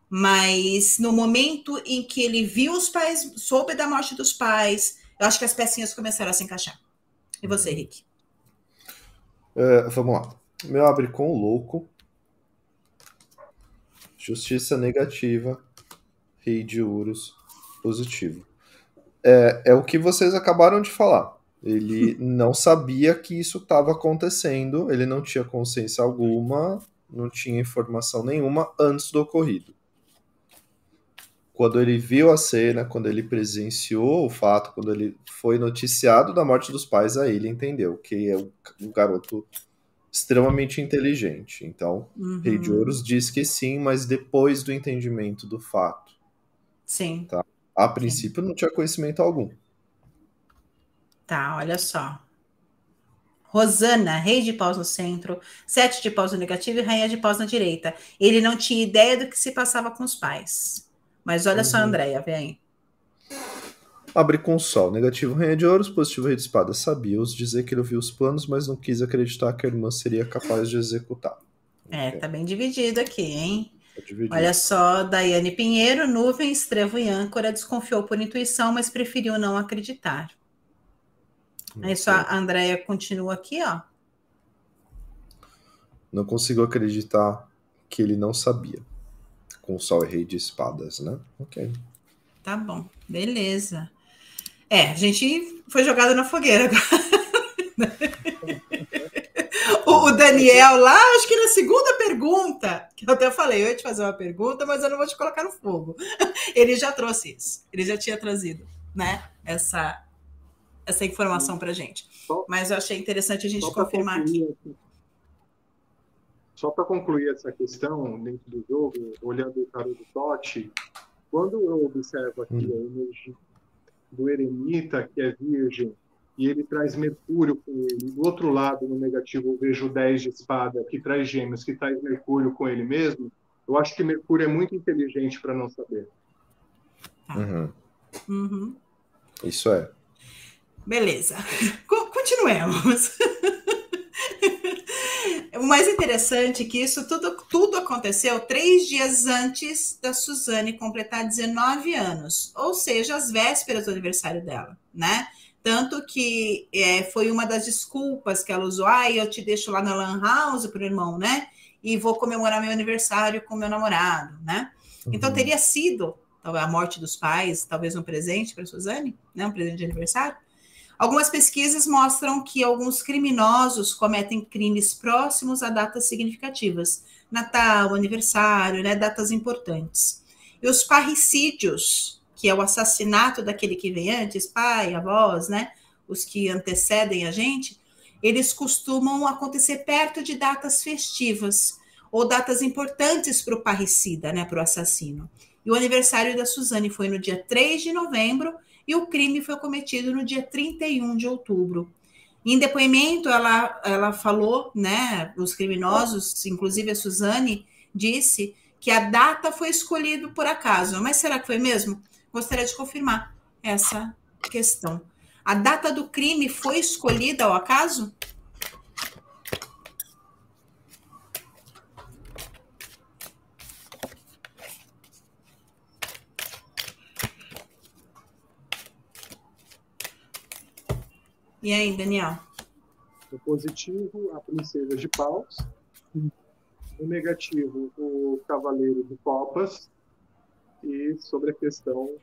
Mas no momento em que ele viu os pais, soube da morte dos pais, eu acho que as pecinhas começaram a se encaixar. E você, Rick? É, vamos lá. Meu abre com o louco. Justiça negativa. Rei de ouros positivo. É, é o que vocês acabaram de falar. Ele não sabia que isso estava acontecendo, ele não tinha consciência alguma, não tinha informação nenhuma antes do ocorrido quando ele viu a cena, quando ele presenciou o fato, quando ele foi noticiado da morte dos pais, aí ele entendeu que é um garoto extremamente inteligente. Então, uhum. Rei de Ouros diz que sim, mas depois do entendimento do fato. Sim. Tá? A princípio, sim. não tinha conhecimento algum. Tá, olha só. Rosana, rei de paus no centro, sete de paus no negativo e rainha de paus na direita. Ele não tinha ideia do que se passava com os pais. Mas olha uhum. só, Andréia, vem. Abre com sol. Negativo Rainha de Ouros, positivo Rei de Espadas. Sabia-os dizer que ele ouviu os planos, mas não quis acreditar que a irmã seria capaz de executar. É, okay. tá bem dividido aqui, hein? Tá Olha só, Daiane Pinheiro, nuvem, estrevo e âncora, desconfiou por intuição, mas preferiu não acreditar. Okay. Aí só a Andréia continua aqui, ó. Não consigo acreditar que ele não sabia com o Sol e Rei de Espadas, né? Ok. Tá bom, beleza. É, a gente foi jogado na fogueira agora. o Daniel lá, acho que na segunda pergunta, que eu até falei, eu ia te fazer uma pergunta, mas eu não vou te colocar no fogo. Ele já trouxe isso, ele já tinha trazido, né? Essa, essa informação pra gente. Mas eu achei interessante a gente confirmar aqui. Só para concluir essa questão dentro do jogo, olhando o tarô do Totti, quando eu observo aqui a energia do eremita, que é virgem, e ele traz Mercúrio com ele, do outro lado, no negativo, eu vejo o 10 de espada, que traz gêmeos, que traz Mercúrio com ele mesmo, eu acho que Mercúrio é muito inteligente para não saber. Uhum. Uhum. Isso é. Beleza. Continuemos. O mais interessante é que isso tudo, tudo aconteceu três dias antes da Suzane completar 19 anos, ou seja, as vésperas do aniversário dela, né? Tanto que é, foi uma das desculpas que ela usou, ah, eu te deixo lá na Lan House para o irmão, né? E vou comemorar meu aniversário com meu namorado, né? Então, uhum. Então teria sido a morte dos pais, talvez um presente para Suzane, né? Um presente de aniversário. Algumas pesquisas mostram que alguns criminosos cometem crimes próximos a datas significativas, Natal, aniversário, né, datas importantes. E os parricídios, que é o assassinato daquele que vem antes, pai, avós, né, os que antecedem a gente, eles costumam acontecer perto de datas festivas, ou datas importantes para o parricida, né, para o assassino. E o aniversário da Suzane foi no dia 3 de novembro e o crime foi cometido no dia 31 de outubro. Em depoimento, ela, ela falou, né, os criminosos, inclusive a Suzane, disse que a data foi escolhida por acaso. Mas será que foi mesmo? Gostaria de confirmar essa questão. A data do crime foi escolhida ao acaso? E aí, Daniel? O positivo, a princesa de paus. O negativo, o cavaleiro de copas. E sobre a questão,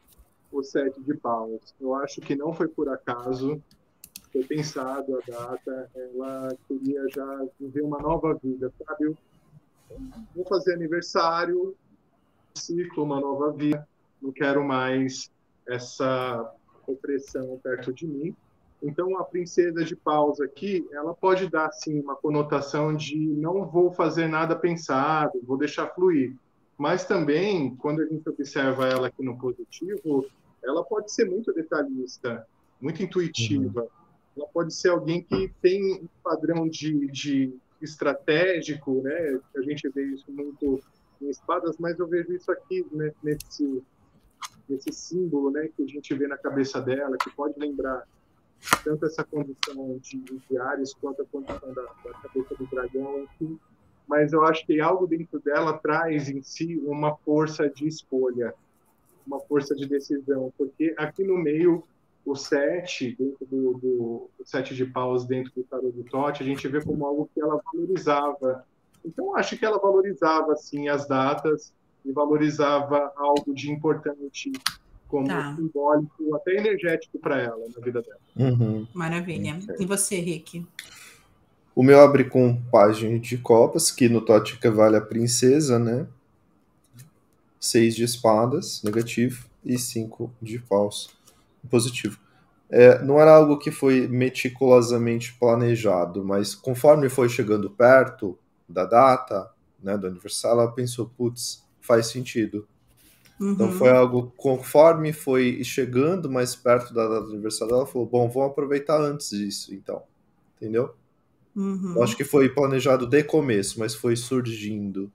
o sete de paus. Eu acho que não foi por acaso. Foi pensado a data. Ela queria já viver uma nova vida, sabe? vou fazer aniversário, ciclo, uma nova vida. Não quero mais essa opressão perto de mim então, a princesa de paus aqui, ela pode dar, sim, uma conotação de não vou fazer nada pensado, vou deixar fluir. Mas também, quando a gente observa ela aqui no positivo, ela pode ser muito detalhista, muito intuitiva. Uhum. Ela pode ser alguém que tem um padrão de, de estratégico, né? A gente vê isso muito em espadas, mas eu vejo isso aqui né, nesse, nesse símbolo, né? Que a gente vê na cabeça dela, que pode lembrar tanto essa condição de, de Ares quanto a condição da, da cabeça do dragão, enfim. Mas eu acho que algo dentro dela traz em si uma força de escolha, uma força de decisão, porque aqui no meio o sete dentro do, do sete de paus dentro do tarot do Tote, a gente vê como algo que ela valorizava. Então acho que ela valorizava assim as datas e valorizava algo de importante como tá. simbólico, até energético para ela na vida dela. Uhum. Maravilha. Okay. E você, Rick? O meu abre com página de copas, que no Tótica vale a princesa, né? Seis de espadas, negativo, e cinco de paus, positivo. É, não era algo que foi meticulosamente planejado, mas conforme foi chegando perto da data, né, do aniversário, ela pensou, putz, faz sentido uhum. Então foi algo, conforme foi chegando mais perto da data do aniversário dela, falou, bom, vamos aproveitar antes disso, então. Entendeu? Uhum. Eu acho que foi planejado de começo, mas foi surgindo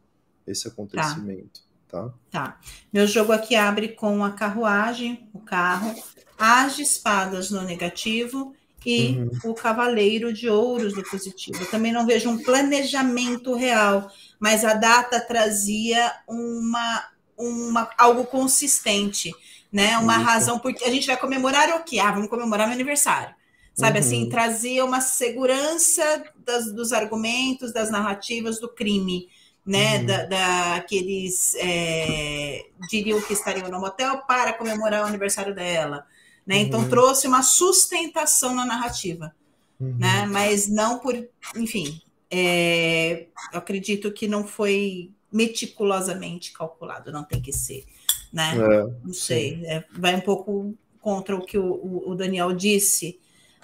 esse acontecimento. Tá. tá. Tá. Meu jogo aqui abre com a carruagem, o carro, as de espadas no negativo e uhum. o cavaleiro de ouros no positivo. Eu também não vejo um planejamento real, mas a data trazia uma uma, algo consistente, né? Uma Isso. razão, porque a gente vai comemorar o quê? Ah, vamos comemorar meu aniversário. Sabe assim, uhum. assim, trazia uma segurança das, dos argumentos, das narrativas do crime, né? Uhum. Da, daqueles é, diriam que estariam no motel para comemorar o aniversário dela. Né? Então uhum. trouxe uma sustentação na narrativa. Uhum. Né? Mas não por, enfim, é, eu acredito que não foi meticulosamente calculado, não tem que ser, né? É, não sei, é, vai um pouco contra o que o, o, Daniel disse,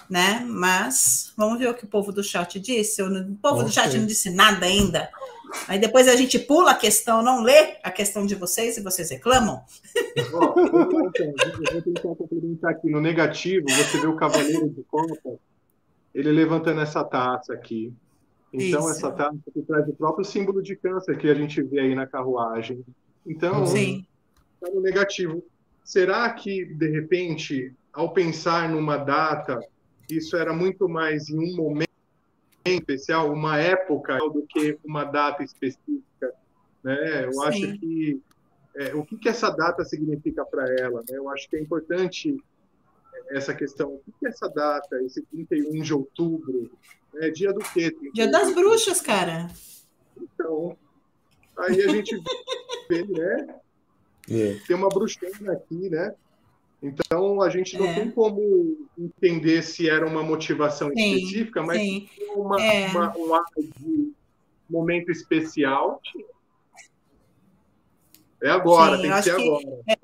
né? Mas vamos ver o que o povo do chat disse. O povo do chat não disse nada ainda. Aí depois a gente pula a questão, não lê a questão de vocês e vocês reclamam. Então, eu vou tentar complementar aqui. No negativo, você vê o Cavaleiro de Copa, ele levantando essa taça aqui. Então, Isso. essa taça que traz o próprio símbolo de câncer que a gente vê aí na carruagem. Então, está no negativo. Será que, de repente, ao pensar numa data, isso era muito mais em um momento especial, uma época, do que uma data específica? Né? Eu Sim. acho que é, o que, que essa data significa para ela? Né? Eu acho que é importante essa questão. O que, que essa data, esse 31 de outubro, é dia do quê? Dia das bruxas, cara. Então, aí a gente vê, né? É. Tem uma bruxona aqui, né? Então a gente não é. tem como entender se era uma motivação sim, específica, mas sim. uma, é. uma, um ato de momento especial. É agora, sim, tem que ser que agora. É,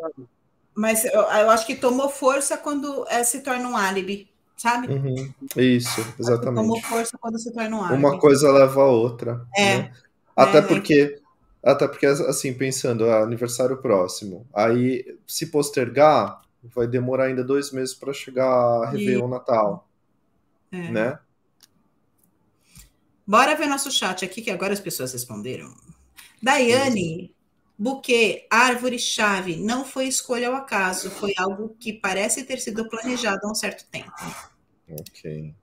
mas eu, eu, acho que tomou força quando é, se torna um álibi sabe? Uhum. Isso, exatamente. Tomou força quando se torna um álibi. Uma coisa leva a outra. É. Né? Até é, porque, até porque, assim, pensando, ah, aniversário próximo, aí se postergar, vai demorar ainda dois meses para chegar a Réveillon Natal. É. Né? Bora ver nosso chat aqui, que agora as pessoas responderam. Daiane, buquê, árvore-chave, não foi escolha ao acaso, foi algo que parece ter sido planejado há um certo tempo. Ok.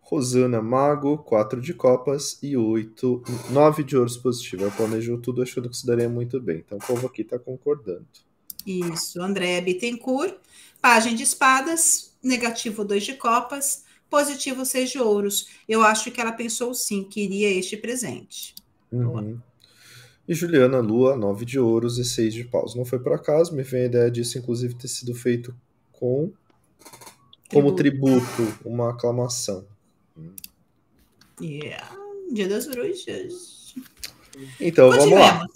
Rosana Mago, 4 de copas e 8, 9 de ouros positivo. Ela planejou tudo achando que se daria muito bem. Então o povo aqui está concordando. Isso. André Bittencourt, página de espadas, negativo 2 de copas, positivo 6 de ouros. Eu acho que ela pensou sim que iria este presente. Uhum. E Juliana Lua, 9 de ouros e 6 de paus. Não foi por acaso, me vem a ideia disso, inclusive, ter sido feito com como tributo, uma aclamação. Yeah. Dia das Bruxas. Então, vamos lá.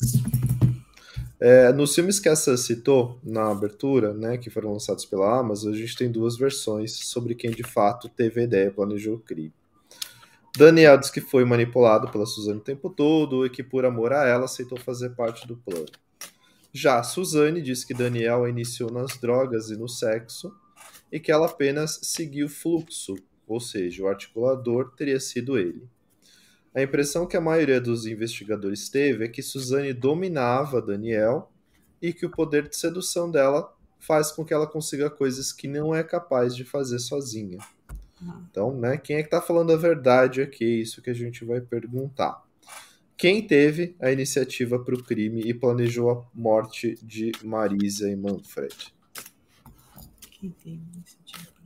É, nos filmes que essa citou na abertura, né, que foram lançados pela Amazon, a gente tem duas versões sobre quem de fato teve a ideia e planejou o crime. Daniel diz que foi manipulado pela Suzane o tempo todo e que, por amor a ela, aceitou fazer parte do plano. Já Suzane diz que Daniel iniciou nas drogas e no sexo e que ela apenas seguiu o fluxo, ou seja, o articulador teria sido ele. A impressão que a maioria dos investigadores teve é que Suzane dominava Daniel e que o poder de sedução dela faz com que ela consiga coisas que não é capaz de fazer sozinha. Então, né, quem é que está falando a verdade aqui? É isso que a gente vai perguntar. Quem teve a iniciativa para o crime e planejou a morte de Marisa e Manfred? Quem teve a iniciativa?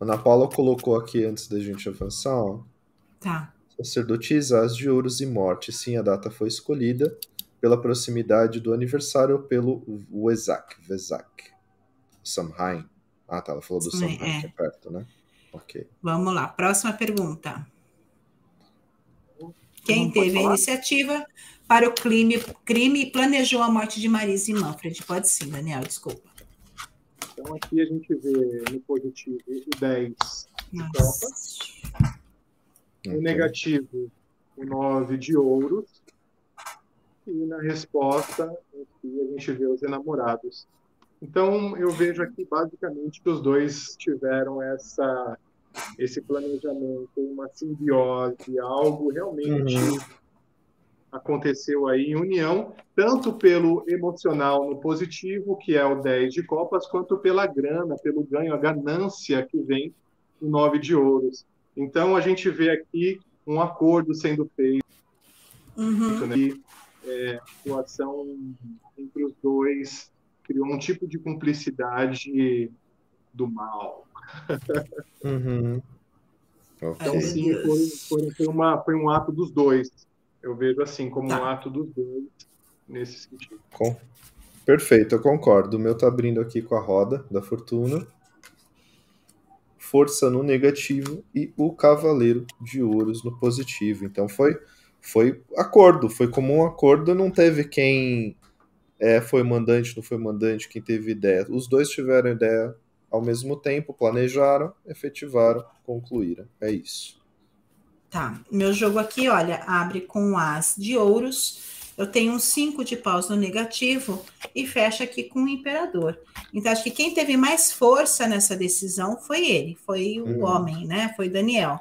Ana Paula colocou aqui antes da gente avançar, ó. Tá. Sacerdotisa, as de ouros e morte. Sim, a data foi escolhida pela proximidade do aniversário ou pelo Wesak, Vesak. Samhain. Ah, tá, ela falou do Samhain, é. que é perto, né? Ok. Vamos lá, próxima pergunta. Quem teve a iniciativa para o crime, crime e planejou a morte de Marisa e Manfred? Pode sim, Daniel, desculpa. Então aqui a gente vê no positivo o 10 de copas, no negativo o 9 de ouros, e na resposta aqui a gente vê os enamorados. Então eu vejo aqui basicamente que os dois tiveram essa esse planejamento, uma simbiose, algo realmente uhum aconteceu aí em união, tanto pelo emocional no positivo, que é o 10 de copas, quanto pela grana, pelo ganho, a ganância que vem o 9 de ouros. Então a gente vê aqui um acordo sendo feito, uhum. né? é, a situação entre os dois criou um tipo de cumplicidade do mal. Uhum. Então, sim, foi, foi, foi, uma, foi um ato dos dois. Eu vejo assim, como tá. um ato dos dois, nesse sentido. Com... Perfeito, eu concordo. O meu tá abrindo aqui com a roda da fortuna. Força no negativo e o cavaleiro de ouros no positivo. Então foi foi acordo, foi como um acordo, não teve quem é, foi mandante, não foi mandante, quem teve ideia. Os dois tiveram ideia ao mesmo tempo, planejaram, efetivaram, concluíram. É isso. Tá, meu jogo aqui, olha, abre com as de ouros, eu tenho um cinco de paus no negativo e fecha aqui com o imperador. Então, acho que quem teve mais força nessa decisão foi ele, foi o uhum. homem, né? Foi Daniel.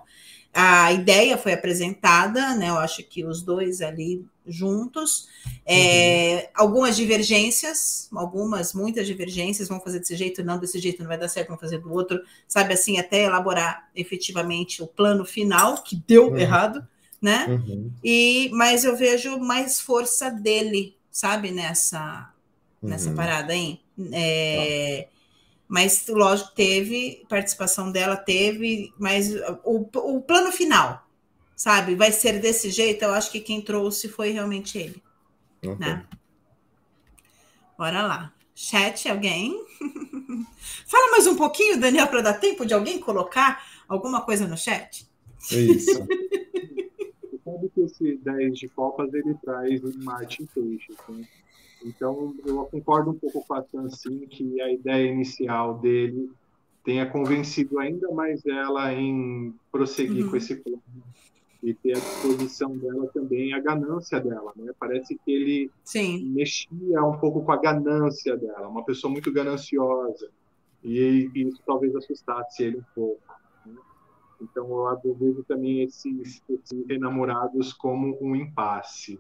A ideia foi apresentada, né? Eu acho que os dois ali juntos. É, uhum. Algumas divergências, algumas, muitas divergências, vão fazer desse jeito, não desse jeito, não vai dar certo, vão fazer do outro, sabe assim, até elaborar efetivamente o plano final, que deu uhum. errado, né? Uhum. E, mas eu vejo mais força dele, sabe, nessa, nessa uhum. parada aí. É, tá. Mas, lógico, teve participação dela, teve, mas o, o plano final, sabe? Vai ser desse jeito. Eu acho que quem trouxe foi realmente ele. Okay. Né? Bora lá. Chat, alguém? Fala mais um pouquinho, Daniel, para dar tempo de alguém colocar alguma coisa no chat. Isso. Sabe que esse 10 de Copas ele traz o Marte em peixes, né? Então, eu concordo um pouco com a Sam, sim, que a ideia inicial dele tenha convencido ainda mais ela em prosseguir uhum. com esse plano e ter a disposição dela também, a ganância dela, né? Parece que ele Sim. mexia um pouco com a ganância dela, uma pessoa muito gananciosa, e, e isso talvez assustasse ele um pouco. Né? Então eu vejo também esses, esses enamorados como um impasse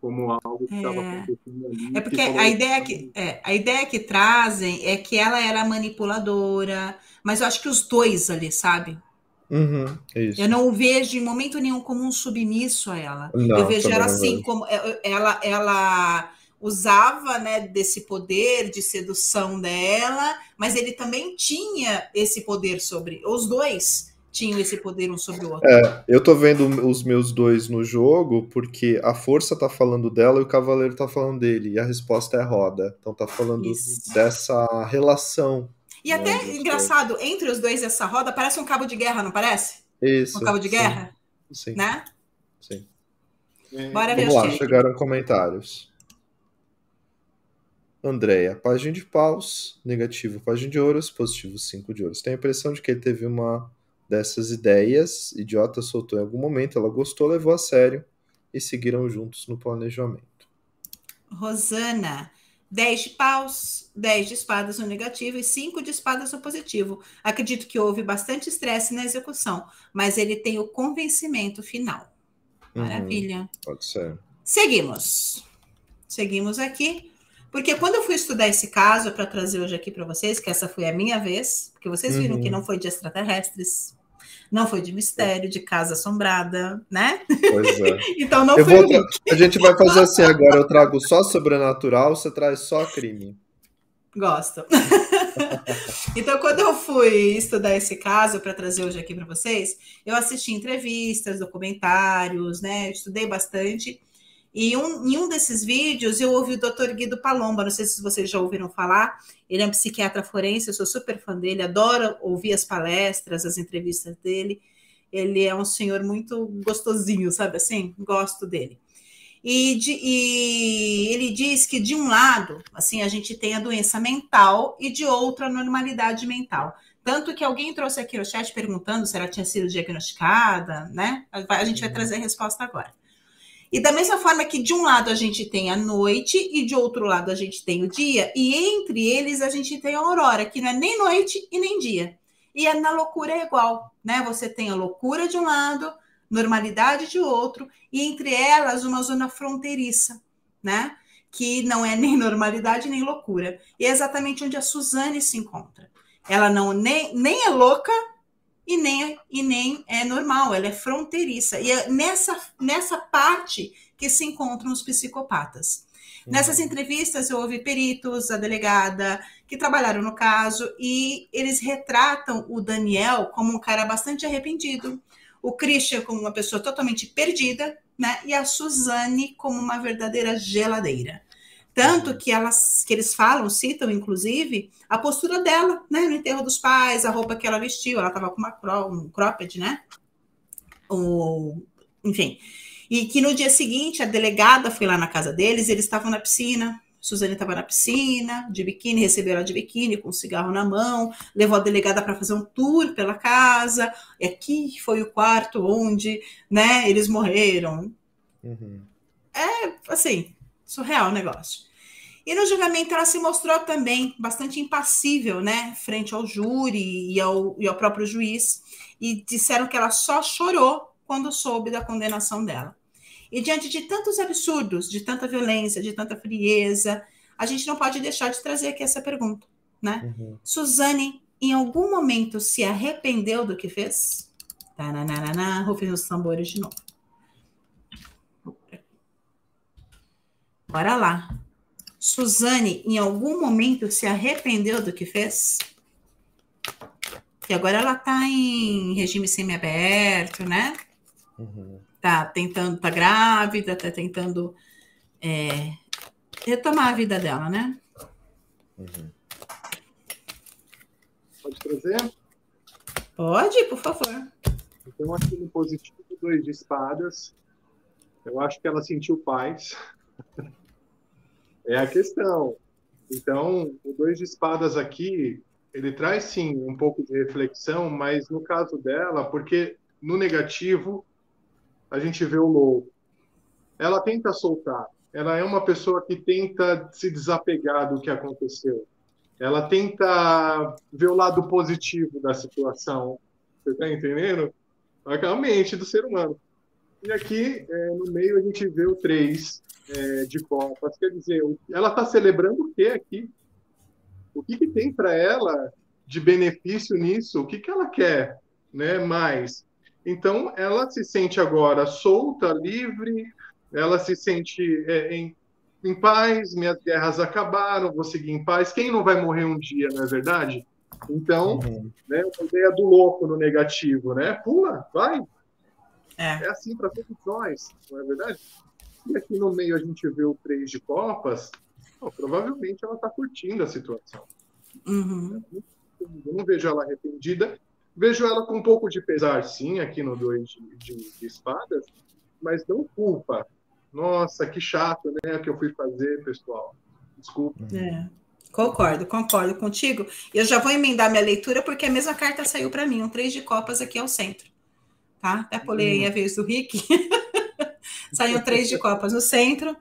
como algo que estava é. acontecendo ali. É porque a ideia que, é, a ideia que trazem é que ela era manipuladora, mas eu acho que os dois ali, sabe? Uhum, eu não o vejo em momento nenhum como um submisso a ela. Não, eu vejo ela assim, como é, ela, ela usava né, desse poder de sedução dela, mas ele também tinha esse poder sobre os dois tinham esse poder um sobre o outro. É, eu tô vendo os meus dois no jogo porque a força tá falando dela e o cavaleiro tá falando dele, e a resposta é roda. Então tá falando Isso. dessa relação. E até engraçado, entre os dois essa roda parece um cabo de guerra, não parece? Isso. Um cabo de guerra? Sim. Né? Sim. Bora ver Vamos lá, chegaram comentários. Andréia, página de paus, negativo, página de ouros, positivo, 5 de ouros. Tenho a impressão de que ele teve uma dessas ideias, Idiota soltou em algum momento, ela gostou, levou a sério e seguiram juntos no planejamento. Rosana, 10 de paus, 10 de espadas no negativo e 5 de espadas no positivo. Acredito que houve bastante estresse na execução, mas ele tem o convencimento final. Uhum. Maravilha. Uhum, pode ser. Seguimos. Seguimos aqui. Porque quando eu fui estudar esse caso para trazer hoje aqui para vocês, que essa foi a minha vez, porque vocês viram uhum. que não foi de extraterrestres, não foi de mistério, de casa assombrada, né? Pois é. então não eu foi. Vou, a gente vai fazer assim agora: eu trago só sobrenatural, você traz só crime. Gosto. então, quando eu fui estudar esse caso para trazer hoje aqui para vocês, eu assisti entrevistas, documentários, né? Eu estudei bastante. E um, em um desses vídeos eu ouvi o Dr. Guido Palomba, não sei se vocês já ouviram falar, ele é um psiquiatra forense, eu sou super fã dele, adoro ouvir as palestras, as entrevistas dele. Ele é um senhor muito gostosinho, sabe assim? Gosto dele. E, de, e, ele diz que de um lado, assim, a gente tem a doença mental e de outro a normalidade mental. Tanto que alguém trouxe aqui no chat perguntando se ela tinha sido diagnosticada, né? A gente vai trazer a resposta agora. E da mesma forma que de um lado a gente tem a noite e de outro lado a gente tem o dia, e entre eles a gente tem a aurora, que não é nem noite e nem dia. E é na loucura é igual, né? Você tem a loucura de um lado, normalidade de outro, e entre elas uma zona fronteiriça, né? Que não é nem normalidade nem loucura. E é exatamente onde a Suzane se encontra. Ela não nem, nem é louca e nem, e nem é normal, ela é fronteiriça. E é nessa, nessa parte que se encontram os psicopatas. Uhum. Nessas entrevistas eu ouvi peritos, a delegada, que trabalharam no caso, e eles retratam o Daniel como um cara bastante arrependido, o Christian como uma pessoa totalmente perdida, né? E a Suzane como uma verdadeira geladeira. Tanto que elas que eles falam, citam, inclusive, a postura dela, né? No enterro dos pais, a roupa que ela vestiu, ela estava com uma um cropped, né? O, enfim. E que no dia seguinte a delegada foi lá na casa deles, eles estavam na piscina. Suzane estava na piscina, de biquíni, recebeu ela de biquíni, com um cigarro na mão, levou a delegada para fazer um tour pela casa. E aqui foi o quarto onde, né, eles morreram. Uhum. É, assim, surreal o negócio. E no julgamento ela se mostrou também bastante impassível, né, frente ao júri e ao, e ao próprio juiz, e disseram que ela só chorou quando soube da condenação dela. E diante de tantos absurdos, de tanta violência, de tanta frieza, a gente não pode deixar de trazer aqui essa pergunta, né? Uhum. Suzane, em algum momento se arrependeu do que fez? Tananana, rufem os tambores de novo. Bora lá. Suzane, em algum momento, se arrependeu do que fez? E agora ela está em regime semiaberto, né? Uhum. Tá tentando, tá grávida, tá tentando é, retomar a vida dela, né? Uhum. Pode trazer? Pode, por favor. Então, aqui no positivo, dois de espadas. Eu acho que ela sentiu paz. É a questão. Então, o dois de espadas aqui ele traz sim um pouco de reflexão, mas no caso dela, porque no negativo a gente vê o louco. Ela tenta soltar. Ela é uma pessoa que tenta se desapegar do que aconteceu. Ela tenta ver o lado positivo da situação. Você está entendendo? A mente do ser humano. E aqui, é, no meio, a gente vê o 3 é, de Copas. Quer dizer, ela está celebrando o que aqui? O que, que tem para ela de benefício nisso? O que, que ela quer né, mais? Então, ela se sente agora solta, livre, ela se sente é, em, em paz, minhas guerras acabaram, vou seguir em paz. Quem não vai morrer um dia, não é verdade? Então, uhum. né, a ideia do louco no negativo, né? Pula, vai. É, é assim para todos nós, não é verdade? E aqui no meio a gente vê o três de copas, provavelmente ela está curtindo a situação. Uhum. Eu não vejo ela arrependida, vejo ela com um pouco de pesar, sim, aqui no dois de, de, de espadas, mas não culpa. Nossa, que chato, né, que eu fui fazer, pessoal. Desculpa. É. Concordo, concordo contigo. Eu já vou emendar minha leitura porque a mesma carta saiu para mim, um três de copas aqui ao centro. Tá? Até pulei a vez do Rick. Saiu três de copas no centro,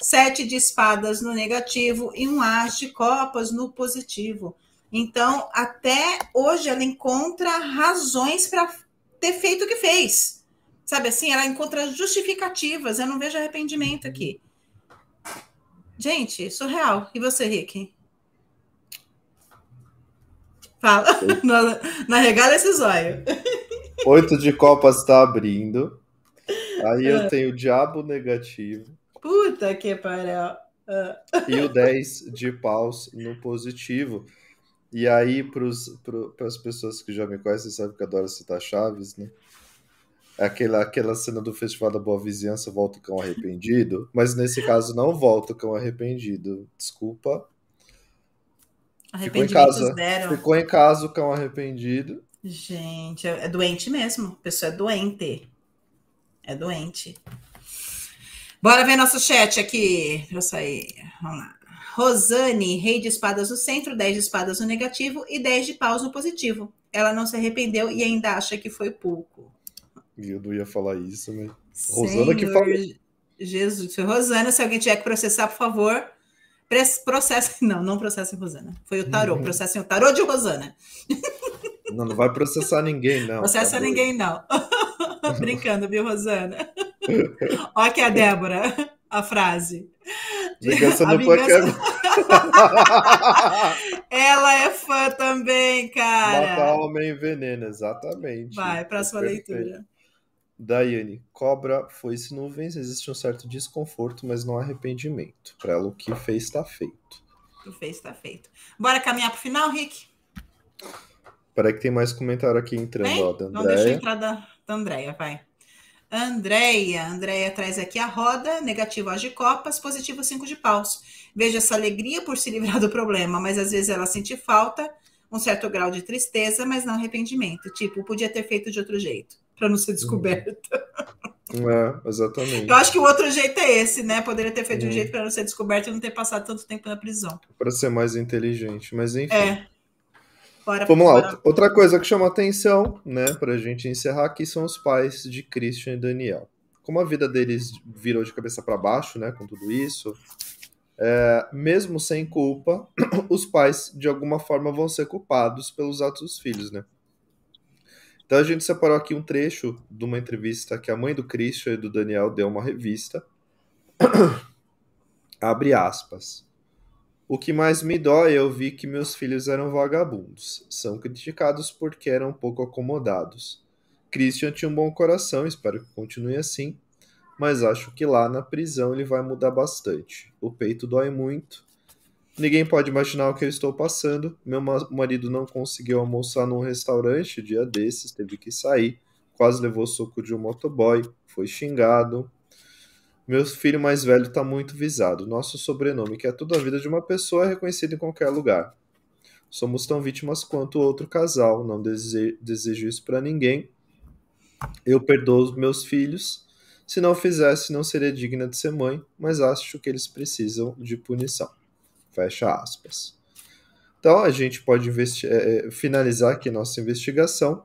sete de espadas no negativo e um as de copas no positivo. Então, até hoje ela encontra razões para ter feito o que fez. Sabe assim, ela encontra justificativas. Eu não vejo arrependimento aqui. Gente, surreal. E você, Rick? Fala. na, na regala esse zóio. Oito de copas está abrindo. Aí eu ah. tenho o diabo negativo. Puta que pariu. Uh. E o 10 de paus no positivo. E aí, para as pessoas que já me conhecem, sabem que eu adoro citar Chaves, né? Aquela, aquela cena do Festival da Boa Vizinhança, volta o cão arrependido. Mas nesse caso, não volta o cão arrependido. Desculpa. Ficou em casa. Zero. Ficou em casa o cão arrependido. Gente, é, é doente mesmo. A pessoa é doente. É doente. Bora ver nosso chat aqui. Pra eu sair. Vamos lá. Rosane, rei de espadas no centro, 10 de espadas no negativo e 10 de paus no positivo. Ela não se arrependeu e ainda acha que foi pouco. Eu não ia falar isso, né? Rosana que falou. Jesus, foi Rosana. Se alguém tiver que processar, por favor, processe. Não, não processe Rosana. Foi o tarô. Uhum. Processem o tarô de Rosana. Não, não vai processar ninguém, não. Processa tá ninguém, não. Brincando, viu, Rosana? Olha aqui a Débora, a frase. Vingança a vingança... Ela é fã também, cara. Mata homem veneno, exatamente. Vai, próxima leitura. Daiane, cobra foi-se nuvens, existe um certo desconforto, mas não arrependimento. Para ela, o que fez está feito. O que fez está feito. Bora caminhar para o final, Rick? Peraí que tem mais comentário aqui entrando, ó, da Andréia. Não deixa eu entrar da, da Andréia, vai. Andréia, Andréia traz aqui a roda, negativo as de copas, positivo cinco de paus. Veja essa alegria por se livrar do problema, mas às vezes ela sente falta, um certo grau de tristeza, mas não arrependimento. Tipo, podia ter feito de outro jeito, para não ser uhum. descoberta. É, exatamente. Eu acho que o outro jeito é esse, né? Poderia ter feito de um uhum. jeito para não ser descoberto e não ter passado tanto tempo na prisão. Para ser mais inteligente, mas enfim. É. Bora, Vamos bora. lá. Outra coisa que chama atenção, né, para a gente encerrar aqui, são os pais de Christian e Daniel. Como a vida deles virou de cabeça para baixo, né, com tudo isso, é, mesmo sem culpa, os pais de alguma forma vão ser culpados pelos atos dos filhos, né? Então a gente separou aqui um trecho de uma entrevista que a mãe do Christian e do Daniel deu uma revista. Abre aspas. O que mais me dói é ouvir que meus filhos eram vagabundos. São criticados porque eram pouco acomodados. Christian tinha um bom coração, espero que continue assim, mas acho que lá na prisão ele vai mudar bastante. O peito dói muito. Ninguém pode imaginar o que eu estou passando. Meu marido não conseguiu almoçar num restaurante dia desses, teve que sair. Quase levou soco de um motoboy, foi xingado, meu filho mais velho está muito visado. Nosso sobrenome, que é toda a vida de uma pessoa, é reconhecido em qualquer lugar. Somos tão vítimas quanto outro casal. Não dese desejo isso para ninguém. Eu perdoo os meus filhos. Se não fizesse, não seria digna de ser mãe, mas acho que eles precisam de punição. Fecha aspas. Então a gente pode é, finalizar aqui nossa investigação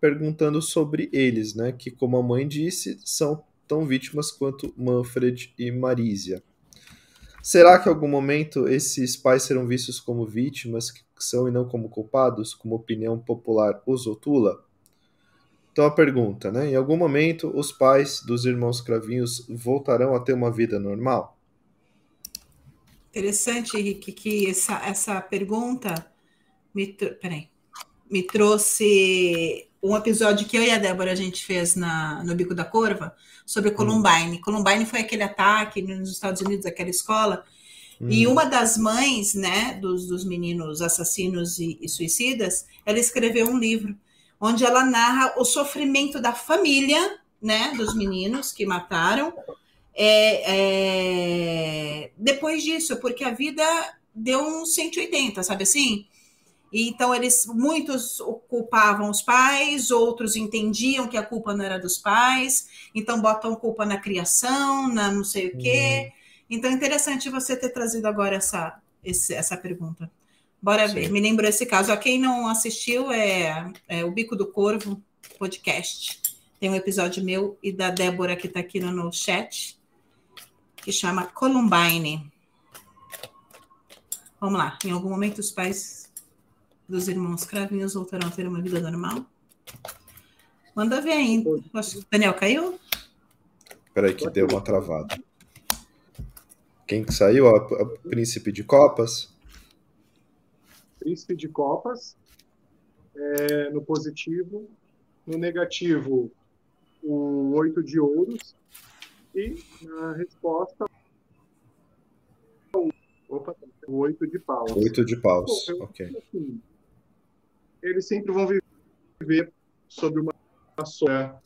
perguntando sobre eles, né? Que, como a mãe disse, são tão vítimas quanto Manfred e Marisia. Será que em algum momento esses pais serão vistos como vítimas que são e não como culpados, como opinião popular os rotula? Então a pergunta, né? Em algum momento os pais dos irmãos Cravinhos voltarão a ter uma vida normal? Interessante, Henrique, que essa, essa pergunta me, peraí, me trouxe um episódio que eu e a Débora a gente fez na, no Bico da Corva sobre hum. Columbine. Hum. Columbine foi aquele ataque nos Estados Unidos, aquela escola. Hum. E uma das mães, né, dos, dos meninos assassinos e, e suicidas, ela escreveu um livro onde ela narra o sofrimento da família, né, dos meninos que mataram, é, é, depois disso, porque a vida deu um 180, sabe assim? Então eles muitos culpavam os pais, outros entendiam que a culpa não era dos pais, então botam culpa na criação, na não sei o quê. Uhum. Então é interessante você ter trazido agora essa, esse, essa pergunta. Bora Sim. ver. Me lembrou esse caso. A quem não assistiu é, é, o Bico do Corvo podcast. Tem um episódio meu e da Débora que está aqui no, no chat que chama Columbine. Vamos lá. Em algum momento os pais dos irmãos Cravinhos voltarão a ter uma vida normal? Manda ver aí. Daniel, caiu? Peraí, que deu uma travada. Quem que saiu? A, Príncipe de Copas? Príncipe de Copas. É, no positivo. No negativo, o oito de ouros. E na resposta, opa, o oito de paus. Oito de paus, Pô, ok. Assim, eles sempre vão viver sobre uma sombra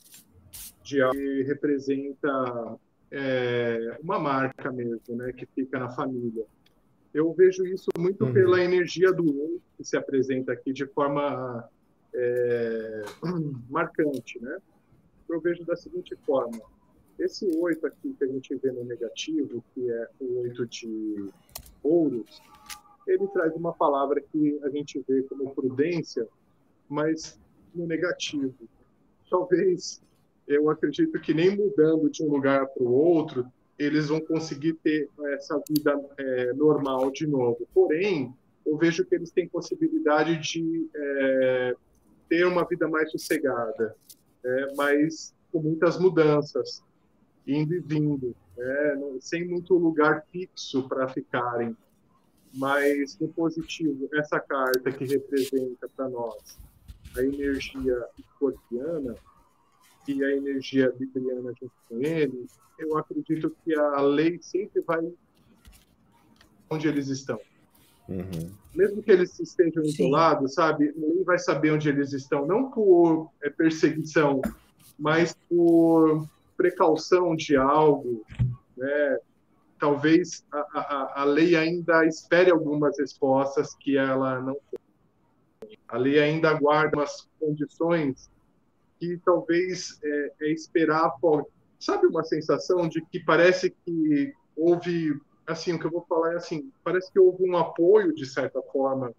de algo que representa é, uma marca mesmo, né, que fica na família. Eu vejo isso muito uhum. pela energia do um que se apresenta aqui de forma é, marcante, né? Eu vejo da seguinte forma: esse oito aqui que a gente vê no negativo, que é o oito de ouros, ele traz uma palavra que a gente vê como prudência, mas no negativo. Talvez eu acredito que nem mudando de um lugar para o outro, eles vão conseguir ter essa vida é, normal de novo. Porém, eu vejo que eles têm possibilidade de é, ter uma vida mais sossegada, é, mas com muitas mudanças, indo e vindo, né, sem muito lugar fixo para ficarem mas no positivo, essa carta que representa para nós a energia escorpiana e a energia libriana junto com ele, eu acredito que a lei sempre vai onde eles estão. Uhum. Mesmo que eles estejam isolados, sabe? A lei vai saber onde eles estão, não por é, perseguição, mas por precaução de algo, né? Talvez a, a, a lei ainda espere algumas respostas que ela não tem. A lei ainda aguarda umas condições que talvez é, é esperar. Sabe uma sensação de que parece que houve, assim, o que eu vou falar é assim, parece que houve um apoio de certa forma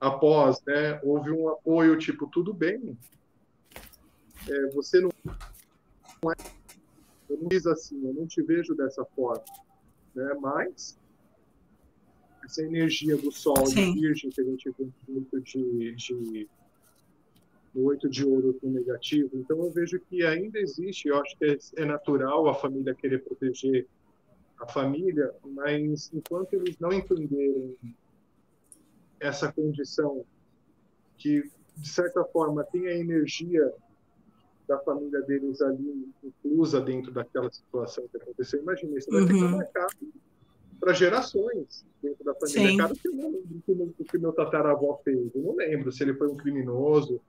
após, né? Houve um apoio tipo tudo bem, é, você não, não é, eu não diz assim, eu não te vejo dessa forma né? Mas essa energia do Sol Sim. de Virgem que a gente vê muito de, de oito de ouro com negativo. Então eu vejo que ainda existe, eu acho que é, é natural a família querer proteger a família, mas enquanto eles não entenderem essa condição que de certa forma tem a energia da família deles ali inclusa dentro daquela situação que aconteceu. Imagina, isso vai uhum. ficar marcado para gerações dentro da família. Sim. Cara, que eu não lembro o que meu tataravó fez. Eu não lembro se ele foi um criminoso,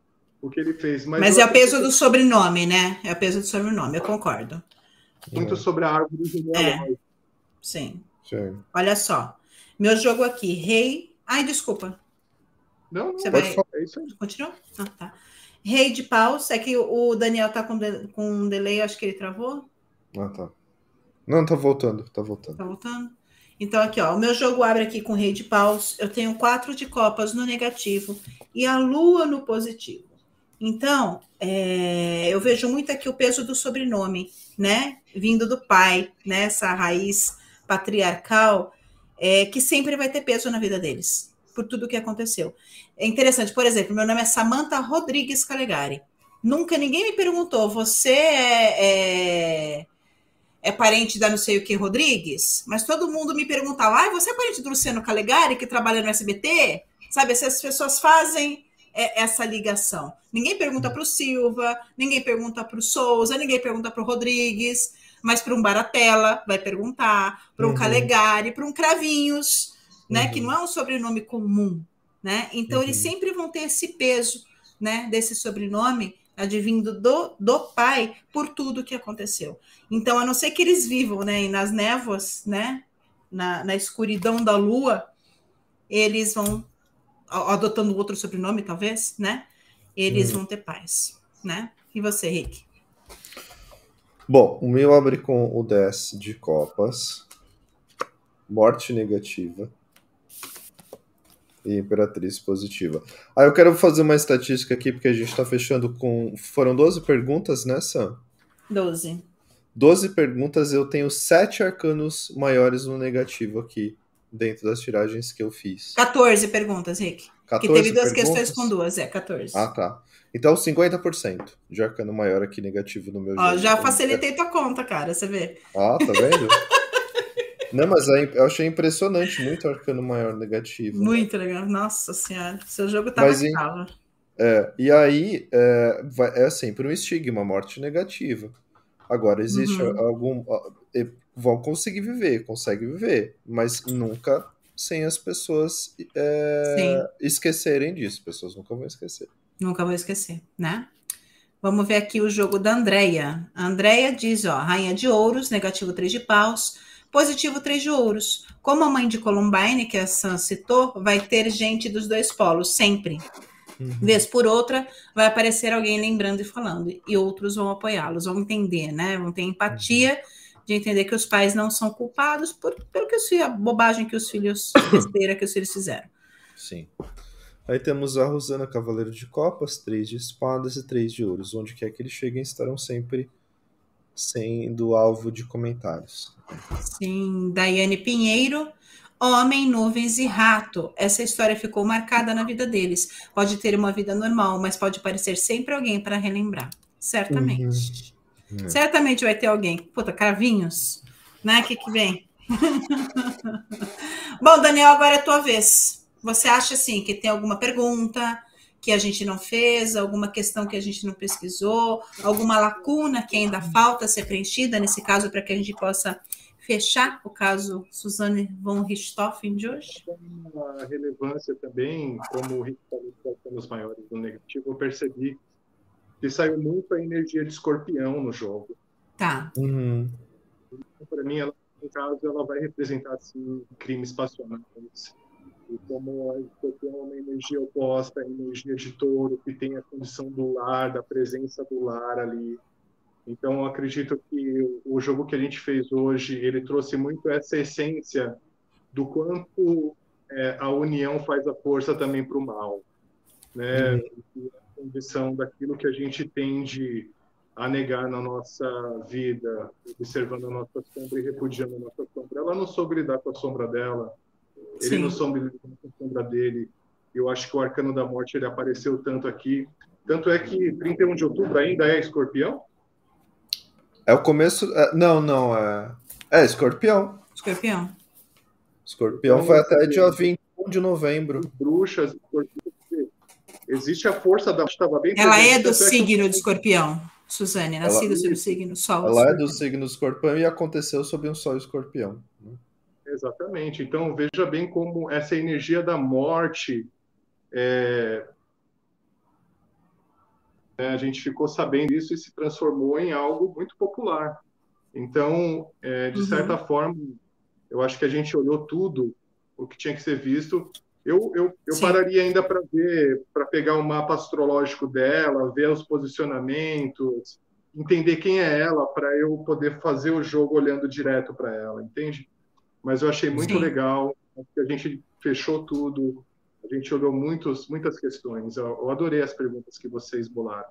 o que ele fez. Mas, mas é o peso que... do sobrenome, né? É o peso do sobrenome, eu concordo. Muito é. sobre a árvore genealógica. É. Sim. Sim. Olha só. Meu jogo aqui, rei. Ai, desculpa. Não, não. Você vai... Falar. É isso aí. Continua? Ah, tá. Rei de paus, é que o Daniel tá com, de, com um delay, acho que ele travou. Ah, tá. Não, tá voltando, tá voltando. Tá voltando. Então, aqui, ó, o meu jogo abre aqui com rei de paus. Eu tenho quatro de copas no negativo e a lua no positivo. Então, é, eu vejo muito aqui o peso do sobrenome, né? Vindo do pai, né? Essa raiz patriarcal, é, que sempre vai ter peso na vida deles, por tudo que aconteceu. É interessante, por exemplo, meu nome é Samantha Rodrigues Calegari. Nunca ninguém me perguntou, você é, é é parente da não sei o que Rodrigues, mas todo mundo me perguntava, ah, você é parente do Luciano Calegari, que trabalha no SBT? Sabe, essas pessoas fazem é, essa ligação. Ninguém pergunta para o Silva, ninguém pergunta para o Souza, ninguém pergunta para o Rodrigues, mas para um Baratella vai perguntar, para um uhum. Calegari, para um Cravinhos, né, uhum. que não é um sobrenome comum, né? Então uhum. eles sempre vão ter esse peso, né, desse sobrenome advindo do, do pai por tudo que aconteceu. Então, a não ser que eles vivam né, nas névoas, né, na, na escuridão da lua, eles vão, adotando outro sobrenome, talvez, né? Eles hum. vão ter paz, né? E você, Rick? Bom, o meu abre com o 10 de copas, morte negativa, e Imperatriz positiva. Aí ah, eu quero fazer uma estatística aqui, porque a gente está fechando com. Foram 12 perguntas, né, Sam? 12. 12 perguntas, eu tenho 7 arcanos maiores no negativo aqui, dentro das tiragens que eu fiz. 14 perguntas, Rick. 14 que teve duas perguntas? questões com duas, é, 14. Ah, tá. Então, 50% de arcano maior aqui negativo no meu Ó, jogo. Já facilitei tua conta, cara, você vê. Ah, tá vendo? Não, mas eu achei impressionante, muito arcano maior negativo. Muito legal, nossa senhora. Seu jogo tava mas, em, é, E aí, é, vai, é sempre um estigma, morte negativa. Agora, existe uhum. algum. Vão conseguir viver, consegue viver, mas nunca sem as pessoas é, esquecerem disso. Pessoas nunca vão esquecer. Nunca vão esquecer, né? Vamos ver aqui o jogo da Andrea. A Andrea diz, ó, rainha de ouros, negativo 3 de paus, Positivo três de ouros. Como a mãe de Columbine, que a Sam citou, vai ter gente dos dois polos, sempre. Uhum. Vez por outra, vai aparecer alguém lembrando e falando, e outros vão apoiá-los, vão entender, né? Vão ter empatia de entender que os pais não são culpados por pelo que os, a bobagem que os filhos, besteira que os filhos fizeram. Sim. Aí temos a Rosana Cavaleiro de Copas, três de espadas e três de ouros. Onde quer que eles cheguem, estarão sempre sendo alvo de comentários. Sim, Daiane Pinheiro. Homem, nuvens e rato. Essa história ficou marcada na vida deles. Pode ter uma vida normal, mas pode parecer sempre alguém para relembrar. Certamente. Uhum. É. Certamente vai ter alguém. Puta, cravinhos. Né? O que, que vem? Bom, Daniel, agora é a tua vez. Você acha assim que tem alguma pergunta? Que a gente não fez, alguma questão que a gente não pesquisou, alguma lacuna que ainda falta ser preenchida, nesse caso, para que a gente possa fechar o caso Suzane von Richthofen de hoje? A relevância também, como o Rick falou, os maiores do negativo, eu percebi que saiu muito a energia de escorpião no jogo. Tá. Uhum. Para mim, ela, no caso, ela vai representar assim, crimes passionais e como a é uma energia oposta à energia de touro, que tem a condição do lar, da presença do lar ali. Então, acredito que o jogo que a gente fez hoje, ele trouxe muito essa essência do quanto é, a união faz a força também para o mal. Né? Uhum. A condição daquilo que a gente tende a negar na nossa vida, observando a nossa sombra e repudiando a nossa sombra. Ela não soube lidar com a sombra dela, ele Sim. no sombra, sombra dele. Eu acho que o Arcano da Morte ele apareceu tanto aqui. Tanto é que 31 de outubro ainda é escorpião? É o começo. É, não, não, é. É escorpião. Escorpião. Escorpião então, foi até dia 21 de novembro. Bruxas, escorpião. Existe a força da. Estava bem Ela é do signo de escorpião, Suzane, nascida ela, do signo Sol. Ela é do signo escorpião e aconteceu sob um Sol escorpião. Né? Exatamente. Então, veja bem como essa energia da morte. É... É, a gente ficou sabendo isso e se transformou em algo muito popular. Então, é, de uhum. certa forma, eu acho que a gente olhou tudo o que tinha que ser visto. Eu, eu, eu pararia ainda para ver, para pegar o mapa astrológico dela, ver os posicionamentos, entender quem é ela, para eu poder fazer o jogo olhando direto para ela, entende? Mas eu achei muito Sim. legal. A gente fechou tudo, a gente olhou muitos, muitas questões. Eu, eu adorei as perguntas que vocês bolaram.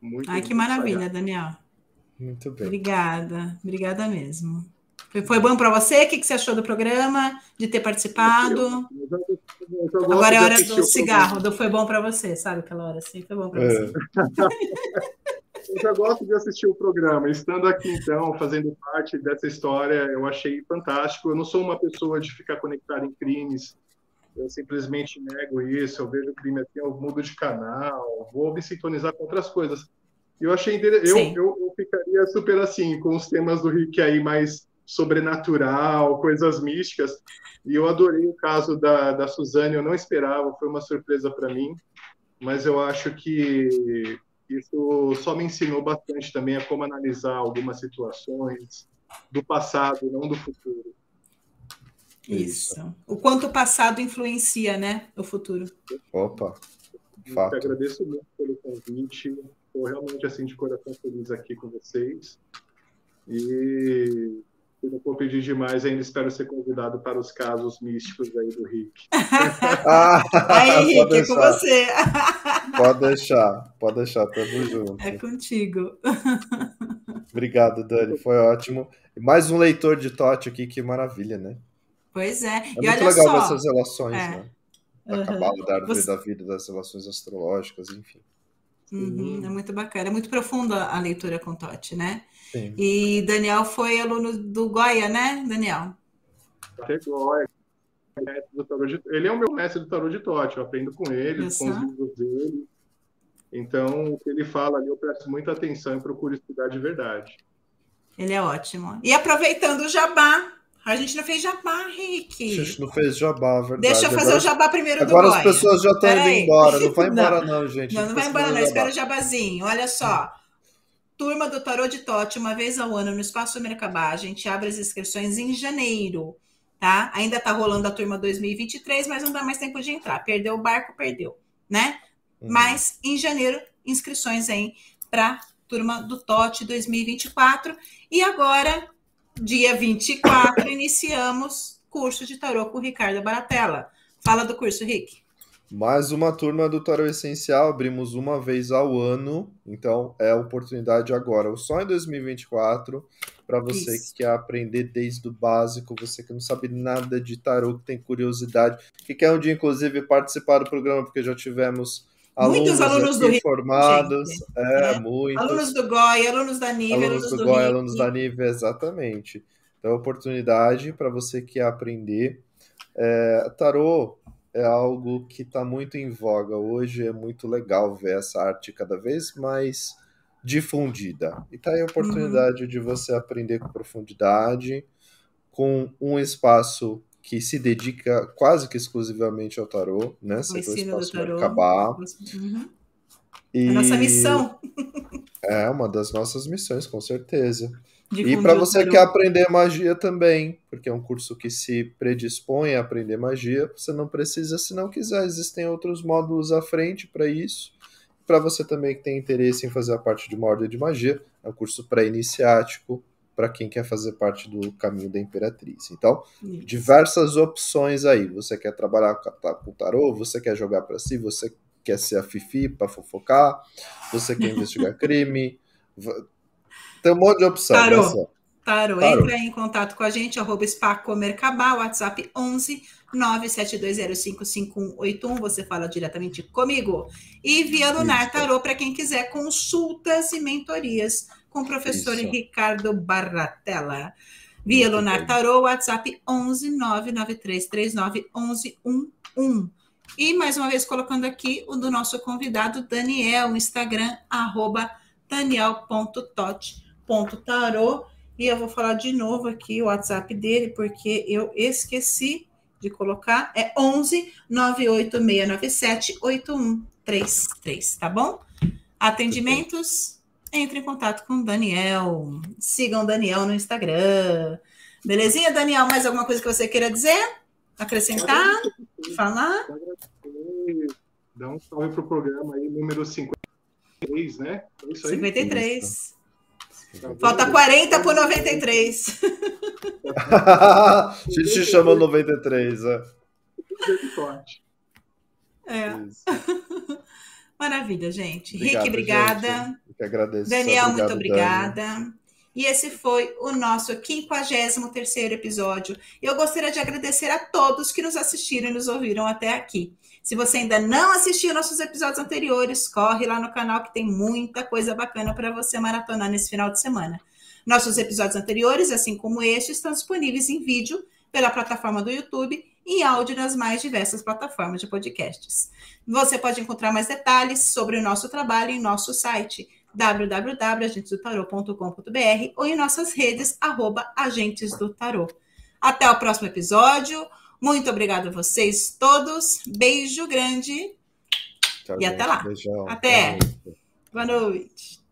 Muito, Ai, que maravilha, Daniel. Muito bem. Obrigada, obrigada mesmo. Foi, foi bom para você? O que, que você achou do programa, de ter participado? Eu, eu, eu Agora é hora do cigarro, do foi bom para você, sabe aquela hora assim? Foi bom para é. você. eu já gosto de assistir o programa. Estando aqui, então, fazendo parte dessa história, eu achei fantástico. Eu não sou uma pessoa de ficar conectada em crimes. Eu simplesmente nego isso. Eu vejo o crime aqui, eu mudo de canal, vou me sintonizar com outras coisas. Eu achei interessante. Eu, eu, eu, ficaria super assim, com os temas do Rick aí mais sobrenatural, coisas místicas. E eu adorei o caso da, da Suzane, eu não esperava, foi uma surpresa para mim. Mas eu acho que isso só me ensinou bastante também a como analisar algumas situações do passado, não do futuro. Isso. O quanto o passado influencia, né, o futuro. Opa. Fato. Eu agradeço muito pelo convite. Estou realmente assim de coração feliz aqui com vocês. E se não for pedir demais, ainda espero ser convidado para os casos místicos aí do Rick. ah, aí, Rick, é com você. pode deixar, pode deixar, tamo junto. É contigo. Obrigado, Dani, foi ótimo. Mais um leitor de Tote aqui, que maravilha, né? Pois é. É e muito legal só, essas relações, é. né? Da uhum. cabala, da árvore você... da vida, das relações astrológicas, enfim. Uhum, é muito bacana, é muito profunda a leitura com Totti, né? Sim. E Daniel foi aluno do Goya, né, Daniel? Até Goya. Ele é o meu mestre do tarô de Totti, eu aprendo com ele, com os livros dele. Então, o que ele fala ali, eu presto muita atenção e procuro estudar de verdade. Ele é ótimo. E aproveitando o jabá, a gente não fez jabá, Rick. A gente não fez jabá, verdade. Deixa eu fazer agora, o jabá primeiro agora do Agora as pessoas já estão indo embora. Não vai embora, não, não gente. Não, não, não vai embora, não. Espera o jabazinho. Olha só. Turma do Tarô de Tote, uma vez ao ano no Espaço Mercabá. A gente abre as inscrições em janeiro, tá? Ainda está rolando a turma 2023, mas não dá mais tempo de entrar. Perdeu o barco, perdeu, né? Uhum. Mas em janeiro, inscrições aí para turma do Tote 2024. E agora dia 24, iniciamos curso de tarô com o Ricardo Baratella. Fala do curso, Rick. Mais uma turma do Tarô Essencial, abrimos uma vez ao ano, então é a oportunidade agora, só em 2024, para você Isso. que quer aprender desde o básico, você que não sabe nada de tarô, que tem curiosidade, que quer um dia, inclusive, participar do programa, porque já tivemos muitos alunos do Rio, formados, gente, é, né? muitos. Alunos do GOI, alunos da NIVE, alunos, alunos do, do GOI, alunos da NIVE, exatamente. Então, oportunidade para você que quer aprender. É, tarô é algo que está muito em voga hoje, é muito legal ver essa arte cada vez mais difundida. E tá aí a oportunidade uhum. de você aprender com profundidade, com um espaço que se dedica quase que exclusivamente ao tarô, né? Setor Espaço Merkabah. Uhum. E... A nossa missão. É uma das nossas missões, com certeza. e para você que quer aprender magia também, porque é um curso que se predispõe a aprender magia, você não precisa se não quiser, existem outros módulos à frente para isso. Para você também que tem interesse em fazer a parte de uma ordem de magia, é um curso pré-iniciático, para quem quer fazer parte do caminho da Imperatriz. Então, Isso. diversas opções aí. Você quer trabalhar com tarô, você quer jogar para si, você quer ser a Fifi para fofocar, você quer investigar crime. Tem um monte de opção. Tarô. Né, tarô. Entra em contato com a gente, arroba Spacomercabá, WhatsApp 11 972055181. Você fala diretamente comigo. E via Lunar Tarô para quem quiser consultas e mentorias com o professor Isso. Ricardo Barratella. Via Lunar Tarô, WhatsApp 11 993391111. E mais uma vez colocando aqui o do nosso convidado Daniel, Instagram, arroba daniel.tot.tarô. E eu vou falar de novo aqui o WhatsApp dele, porque eu esqueci de colocar. É 11 98697 8133, tá bom? Atendimentos entre em contato com o Daniel. Sigam o Daniel no Instagram. Belezinha, Daniel? Mais alguma coisa que você queira dizer? Acrescentar? Falar? Dá um salve para o programa aí, número 53, né? É isso aí? 53. Falta 40 por 93. a gente te chama 93, é. É. Maravilha, gente. Obrigado, Rick, obrigada. Gente. Que. Daniel, Obrigado, muito obrigada. Dani. E esse foi o nosso 53 episódio. Eu gostaria de agradecer a todos que nos assistiram e nos ouviram até aqui. Se você ainda não assistiu nossos episódios anteriores, corre lá no canal que tem muita coisa bacana para você maratonar nesse final de semana. Nossos episódios anteriores, assim como este, estão disponíveis em vídeo pela plataforma do YouTube e áudio nas mais diversas plataformas de podcasts. Você pode encontrar mais detalhes sobre o nosso trabalho em nosso site www.agentesdotarô.com.br ou em nossas redes, arroba Agentes do Tarô. Até o próximo episódio. Muito obrigada a vocês todos. Beijo grande. Tchau, e gente. até lá. Beijão. Até. Boa noite.